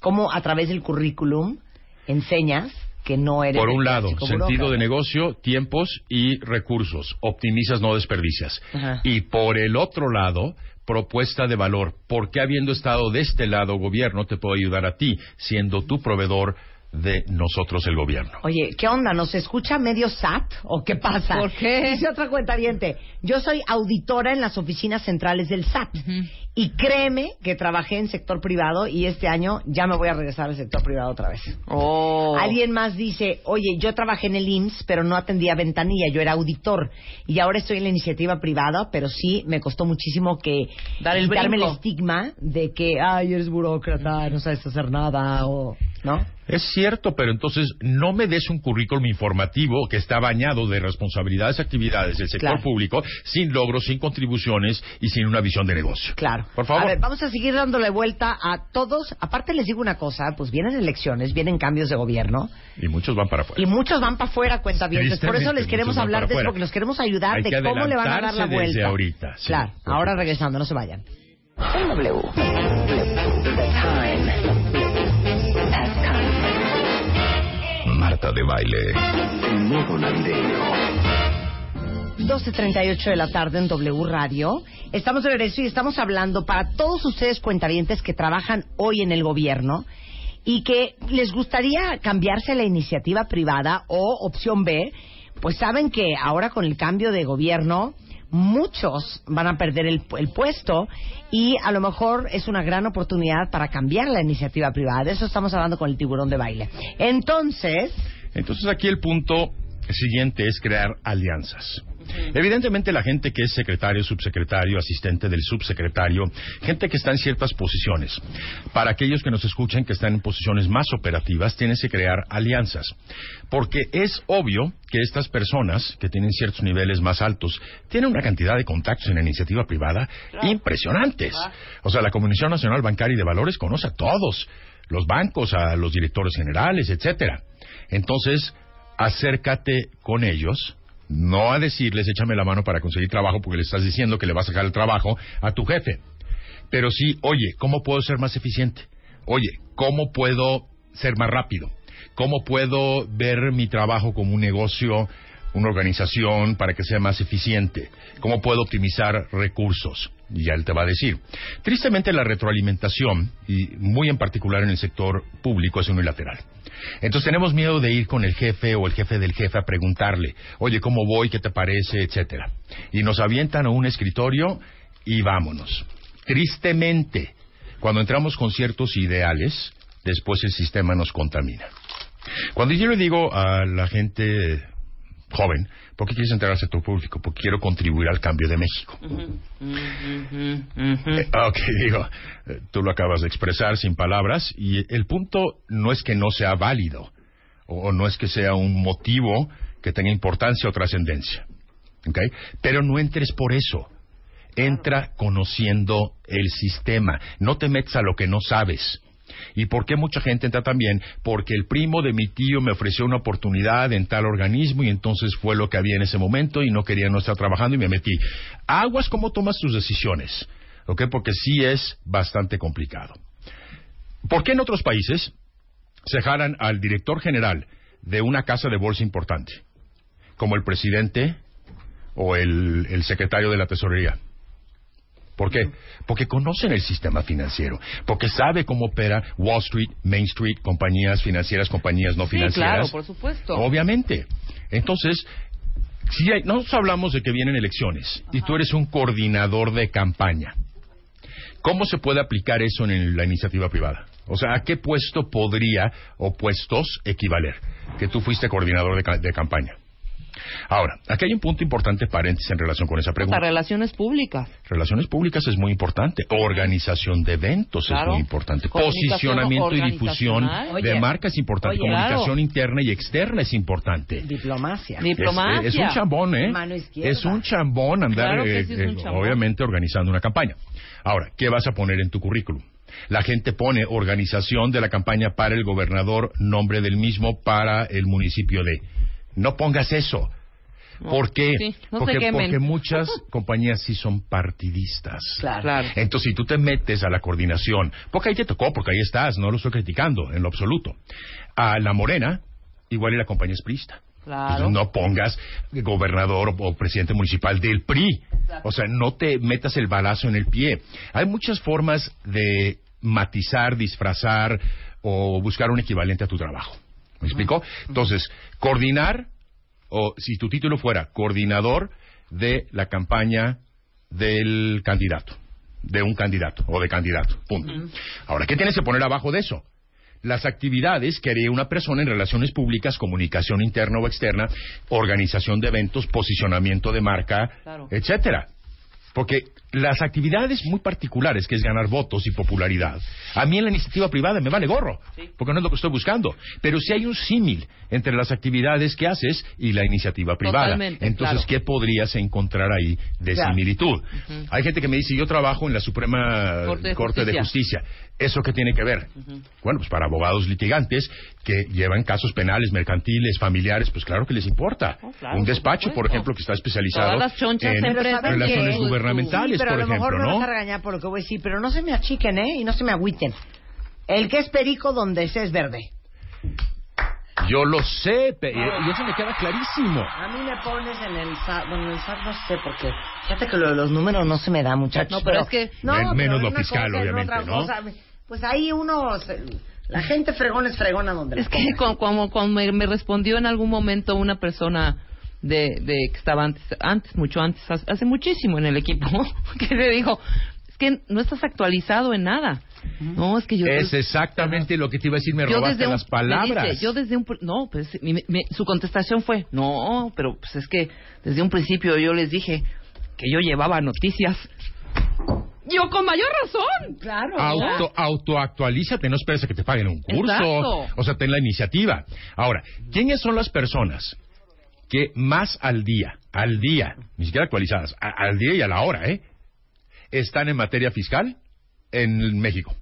cómo a través del currículum enseñas que no eres Por un lado, sentido burócrata? de negocio, tiempos y recursos. Optimizas, no desperdicias. Ajá. Y por el otro lado, propuesta de valor. ¿Por qué habiendo estado de este lado gobierno te puedo ayudar a ti, siendo tu proveedor de nosotros el gobierno? Oye, ¿qué onda? ¿Nos escucha medio SAT o qué pasa? ¿Por qué? Dice otra cuenta Yo soy auditora en las oficinas centrales del SAT. Y créeme que trabajé en sector privado y este año ya me voy a regresar al sector privado otra vez. Oh. Alguien más dice, oye, yo trabajé en el IMSS, pero no atendía ventanilla, yo era auditor. Y ahora estoy en la iniciativa privada, pero sí me costó muchísimo que Dar el quitarme el estigma de que, ay, eres burócrata, no sabes hacer nada, o... ¿No? Es cierto, pero entonces no me des un currículum informativo que está bañado de responsabilidades y actividades del sector Claro. público, sin logros, sin contribuciones y sin una visión de negocio. Claro. Por favor. A ver, vamos a seguir dándole vuelta a todos. Aparte les digo una cosa, pues vienen elecciones, vienen cambios de gobierno Y muchos van para afuera. y muchos van para afuera, cuenta bien. Por eso les queremos hablar de eso, porque los queremos ayudar Hay de que cómo le van a dar la vuelta. desde ahorita, sí, claro, ahora regresando, no se vayan. W. Marta de baile. En modo navideño. 12.38 de la tarde en W Radio. Estamos de regreso y estamos hablando para todos ustedes cuentavientes que trabajan hoy en el gobierno y que les gustaría cambiarse a la iniciativa privada o opción B, pues saben que ahora con el cambio de gobierno muchos van a perder el, el puesto y a lo mejor es una gran oportunidad para cambiar la iniciativa privada. De eso estamos hablando con el tiburón de baile. Entonces, Entonces aquí el punto siguiente es crear alianzas. Evidentemente la gente que es secretario, subsecretario, asistente del subsecretario, gente que está en ciertas posiciones. Para aquellos que nos escuchen que están en posiciones más operativas, tienes que crear alianzas. Porque es obvio que estas personas que tienen ciertos niveles más altos tienen una cantidad de contactos en la iniciativa privada impresionantes. O sea, la Comisión Nacional Bancaria y de Valores conoce a todos, los bancos, a los directores generales, etcétera. Entonces, acércate con ellos, no a decirles échame la mano para conseguir trabajo porque le estás diciendo que le vas a sacar el trabajo a tu jefe. Pero sí, oye, ¿cómo puedo ser más eficiente? Oye, ¿cómo puedo ser más rápido? ¿Cómo puedo ver mi trabajo como un negocio una organización para que sea más eficiente? ¿Cómo puedo optimizar recursos? Y ya él te va a decir. Tristemente la retroalimentación, y muy en particular en el sector público, es unilateral. Entonces tenemos miedo de ir con el jefe o el jefe del jefe a preguntarle, oye, ¿cómo voy? ¿Qué te parece? Etcétera. Y nos avientan a un escritorio y vámonos. Tristemente, cuando entramos con ciertos ideales, después el sistema nos contamina. Cuando yo le digo a la gente joven, ¿por qué quieres enterarse a tu público? Porque quiero contribuir al cambio de México. Eh, ok, digo, eh, tú lo acabas de expresar sin palabras y el punto no es que no sea válido o, o no es que sea un motivo que tenga importancia o trascendencia. ¿ok? Pero no entres por eso. Entra conociendo el sistema. No te metas a lo que no sabes. ¿Y por qué mucha gente entra también? Porque el primo de mi tío me ofreció una oportunidad en tal organismo y entonces fue lo que había en ese momento y no quería no estar trabajando y me metí. Aguas cómo tomas tus decisiones, ¿ok? Porque sí es bastante complicado. ¿Por qué en otros países se jalan al director general de una casa de bolsa importante, como el presidente o el, el secretario de la tesorería? ¿Por qué? Porque conocen el sistema financiero, porque sabe cómo opera Wall Street, Main Street, compañías financieras, compañías no Sí, financieras. claro, por supuesto. Obviamente. Entonces, si hay- nosotros hablamos de que vienen elecciones y tú eres un coordinador de campaña. ¿Cómo se puede aplicar eso en la iniciativa privada? O sea, ¿a qué puesto podría o puestos equivaler? Que tú fuiste coordinador de campaña. Ahora, aquí hay un punto importante paréntesis en relación con esa Hasta pregunta. relaciones públicas. Relaciones públicas es muy importante. Organización de eventos Claro. es muy importante. Posicionamiento y difusión de Oye, marca es importante. oye, Comunicación claro. interna y externa es importante. Diplomacia. Es, es un chambón, ¿eh? Mano izquierda. Es un chambón andar, Claro que eh, sí es un eh, chambón. obviamente, organizando una campaña. Ahora, ¿qué vas a poner en tu currículum? La gente pone organización de la campaña para el gobernador, nombre del mismo para el municipio de. No pongas eso. ¿Por qué? sí, no se porque, porque muchas compañías sí son partidistas. Claro. Claro. Entonces, si tú te metes a la coordinación, porque ahí te tocó, porque ahí estás, no lo estoy criticando en lo absoluto. A la morena, igual y la compañía es prista. Claro. Entonces, no pongas gobernador o presidente municipal del PRI. O sea, no te metas el balazo en el pie. Hay muchas formas de matizar, disfrazar o buscar un equivalente a tu trabajo. ¿Me explico? Entonces, coordinar, o si tu título fuera coordinador de la campaña del candidato, de un candidato o de candidato. Punto. Ahora, ¿qué tienes que poner abajo de eso? Las actividades que haría una persona en relaciones públicas, comunicación interna o externa, organización de eventos, posicionamiento de marca, Claro. etcétera. Porque las actividades muy particulares, que es ganar votos y popularidad, a mí en la iniciativa privada me vale gorro, porque no es lo que estoy buscando. Pero si hay un símil entre las actividades que haces y la iniciativa privada, Totalmente, entonces, claro. ¿qué podrías encontrar ahí de Claro. similitud? Hay gente que me dice, yo trabajo en la Suprema Corte de Corte de Justicia. ¿Eso qué tiene que ver? Bueno, pues para abogados litigantes que llevan casos penales, mercantiles, familiares, pues claro que les importa. claro, un despacho, por ejemplo, que está especializado en relaciones que- gubernamentales, Sí, pero por a lo mejor ejemplo, me ¿no? vas a regañar por lo que voy a decir, pero no se me achiquen, ¿eh? Y no se me agüiten. El que es perico donde se es verde. Yo lo sé, y eso me queda clarísimo. A mí me pones en el SAT, bueno, en el SAT no sé por qué. Fíjate que lo de los números no se me da, muchachos. No, pero es que- No, Men- pero menos en lo fiscal, obviamente, ¿no? cosa, pues ahí uno, se- la gente fregona es fregona donde la Es que cu- como cuando me, me respondió en algún momento una persona de, de que estaba antes, antes, mucho antes, hace, muchísimo en el equipo, que le dijo, es que no estás actualizado en nada. No, es que yo... Es exactamente lo que te iba a decir, me robaste un- las palabras. me dice, yo desde un... No, pues mi- mi- su contestación fue, no, pero pues es que desde un principio yo les dije que yo llevaba noticias. Yo con mayor razón. Claro. Auto, autoactualízate, no esperes a que te paguen un curso. Exacto. O sea, ten la iniciativa. Ahora, ¿quiénes son las personas que más al día, al día, ni siquiera actualizadas, a- al día y a la hora, ¿eh? Están en materia fiscal en México?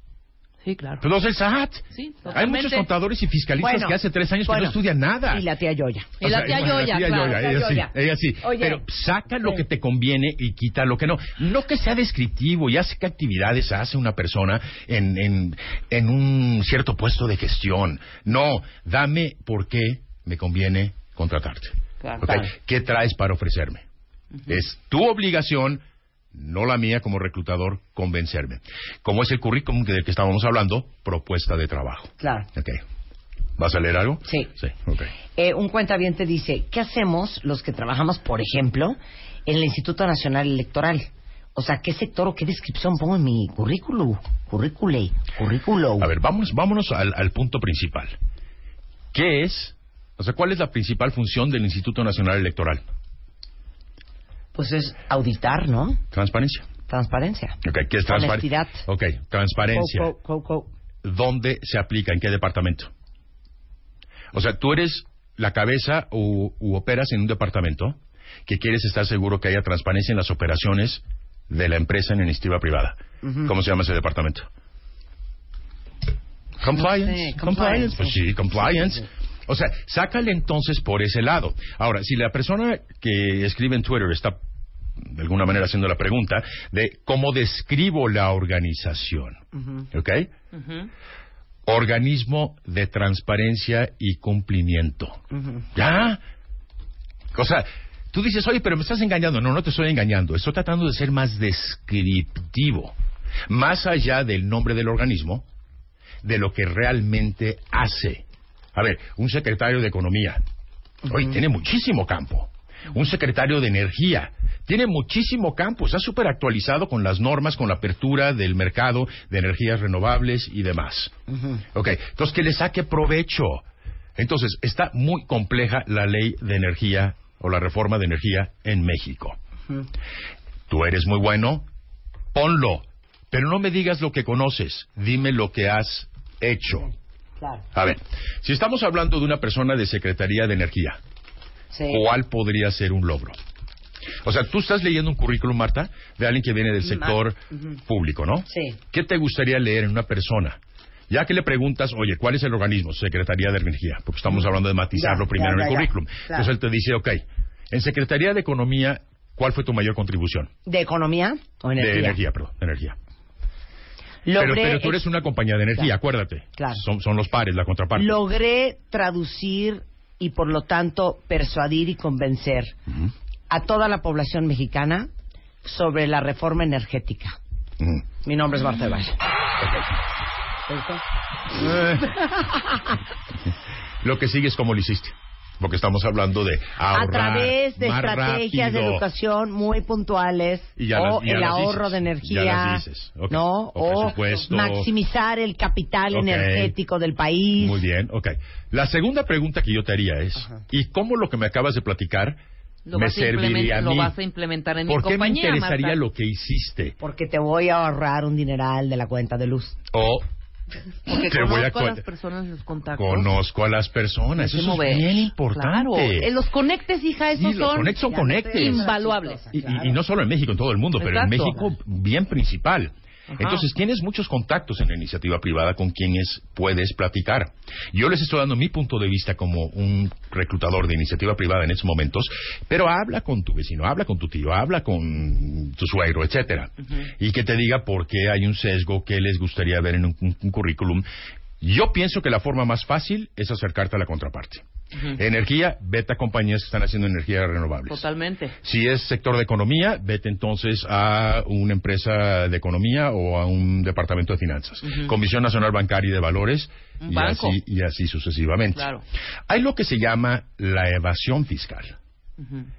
Sí, claro. Pues los del SAT. Sí, Hay muchos contadores y fiscalistas Bueno, que hace tres años que no estudian nada. Y la tía Yoya. Y la tía Yoya, la tía claro. Yoya, La ella tía sí, Yoya. ella sí. Oye. Pero saca lo Sí. que te conviene y quita lo que no. No que sea descriptivo y hace qué actividades hace una persona en, en, en un cierto puesto de gestión. No, dame por qué me conviene contratarte. ¿Qué traes para ofrecerme? Es tu obligación, no la mía como reclutador, convencerme. Como es el currículum del que estábamos hablando, propuesta de trabajo. Claro. Ok. ¿Vas a leer algo? Sí. Sí, ok. Eh, un cuentaviente dice, ¿qué hacemos los que trabajamos, por ejemplo, en el Instituto Nacional Electoral? O sea, ¿qué sector o qué descripción pongo en mi currículum? Currículum. Currículum. A ver, vámonos, vámonos al, al punto principal. ¿Qué es? O sea, ¿cuál es la principal función del Instituto Nacional Electoral? Pues es auditar, ¿no? Transparencia. Transparencia. Ok, ¿qué es transparencia? Honestidad. Ok, transparencia. Co- co- co- ¿Dónde se aplica? ¿En qué departamento? O sea, tú eres la cabeza u, u operas en un departamento que quieres estar seguro que haya transparencia en las operaciones de la empresa en iniciativa privada. ¿Cómo se llama ese departamento? Compliance. No sé, compliance. compliance. Pues sí, compliance. O sea, sácale entonces por ese lado. Ahora, si la persona que escribe en Twitter está de alguna manera haciendo la pregunta de cómo describo la organización, ¿ok? Organismo de transparencia y cumplimiento. ¿Ya? O sea, tú dices, oye, pero me estás engañando. No, no te estoy engañando. Estoy tratando de ser más descriptivo. Más allá del nombre del organismo, de lo que realmente hace. A ver, un secretario de Economía. Hoy tiene muchísimo campo. Un secretario de Energía. Tiene muchísimo campo. Está súper actualizado con las normas, con la apertura del mercado de energías renovables y demás. Ok, entonces que le saque provecho. Entonces, está muy compleja la ley de energía o la reforma de energía en México. Tú eres muy bueno, ponlo. Pero no me digas lo que conoces, dime lo que has hecho. Claro. A ver, si estamos hablando de una persona de Secretaría de Energía, Sí. ¿cuál podría ser un logro? O sea, tú estás leyendo un currículum, Marta, de alguien que viene del sector público, ¿no? Sí. ¿Qué te gustaría leer en una persona? Ya que le preguntas, oye, ¿cuál es el organismo? Secretaría de Energía, porque estamos hablando de matizarlo Ya, primero ya, en el ya. currículum. Claro. Entonces él te dice, ok, en Secretaría de Economía, ¿cuál fue tu mayor contribución? ¿De economía o energía? De energía, perdón, de energía. Pero, Logré, pero tú eres una compañía de energía, Claro. acuérdate. Claro. Son, son los pares, la contraparte. logré traducir y por lo tanto persuadir y convencer a toda la población mexicana sobre la reforma energética. Mi nombre es Marta Valle. Eh. Lo que sigue es cómo lo hiciste. Porque estamos hablando de A ahorrar través de más estrategias de rápido. educación muy puntuales Y ya o las- ya el las ahorro dices. de energía, Ya las dices. Ok. ¿no? O O maximizar el capital Ok. energético del país. Muy bien, ok. La segunda pregunta que yo te haría es, ¿y cómo lo que me acabas de platicar Lo me a serviría a lo mí? vas a implementar en ¿Por mi qué me compañía, interesaría Marta? lo que hiciste? Porque te voy a ahorrar un dineral de la cuenta de luz. O Porque te voy a conozco a las personas los contactos. conozco a las personas. Eso mover. es bien importante. Claro. Eh, Los conectes, hija, esos Sí, los son, conectes son conectes. invaluables. Y, y- y no solo en México, en todo el mundo, pero en. México bien principal. Ajá. Entonces tienes muchos contactos en la iniciativa privada con quienes puedes platicar. Yo les estoy dando mi punto de vista como un reclutador de iniciativa privada en estos momentos, pero habla con tu vecino, habla con tu tío, habla con tu suegro, etcétera, y que te diga por qué hay un sesgo que les gustaría ver en un, un- un currículum. Yo pienso que la forma más fácil es acercarte a la contraparte. Energía, vete a compañías que están haciendo energías renovables. Totalmente. Si es sector de economía, vete entonces a una empresa de economía o a un departamento de finanzas. Comisión Nacional Bancaria y de Valores Un y banco. así, y así sucesivamente. Claro. Hay lo que se llama la evasión fiscal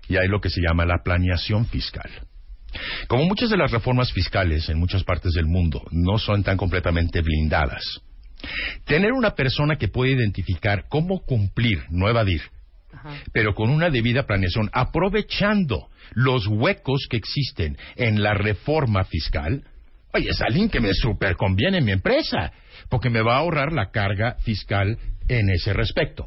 y hay lo que se llama la planeación fiscal. Como muchas de las reformas fiscales en muchas partes del mundo no son tan completamente blindadas, tener una persona que puede identificar cómo cumplir, no evadir, pero con una debida planeación, aprovechando los huecos que existen en la reforma fiscal, oye, es alguien que me super conviene en mi empresa, porque me va a ahorrar la carga fiscal en ese respecto.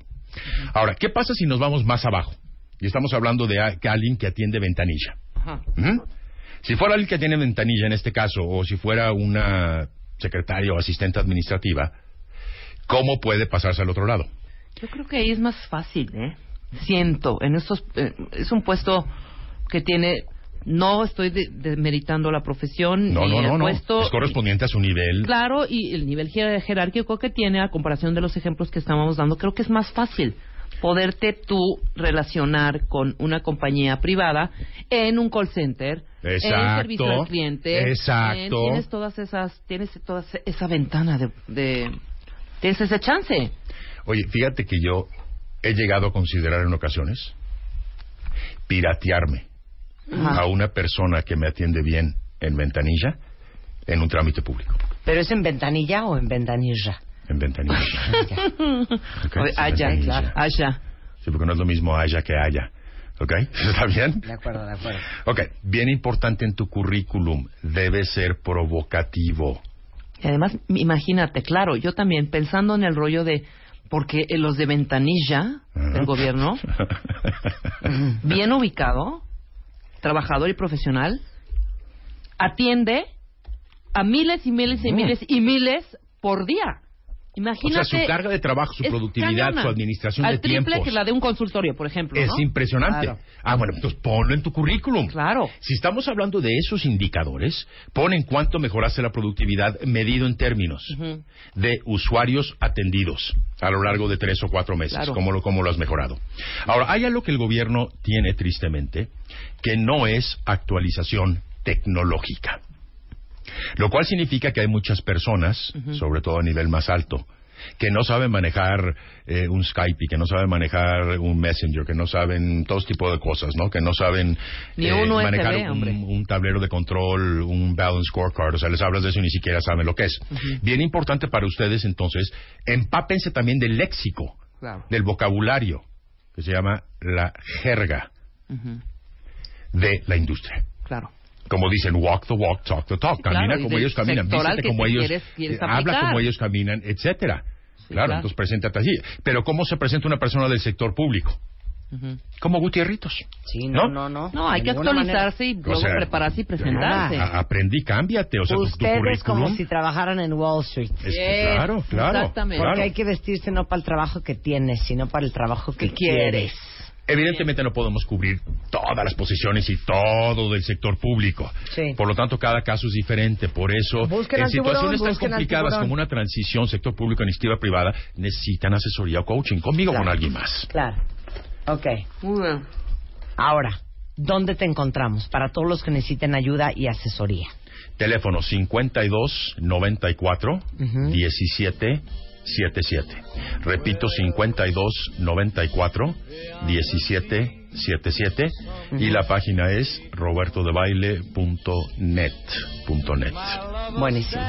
Ahora, ¿qué pasa si nos vamos más abajo? Y estamos hablando de alguien que atiende ventanilla. Ajá. ¿Mm? Si fuera alguien que tiene ventanilla en este caso, o si fuera una secretaria o asistente administrativa, ¿cómo puede pasarse al otro lado? Yo creo que ahí es más fácil, ¿eh? Siento, en estos eh, es un puesto que tiene no estoy de- demeritando la profesión No, ni no, el no, no. puesto Es correspondiente a su nivel. Claro, y el nivel jer- jerárquico que tiene a comparación de los ejemplos que estábamos dando, creo que es más fácil. Poderte tú relacionar con una compañía privada en un call center, en servicio al cliente. exacto. en- tienes todas esas, tienes toda esa ventana de, de tienes ese chance. Oye, fíjate que yo he llegado a considerar en ocasiones piratearme Ajá. a una persona que me atiende bien en ventanilla en un trámite público. ¿Pero es en ventanilla o en ventanilla? En ventanilla. Ok, Oye, sí, allá, ventanilla. claro, allá. Sí, porque no es lo mismo haya que haya. ¿Ok? ¿Está bien? De acuerdo, de acuerdo. Ok, bien importante en tu currículum, debe ser provocativo. Y además, imagínate, claro, yo también pensando en el rollo de porque los de ventanilla del gobierno, bien ubicado, trabajador y profesional, atiende a miles y miles y Mm. miles y miles por día. Imagínate. O sea, su carga de trabajo, su productividad, cañona. su administración Al de triple tiempos. que la de un consultorio, por ejemplo. Es ¿no? impresionante. Claro. Ah, bueno, entonces ponlo en tu currículum. Claro. Si estamos hablando de esos indicadores, pon en cuánto mejoraste la productividad medido en términos de usuarios atendidos a lo largo de tres o cuatro meses. Claro. ¿Cómo, lo, ¿Cómo lo has mejorado? Ahora, hay algo que el gobierno tiene tristemente, que no es actualización tecnológica. Lo cual significa que hay muchas personas, sobre todo a nivel más alto, que no saben manejar eh, un Skype y que no saben manejar un Messenger, que no saben todo tipo de cosas, ¿no? Que no saben USB, manejar un, tablero de control, un balance scorecard, o sea, les hablas de eso y ni siquiera saben lo que es. Bien importante para ustedes, entonces, empápense también del léxico, Claro. del vocabulario, que se llama la jerga de la industria. Claro. Como dicen, walk the walk, talk the talk. Camina como ellos caminan, vístete como ellos, quieres- quieres eh, habla como ellos caminan, etcétera. claro, claro. entonces preséntate así. Pero ¿cómo se presenta una persona del sector público? Como Gutierritos. Sí, no, no, no. No, hay que actualizarse y O luego sea, prepararse y presentarse. aprendí, cámbiate. O sea, tu- tu, Ustedes como si trabajaran en Wall Street. Es que claro, claro, exactamente. Porque claro. hay que vestirse no para el trabajo que tienes, sino para el trabajo que quieres. Evidentemente no podemos cubrir todas las posiciones y todo del sector público. Sí. Por lo tanto, cada caso es diferente. Por eso, Busquen en tiburón, situaciones tan complicadas como una transición sector público a iniciativa privada, necesitan asesoría o coaching conmigo o con alguien más. Claro. Ok. Muy bien. Ahora, ¿dónde te encontramos? Para todos los que necesiten ayuda y asesoría. Teléfono 52 94 17 77. Repito, 52 94 17 77. Y la página es robertodebaile.net. punto net. Buenísimo.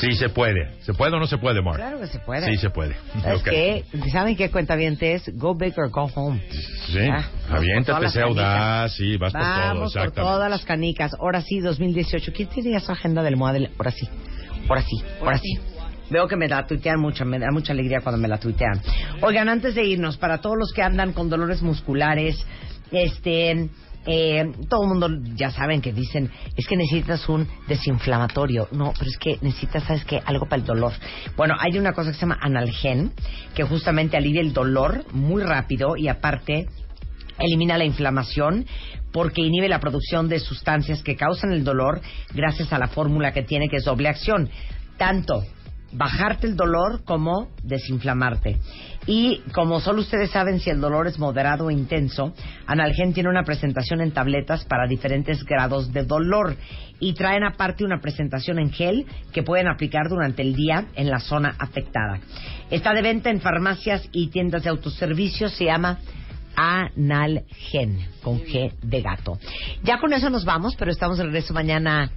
Sí se puede. ¿Se puede o no se puede, Mark? Claro que se puede. Sí se puede. ¿Sabes Ok. qué? ¿Saben qué cuenta bien es? Go big or go home. Sí, Ah, vamos aviéntate, sea audaz, sí, vas por todo, Vamos por todas las canicas. Ahora sí, 2018. ¿Quién tiene ya su agenda del modelo? Ahora sí. Ahora sí. Ahora sí. Veo que me la tuitean mucho, me da mucha alegría cuando me la tuitean. Oigan, antes de irnos, para todos los que andan con dolores musculares, este, eh, todo el mundo ya saben que dicen, es que necesitas un desinflamatorio. No, pero es que necesitas, ¿sabes qué? Algo para el dolor. Bueno, hay una cosa que se llama analgen, que justamente alivia el dolor muy rápido y aparte elimina la inflamación porque inhibe la producción de sustancias que causan el dolor gracias a la fórmula que tiene que es doble acción. Tanto bajarte el dolor como desinflamarte. Y como solo ustedes saben si el dolor es moderado o intenso, Analgen tiene una presentación en tabletas para diferentes grados de dolor y traen aparte una presentación en gel que pueden aplicar durante el día en la zona afectada. Está de venta en farmacias y tiendas de autoservicio, se llama Analgen, con G de gato. Ya con eso nos vamos, pero estamos de regreso mañana.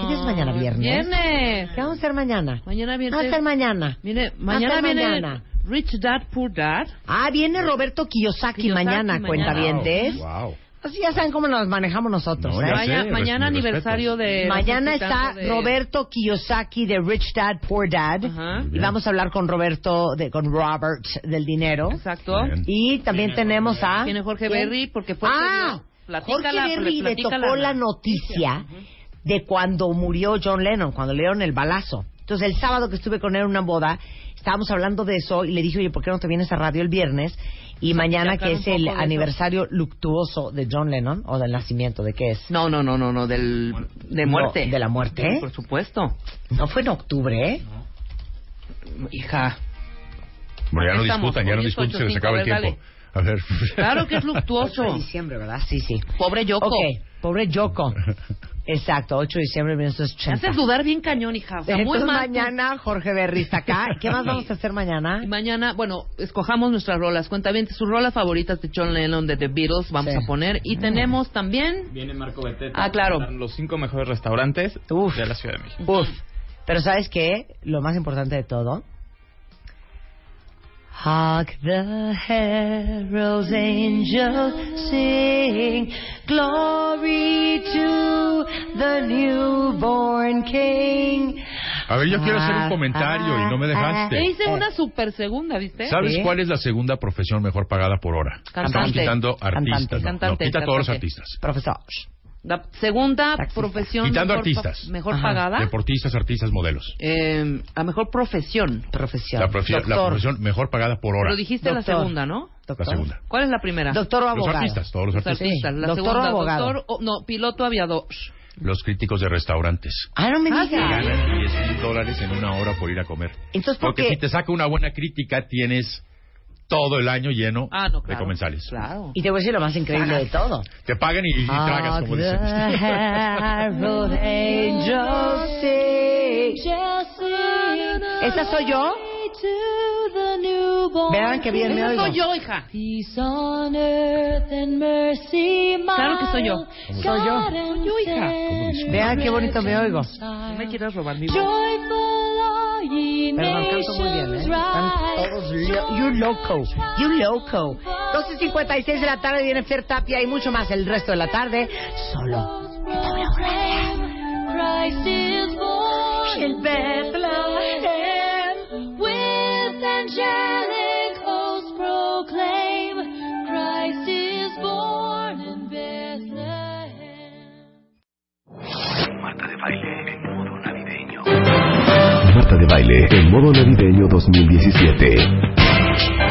¿Qué día es mañana? ¿Viernes? Viernes. ¿Qué vamos a hacer mañana? Mañana viene. ¿Qué vamos a hacer mañana? Mire, ¿Qué mañana viene mañana? Rich Dad Poor Dad. Ah, viene Roberto Kiyosaki, Kiyosaki mañana, mañana. cuentavientes. Wow. Así ya saben cómo nos manejamos nosotros. No, ¿eh? Mañana, sé, mañana mi aniversario de. Mañana está de- Roberto Kiyosaki de Rich Dad Poor Dad Ajá. y vamos a hablar con Roberto de con Robert del dinero Exacto. y también tenemos a Viene Jorge ¿Quién? Berry porque fue. ah Jorge Platícala, Berry le tocó la noticia de cuando murió John Lennon cuando le dieron el balazo entonces el sábado que estuve con él en una boda estábamos hablando de eso y le dije oye ¿por qué no te vienes a radio el viernes y mañana que es el aniversario luctuoso de John Lennon o del nacimiento de qué es No, no, no, no, no, del. De muerte. No, de la muerte. Por supuesto. no fue en octubre ¿eh? Hija. Bueno, ya no discutan, ya no discutan, se les 8-5, acaba el tiempo. A ver. Claro que es 8 luctuoso. diciembre, ¿verdad? Sí, sí. Pobre Yoko. Ok, pobre Yoko. Exacto, 8 de diciembre de Me 1980. haces dudar bien cañón, hija. O sea, muy Entonces mal. mañana Jorge Berry está acá. ¿Qué más vamos a hacer mañana? Y mañana, bueno, escojamos nuestras rolas. Cuenta bien sus rolas favoritas de John Lennon, de The Beatles, vamos Sí. a poner. Y tenemos también... Viene Marco Beteta. Ah, claro. Los cinco mejores restaurantes de la Ciudad de México. Uf. Pero ¿sabes qué? Lo más importante de todo. Hark the herald's angels sing, glory to the newborn king. A ver, yo quiero hacer un comentario y no me Te dejaste. hice una super segunda, ¿viste? ¿Sabes cuál es la segunda profesión mejor pagada por hora? Cantante. Estamos quitando artistas. Cantante. no, no, Cantante, quita todos los cantante. artistas. Profesor. La segunda profesión Quitando mejor, artistas. mejor Ajá. pagada. Deportistas, artistas, modelos. Eh, la mejor profesión. Profesión. La, profi- la profesión mejor pagada por hora. Lo dijiste la Doctor. segunda, ¿no? La segunda. ¿Cuál es la primera? Doctor o Los abogado. artistas, todos los Los artistas. artistas. La Doctor o segunda, abogado. doctor o- no, piloto aviador. Los críticos de restaurantes. Ah, no me Ah, digas. Ganan 10 mil dólares en una hora por ir a comer. Entonces, ¿por Porque qué? si te saca una buena crítica, tienes todo el año lleno Ah, no, de comensales. Claro. Y te voy a decir lo más increíble de todo. Te pagan y, y tragas, como dicen. ¿Esta soy yo? Vean que bien me oigo. soy yo, hija. Peace on earth and mercy Claro que soy yo. Soy yo. Soy yo, hija. Vean qué bonito me oigo. No me quieras robar mi voz. Joyful are ye Perdón, canto muy bien, ¿eh? Están todos lo- you loco, you loco. 12.56 de la tarde viene Fer Tapia y mucho más el resto de la tarde. Solo. Christ is born in Bethlehem. De baile en modo navideño 2017.